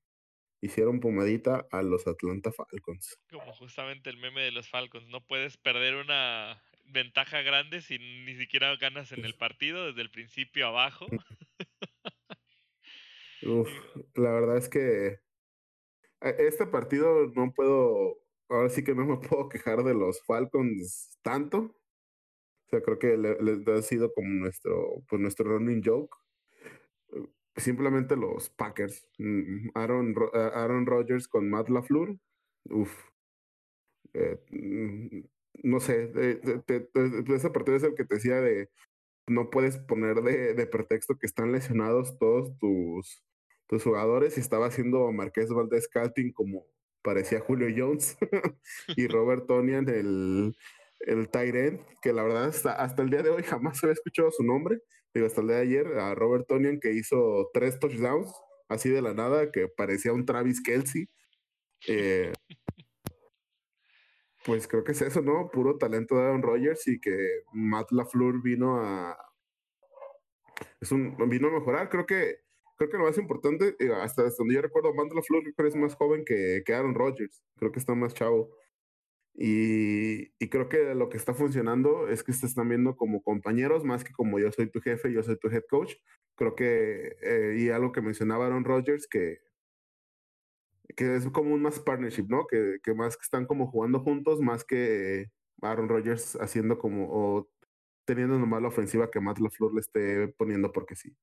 hicieron pomadita a los Atlanta Falcons. Como justamente el meme de los Falcons, no puedes perder una ventaja grande si ni siquiera ganas en el partido desde el principio abajo. Uf, la verdad es que eh, este partido no puedo, ahora sí que no me puedo quejar de los Falcons tanto. O sea, creo que le- les ha sido como nuestro, pues nuestro running joke. Simplemente los Packers. Mm, Aaron, Ro- eh, Aaron Rodgers con Matt LaFleur. Uf. Eh, mm, no sé, ese partido es el que te decía de no puedes poner de, pretexto que están lesionados todos tus, tus jugadores y estaba haciendo Marqués Valdés Scouting como parecía Julio Jones y Robert Tonian el, el Tyrant, que la verdad hasta, hasta el día de hoy jamás había escuchado su nombre. Digo, hasta el día de ayer, a Robert Tonian, que hizo tres touchdowns, así de la nada, que parecía un Travis Kelsey. Eh, pues creo que es eso, ¿no? Puro talento de Aaron Rodgers y que Matt LaFleur vino a. Es un, vino a mejorar. Creo que, creo que lo más importante, hasta, donde yo recuerdo, creo que es más joven que, que Aaron Rodgers. Creo que está más chavo. Y, y, creo que lo que está funcionando es que se están viendo como compañeros más que como yo soy tu jefe, yo soy tu head coach. Creo que, eh, y algo que mencionaba Aaron Rodgers, que que es como un más partnership, ¿no? Que, que más que están como jugando juntos, más que Aaron Rodgers haciendo como, o teniendo nomás la ofensiva que Matt LaFleur le esté poniendo porque sí.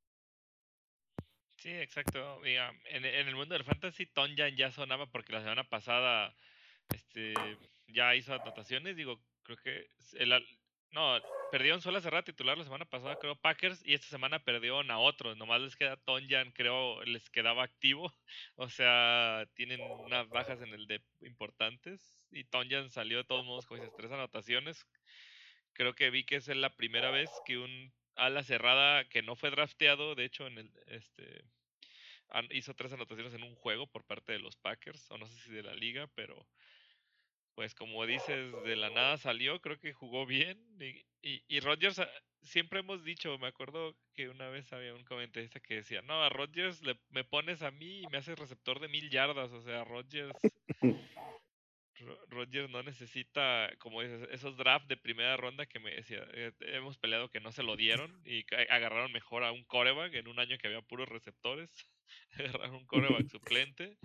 Sí, exacto. Mira, en, en, el mundo del fantasy, Tonjan ya sonaba porque la semana pasada este, ya hizo anotaciones. Digo, creo que el, no, perdieron solo a titular la semana pasada, creo, Packers, y esta semana perdieron a otros. Nomás les queda Tonjan, creo, les quedaba activo. O sea, tienen unas bajas en el de importantes. Y Tonjan salió de todos modos con esas tres anotaciones. Creo que vi que es la primera vez que un ala cerrada que no fue drafteado, de hecho, en el este hizo tres anotaciones en un juego por parte de los Packers, o no sé si de la liga, pero pues como dices, de la nada salió, creo que jugó bien. Y, y, Rodgers, ah, siempre hemos dicho, me acuerdo que una vez había un comentarista que decía, no, a Rodgers le, me pones a mí y me haces receptor de mil yardas. O sea, Rodgers... Rodgers no necesita, como dices, esos drafts de primera ronda que me decía, eh, hemos peleado que no se lo dieron y agarraron mejor a un coreback en un año que había puros receptores, agarraron un coreback suplente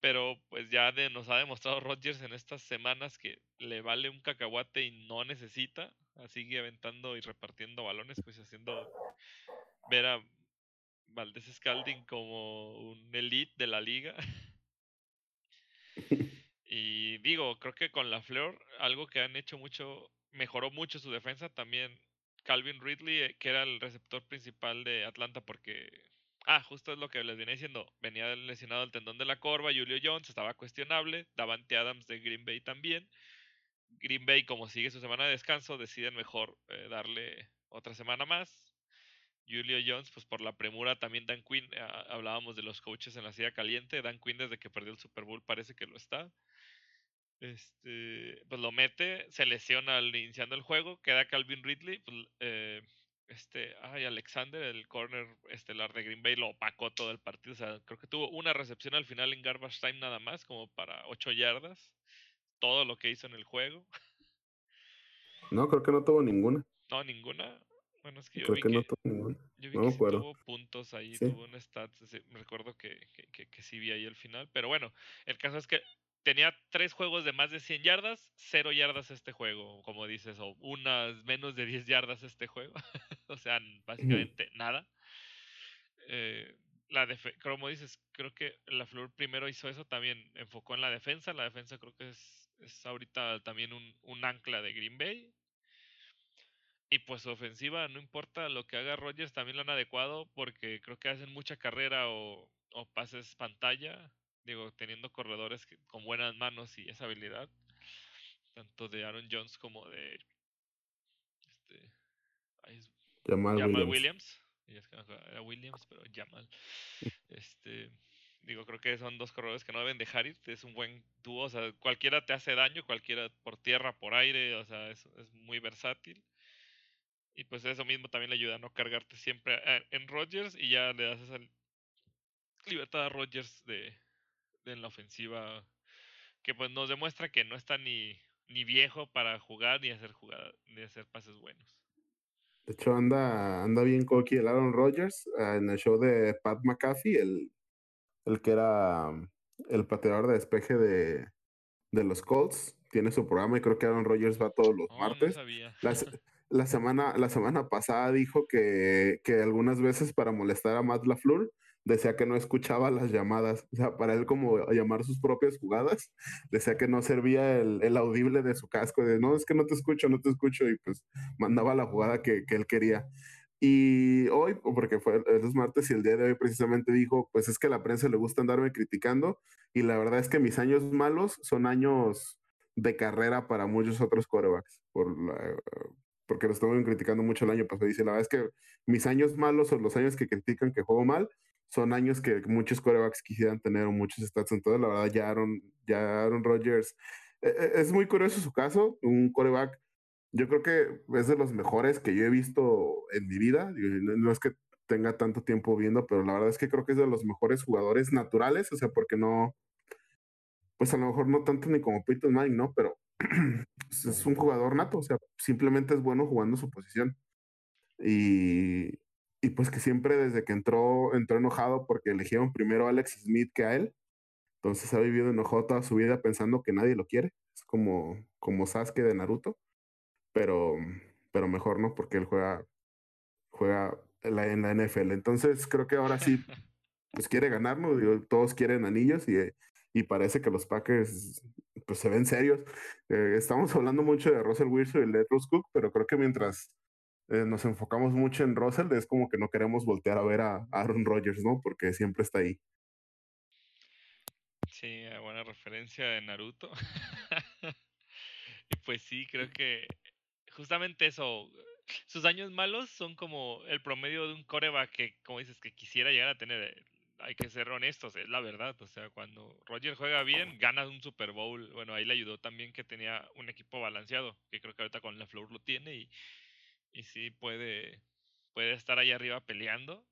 pero pues ya de, nos ha demostrado Rodgers en estas semanas que le vale un cacahuate y no necesita, sigue aventando y repartiendo balones, pues haciendo ver a Valdés Scalding como un elite de la liga. Y digo, creo que con la Fleur, algo que han hecho mucho, mejoró mucho su defensa también. Calvin Ridley, eh, que era el receptor principal de Atlanta, porque Ah, justo es lo que les venía diciendo. Venía lesionado el tendón de la corva, Julio Jones estaba cuestionable, Davante Adams de Green Bay también. Green Bay, como sigue su semana de descanso, deciden mejor eh, darle otra semana más. Julio Jones, pues por la premura también Dan Quinn, ah, hablábamos de los coaches en la silla caliente, Dan Quinn desde que perdió el Super Bowl parece que lo está. Este, pues lo mete, se lesiona al iniciando el juego, queda Calvin Ridley, pues, eh, este, ay, Alexander, el corner estelar de Green Bay, lo opacó todo el partido. O sea, creo que tuvo una recepción al final en garbage time nada más, como para 8 yardas. Todo lo que hizo en el juego. No, creo que no tuvo ninguna. No, ninguna. Bueno, es que yo creo vi que, que, no tuvo ninguna. Yo vi no que sí tuvo puntos ahí, Sí. tuvo un stats. Me recuerdo que, que, que, que sí vi ahí el final. Pero bueno, el caso es que tenía tres juegos de más de 100 yardas, cero yardas este juego, como dices, o unas menos de 10 yardas este juego. o sea, básicamente nada. Eh, la como dices, creo que la Flor primero hizo eso, también enfocó en la defensa. La defensa creo que es, es ahorita también un, un ancla de Green Bay. Y pues ofensiva, no importa lo que haga Rogers, también lo han adecuado porque creo que hacen mucha carrera o, o pases pantalla digo, teniendo corredores con buenas manos y esa habilidad, tanto de Aaron Jones como de este, es, Jamal, Jamal Williams. Era Williams, pero Jamal. Este, digo, creo que son dos corredores que no deben dejar ir. Es un buen dúo. O sea, cualquiera te hace daño, cualquiera por tierra, por aire. O sea, es, es muy versátil. Y pues eso mismo también le ayuda a no cargarte siempre a- en Rodgers y ya le das esa libertad a Rodgers de en la ofensiva que pues nos demuestra que no está ni, ni viejo para jugar ni hacer jugada, ni hacer pases buenos. De hecho, anda, anda bien cocky el Aaron Rodgers ah, en el show de Pat McAfee, el, el que era um, el pateador de despeje de, de los Colts. Tiene su programa y creo que Aaron Rodgers va todos los Oh, no martes. sabía. La, se- la semana, la semana pasada dijo que, que algunas veces para molestar a Matt LaFleur decía que no escuchaba las llamadas. O sea, para él como llamar sus propias jugadas, decía que no servía el, el audible de su casco, de no, es que no te escucho, no te escucho, y pues mandaba la jugada que, que él quería. Y hoy, porque fue el es martes y el día de hoy precisamente dijo, pues es que a la prensa le gusta andarme criticando y la verdad es que mis años malos son años de carrera para muchos otros corebacks, por la, porque lo estuvieron criticando mucho el año pasado. Dice, la verdad es que mis años malos o los años que critican que juego mal son años que muchos corebacks quisieran tener o muchos stats. Entonces, la verdad, ya Aaron, ya Aaron Rodgers, e, e, es muy curioso su caso, un coreback, yo creo que es de los mejores que yo he visto en mi vida. No es que tenga tanto tiempo viendo, pero la verdad es que creo que es de los mejores jugadores naturales, o sea, porque no, pues a lo mejor no tanto ni como Peyton Manning, ¿no? Pero es un jugador nato, o sea, simplemente es bueno jugando su posición. Y, y pues que siempre desde que entró, entró enojado porque eligieron primero a Alex Smith que a él. Entonces ha vivido enojado toda su vida pensando que nadie lo quiere. Es como, como Sasuke de Naruto. Pero, pero mejor, ¿no? Porque él juega, juega en la, en la NFL. Entonces creo que ahora sí, pues quiere ganar, ¿no? todos quieren anillos y, y parece que los Packers pues se ven serios. Eh, estamos hablando mucho de Russell Wilson y de Cook, pero creo que mientras eh, nos enfocamos mucho en Russell, es como que no queremos voltear a ver a Aaron Rodgers, ¿no? Porque siempre está ahí. Sí, eh, buena referencia de Naruto. pues sí, creo que justamente eso, sus años malos son como el promedio de un coreback que, como dices, que quisiera llegar a tener hay que ser honestos, es la verdad. O sea, cuando Roger juega bien, gana un Super Bowl. Bueno, ahí le ayudó también que tenía un equipo balanceado, que creo que ahorita con la Floor lo tiene y, y sí puede, puede estar ahí arriba peleando.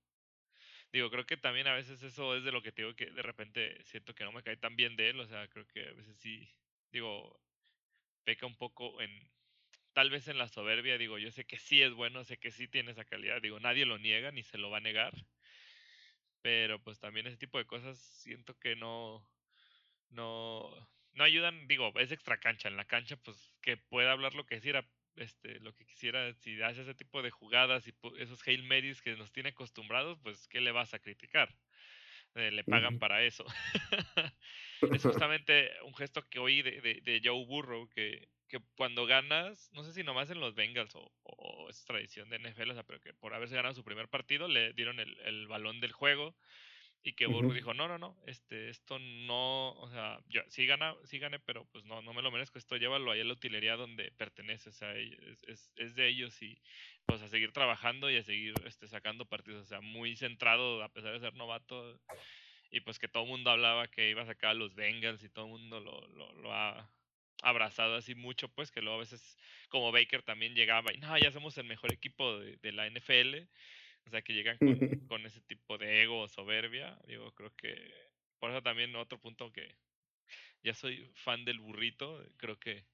Digo, creo que también a veces eso es de lo que te digo que de repente siento que no me cae tan bien de él. O sea, creo que a veces sí, digo, peca un poco en, tal vez en la soberbia. Digo, yo sé que sí es bueno, sé que sí tiene esa calidad. Digo, nadie lo niega ni se lo va a negar pero pues también ese tipo de cosas siento que no, no, no ayudan, digo, es extra cancha, en la cancha pues que pueda hablar lo que quisiera, este, lo que quisiera, si hace ese tipo de jugadas y esos Hail Marys que nos tiene acostumbrados, pues ¿qué le vas a criticar? Eh, le pagan para eso. es justamente un gesto que oí de, de, de Joe Burrow, que que cuando ganas, no sé si nomás en los Bengals o, es tradición de NFL, o sea, pero que por haberse ganado su primer partido le dieron el, el balón del juego y que Burro dijo, no, no, no, este, esto no, o sea, yo sí, gana, sí gané, pero pues no, no me lo merezco, esto llévalo ahí a la utilería donde pertenece, o sea, es, es, es, de ellos y pues a seguir trabajando y a seguir este, sacando partidos, o sea, muy centrado a pesar de ser novato y pues que todo el mundo hablaba que iba a sacar a los Bengals y todo el mundo lo, lo, lo ha abrazado así mucho, pues que luego a veces como Baker también llegaba y no, ya somos el mejor equipo de, la NFL. O sea, que llegan con, ese tipo de ego o soberbia. Digo, creo que por eso también otro punto que ya soy fan del burrito. Creo que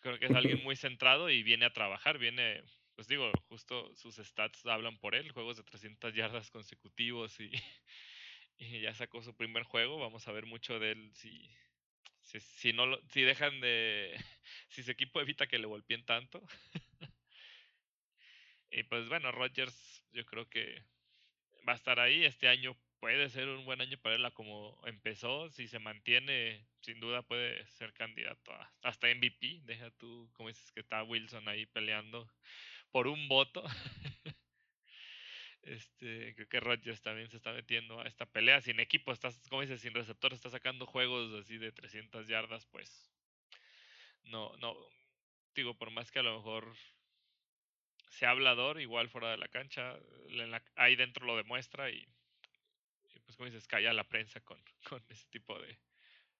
creo que es alguien muy centrado y viene a trabajar, viene, pues digo, justo sus stats hablan por él, juegos de 300 yardas consecutivos y, y ya sacó su primer juego. Vamos a ver mucho de él si, si, si, no si dejan de. Si su equipo evita que le golpeen tanto. Y pues bueno, Rodgers, yo creo que va a estar ahí. Este año puede ser un buen año para él, como empezó. Si se mantiene, sin duda puede ser candidato a, hasta MVP. Deja tú, como dices, que está Wilson ahí peleando por un voto. Este, creo que Rodgers también se está metiendo a esta pelea. Sin equipo, estás, como dices, sin receptor, está sacando juegos así de 300 yardas, pues. No, no. Digo, por más que a lo mejor sea hablador, igual fuera de la cancha, ahí dentro lo demuestra y, pues, como dices, calla la prensa con, con ese tipo de,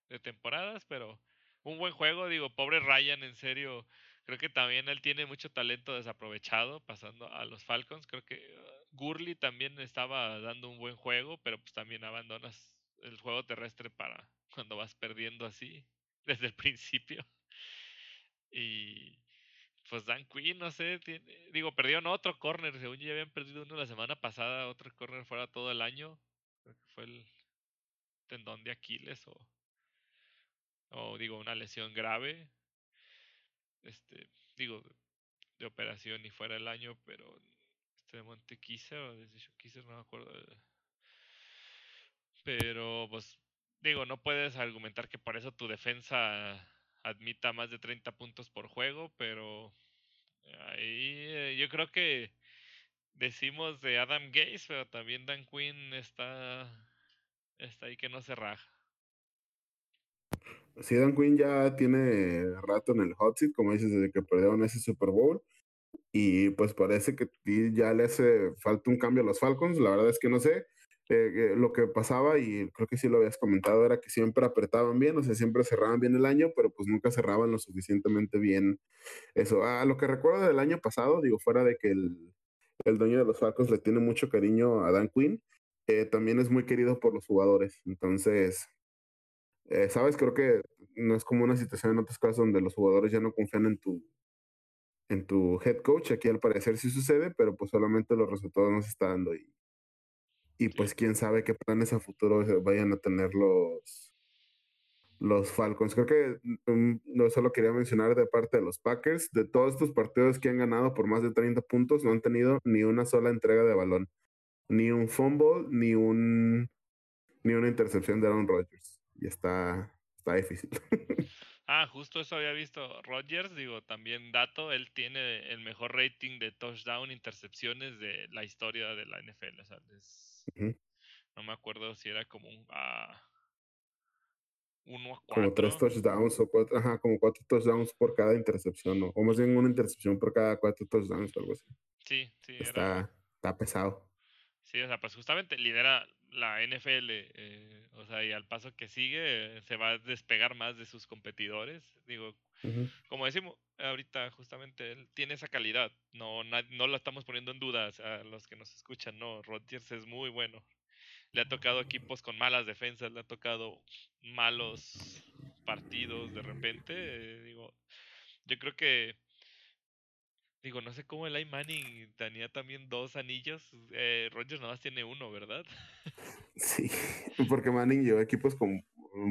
de temporadas, pero un buen juego, digo, pobre Ryan, en serio, creo que también él tiene mucho talento desaprovechado pasando a los Falcons, creo que Gurley también estaba dando un buen juego, pero pues también abandonas el juego terrestre para cuando vas perdiendo así desde el principio. Y pues Dan Quinn, no sé, digo, perdieron otro corner, según ya habían perdido uno la semana pasada, otro corner fuera todo el año. Creo que fue el tendón de Aquiles o, o digo, una lesión grave. Este, digo, de operación y fuera el año, pero este de Montequiza o desde Shoquiza, no me acuerdo. Pero, pues, digo, no puedes argumentar que por eso tu defensa admita más de 30 puntos por juego, pero ahí yo creo que decimos de Adam Gaze, pero también Dan Quinn está, está ahí que no se raja. Sí, Dan Quinn ya tiene rato en el hot seat, como dices, desde que perdieron ese Super Bowl. Y pues parece que ya le hace falta un cambio a los Falcons. La verdad es que no sé. Eh, lo que pasaba, y creo que sí lo habías comentado, era que siempre apretaban bien, o sea, siempre cerraban bien el año, pero pues nunca cerraban lo suficientemente bien eso. A lo que recuerdo del año pasado, digo, fuera de que el, el dueño de los Falcons le tiene mucho cariño a Dan Quinn, eh, también es muy querido por los jugadores. Entonces, eh, sabes, creo que no es como una situación en otros casos donde los jugadores ya no confían en tu en tu head coach. Aquí al parecer sí sucede, pero pues solamente los resultados no se están dando. Y, y pues quién sabe qué planes a futuro vayan a tener los, los Falcons. Creo que mm, no solo quería mencionar de parte de los Packers, de todos estos partidos que han ganado por más de 30 puntos, no han tenido ni una sola entrega de balón. Ni un fumble, ni un ni una intercepción de Aaron Rodgers. Y está, está difícil. Ah, justo eso había visto. Rodgers, digo, también dato, él tiene el mejor rating de touchdown intercepciones de la historia de la NFL. O sea, no me acuerdo si era como un a uno a cuatro. Como tres touchdowns o cuatro, ajá, como cuatro touchdowns por cada intercepción, ¿no? o más bien una intercepción por cada cuatro touchdowns o algo así. Sí, sí. Está, está pesado. Sí, o sea, pues justamente lidera la NFL, eh, o sea, y al paso que sigue se va a despegar más de sus competidores. Digo, como decimos ahorita, justamente él tiene esa calidad, no, no la estamos poniendo en duda a los que nos escuchan, no, Rodgers es muy bueno. Le ha tocado equipos con malas defensas, le ha tocado malos partidos de repente. Eh, digo, yo creo que Digo, no sé cómo el Manning tenía también dos anillos. Eh, Rogers nada más tiene uno, ¿verdad? Sí, porque Manning llevó equipos con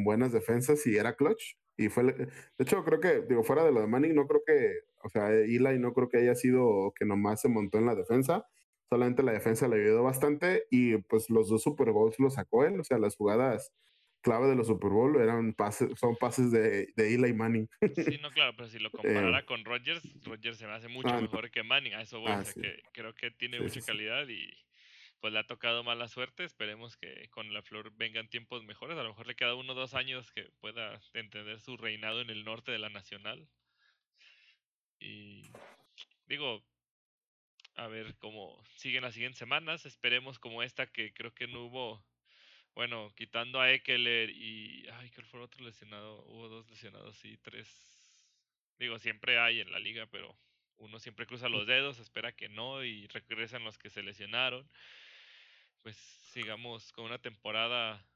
buenas defensas y era clutch. Y fue, de hecho, creo que, digo, fuera de lo de Manning, no creo que, o sea, Eli no creo que haya sido que nomás se montó en la defensa. Solamente la defensa le ayudó bastante y pues los dos Super Bowls los sacó él. O sea, las jugadas clave de los Super Bowl eran pases, son pases de, de Eli Manning. Sí, no, claro, pero si lo comparara eh, con Rodgers, Rodgers se me hace mucho ah, mejor que Manning. A eso voy, ah, que creo que tiene mucha calidad y pues le ha tocado mala suerte. Esperemos que con la Flor vengan tiempos mejores. A lo mejor le queda uno o dos años que pueda entender su reinado en el norte de la Nacional. Y digo, a ver cómo siguen las siguientes semanas. Esperemos como esta que creo que no hubo bueno, quitando a Eckler y. Ay, ¿cuál fue el otro lesionado? Hubo dos lesionados, y tres. Digo, siempre hay en la liga, pero uno siempre cruza los dedos, espera que no y regresan los que se lesionaron. Pues sigamos con una temporada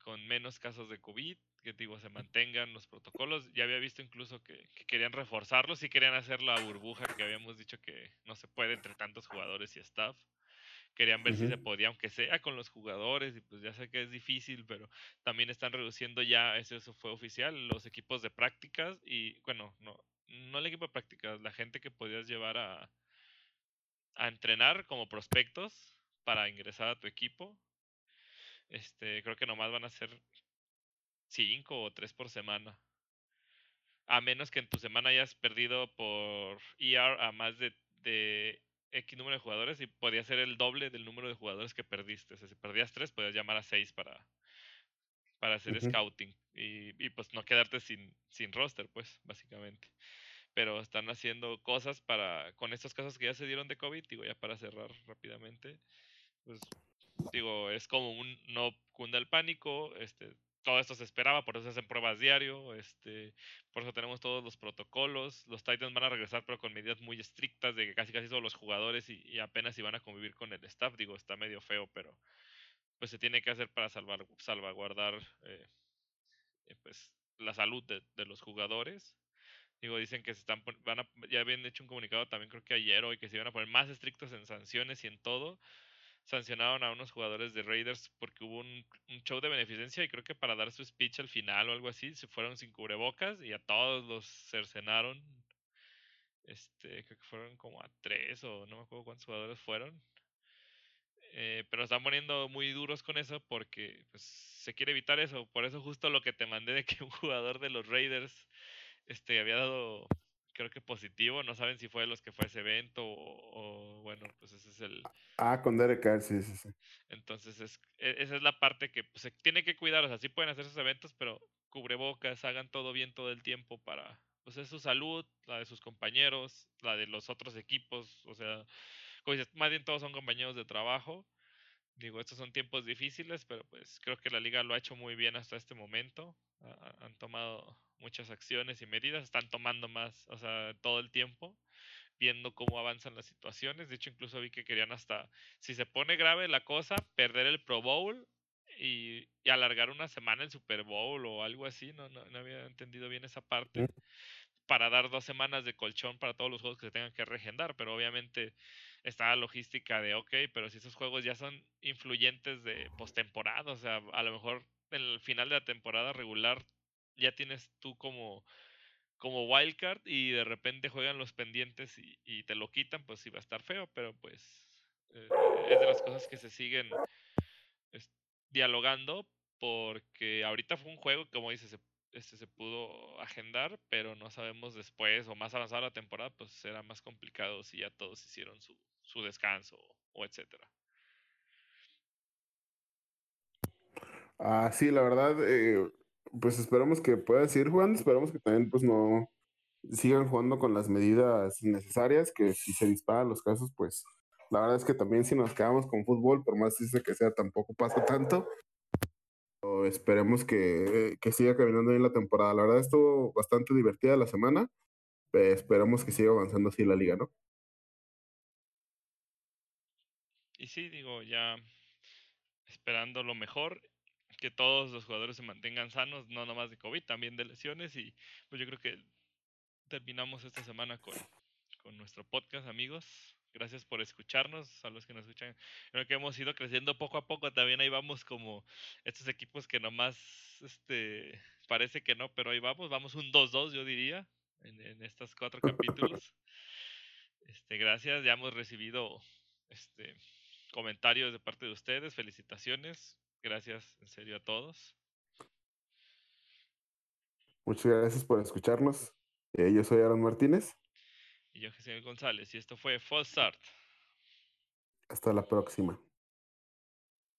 con menos casos de COVID, que digo, se mantengan los protocolos. Ya había visto incluso que, que, querían reforzarlos y querían hacer la burbuja que habíamos dicho que no se puede entre tantos jugadores y staff querían ver si se podía, aunque sea con los jugadores, y pues ya sé que es difícil, pero también están reduciendo ya, eso, eso fue oficial, los equipos de prácticas y, bueno, no, no el equipo de prácticas, la gente que podías llevar a, a entrenar como prospectos para ingresar a tu equipo. Este, creo que nomás van a ser cinco o tres por semana. A menos que en tu semana hayas perdido por ER a más de, de X número de jugadores y podía ser el doble del número de jugadores que perdiste. O sea, si perdías tres, podías llamar a seis para, para hacer scouting y, y, pues no quedarte sin, sin roster, pues, básicamente. Pero están haciendo cosas para, con estos casos que ya se dieron de COVID, digo, ya para cerrar rápidamente, pues, digo, es como un no cunda el pánico, este, todo esto se esperaba, por eso se hacen pruebas diario, este, por eso tenemos todos los protocolos. Los Titans van a regresar, pero con medidas muy estrictas de que casi casi todos los jugadores y, apenas iban a convivir con el staff. Digo, está medio feo, pero pues se tiene que hacer para salvar, salvaguardar eh, eh, pues la salud de, de, los jugadores. Digo, dicen que se están van a, ya habían hecho un comunicado también creo que ayer hoy que se iban a poner más estrictos en sanciones y en todo sancionaron a unos jugadores de Raiders porque hubo un, show de beneficencia y creo que para dar su speech al final o algo así se fueron sin cubrebocas y a todos los cercenaron. Este, creo que fueron como a tres o no me acuerdo cuántos jugadores fueron. Eh, pero están poniendo muy duros con eso porque pues, se quiere evitar eso. Por eso justo lo que te mandé de que un jugador de los Raiders este, había dado creo que positivo, no saben si fue de los que fue ese evento o, bueno, pues ese es el... Ah, con Derek Carr, sí, sí, Entonces es, e, esa es la parte que pues, se tiene que cuidar, o sea, sí pueden hacer esos eventos, pero cubrebocas, hagan todo bien todo el tiempo para, pues es su salud, la de sus compañeros, la de los otros equipos, o sea, como dices, más bien todos son compañeros de trabajo. Digo, estos son tiempos difíciles, pero pues creo que la liga lo ha hecho muy bien hasta este momento. han tomado muchas acciones y medidas, están tomando más, o sea, todo el tiempo, viendo cómo avanzan las situaciones. De hecho, incluso vi que querían hasta, si se pone grave la cosa, perder el Pro Bowl y, alargar una semana el Super Bowl o algo así. No, no, no había entendido bien esa parte. Para dar dos semanas de colchón para todos los juegos que se tengan que regendar, pero obviamente está la logística de, ok, pero si esos juegos ya son influyentes de postemporada, o sea, a lo mejor en el final de la temporada regular ya tienes tú como, como wildcard y de repente juegan los pendientes y, te lo quitan, pues sí va a estar feo, pero pues eh, es de las cosas que se siguen dialogando porque ahorita fue un juego, como dices, se, este, se pudo agendar, pero no sabemos después o más avanzada la temporada, pues será más complicado si ya todos hicieron su, su descanso o etcétera. Ah, sí, la verdad, eh, pues esperamos que puedan seguir jugando, esperamos que también pues no sigan jugando con las medidas necesarias, que si se disparan los casos, pues la verdad es que también si nos quedamos con fútbol, por más triste que sea, tampoco pasa tanto. O esperemos que, que, siga caminando bien la temporada. La verdad estuvo bastante divertida la semana. esperamos que siga avanzando así la liga, ¿no? Y sí, digo, ya esperando lo mejor, que todos los jugadores se mantengan sanos, no nomás de COVID, también de lesiones. Y pues yo creo que terminamos esta semana con, con nuestro podcast, amigos. Gracias por escucharnos, a los que nos escuchan. Creo que hemos ido creciendo poco a poco. También ahí vamos como estos equipos que nomás este, parece que no, pero ahí vamos. Vamos un 2-2, yo diría, en, en estos cuatro capítulos. Este, gracias, ya hemos recibido este, comentarios de parte de ustedes, felicitaciones. Gracias en serio a todos. Muchas gracias por escucharnos. Eh, yo soy Aaron Martínez. Y yo, Jesús González. Y esto fue False Start. Hasta la próxima.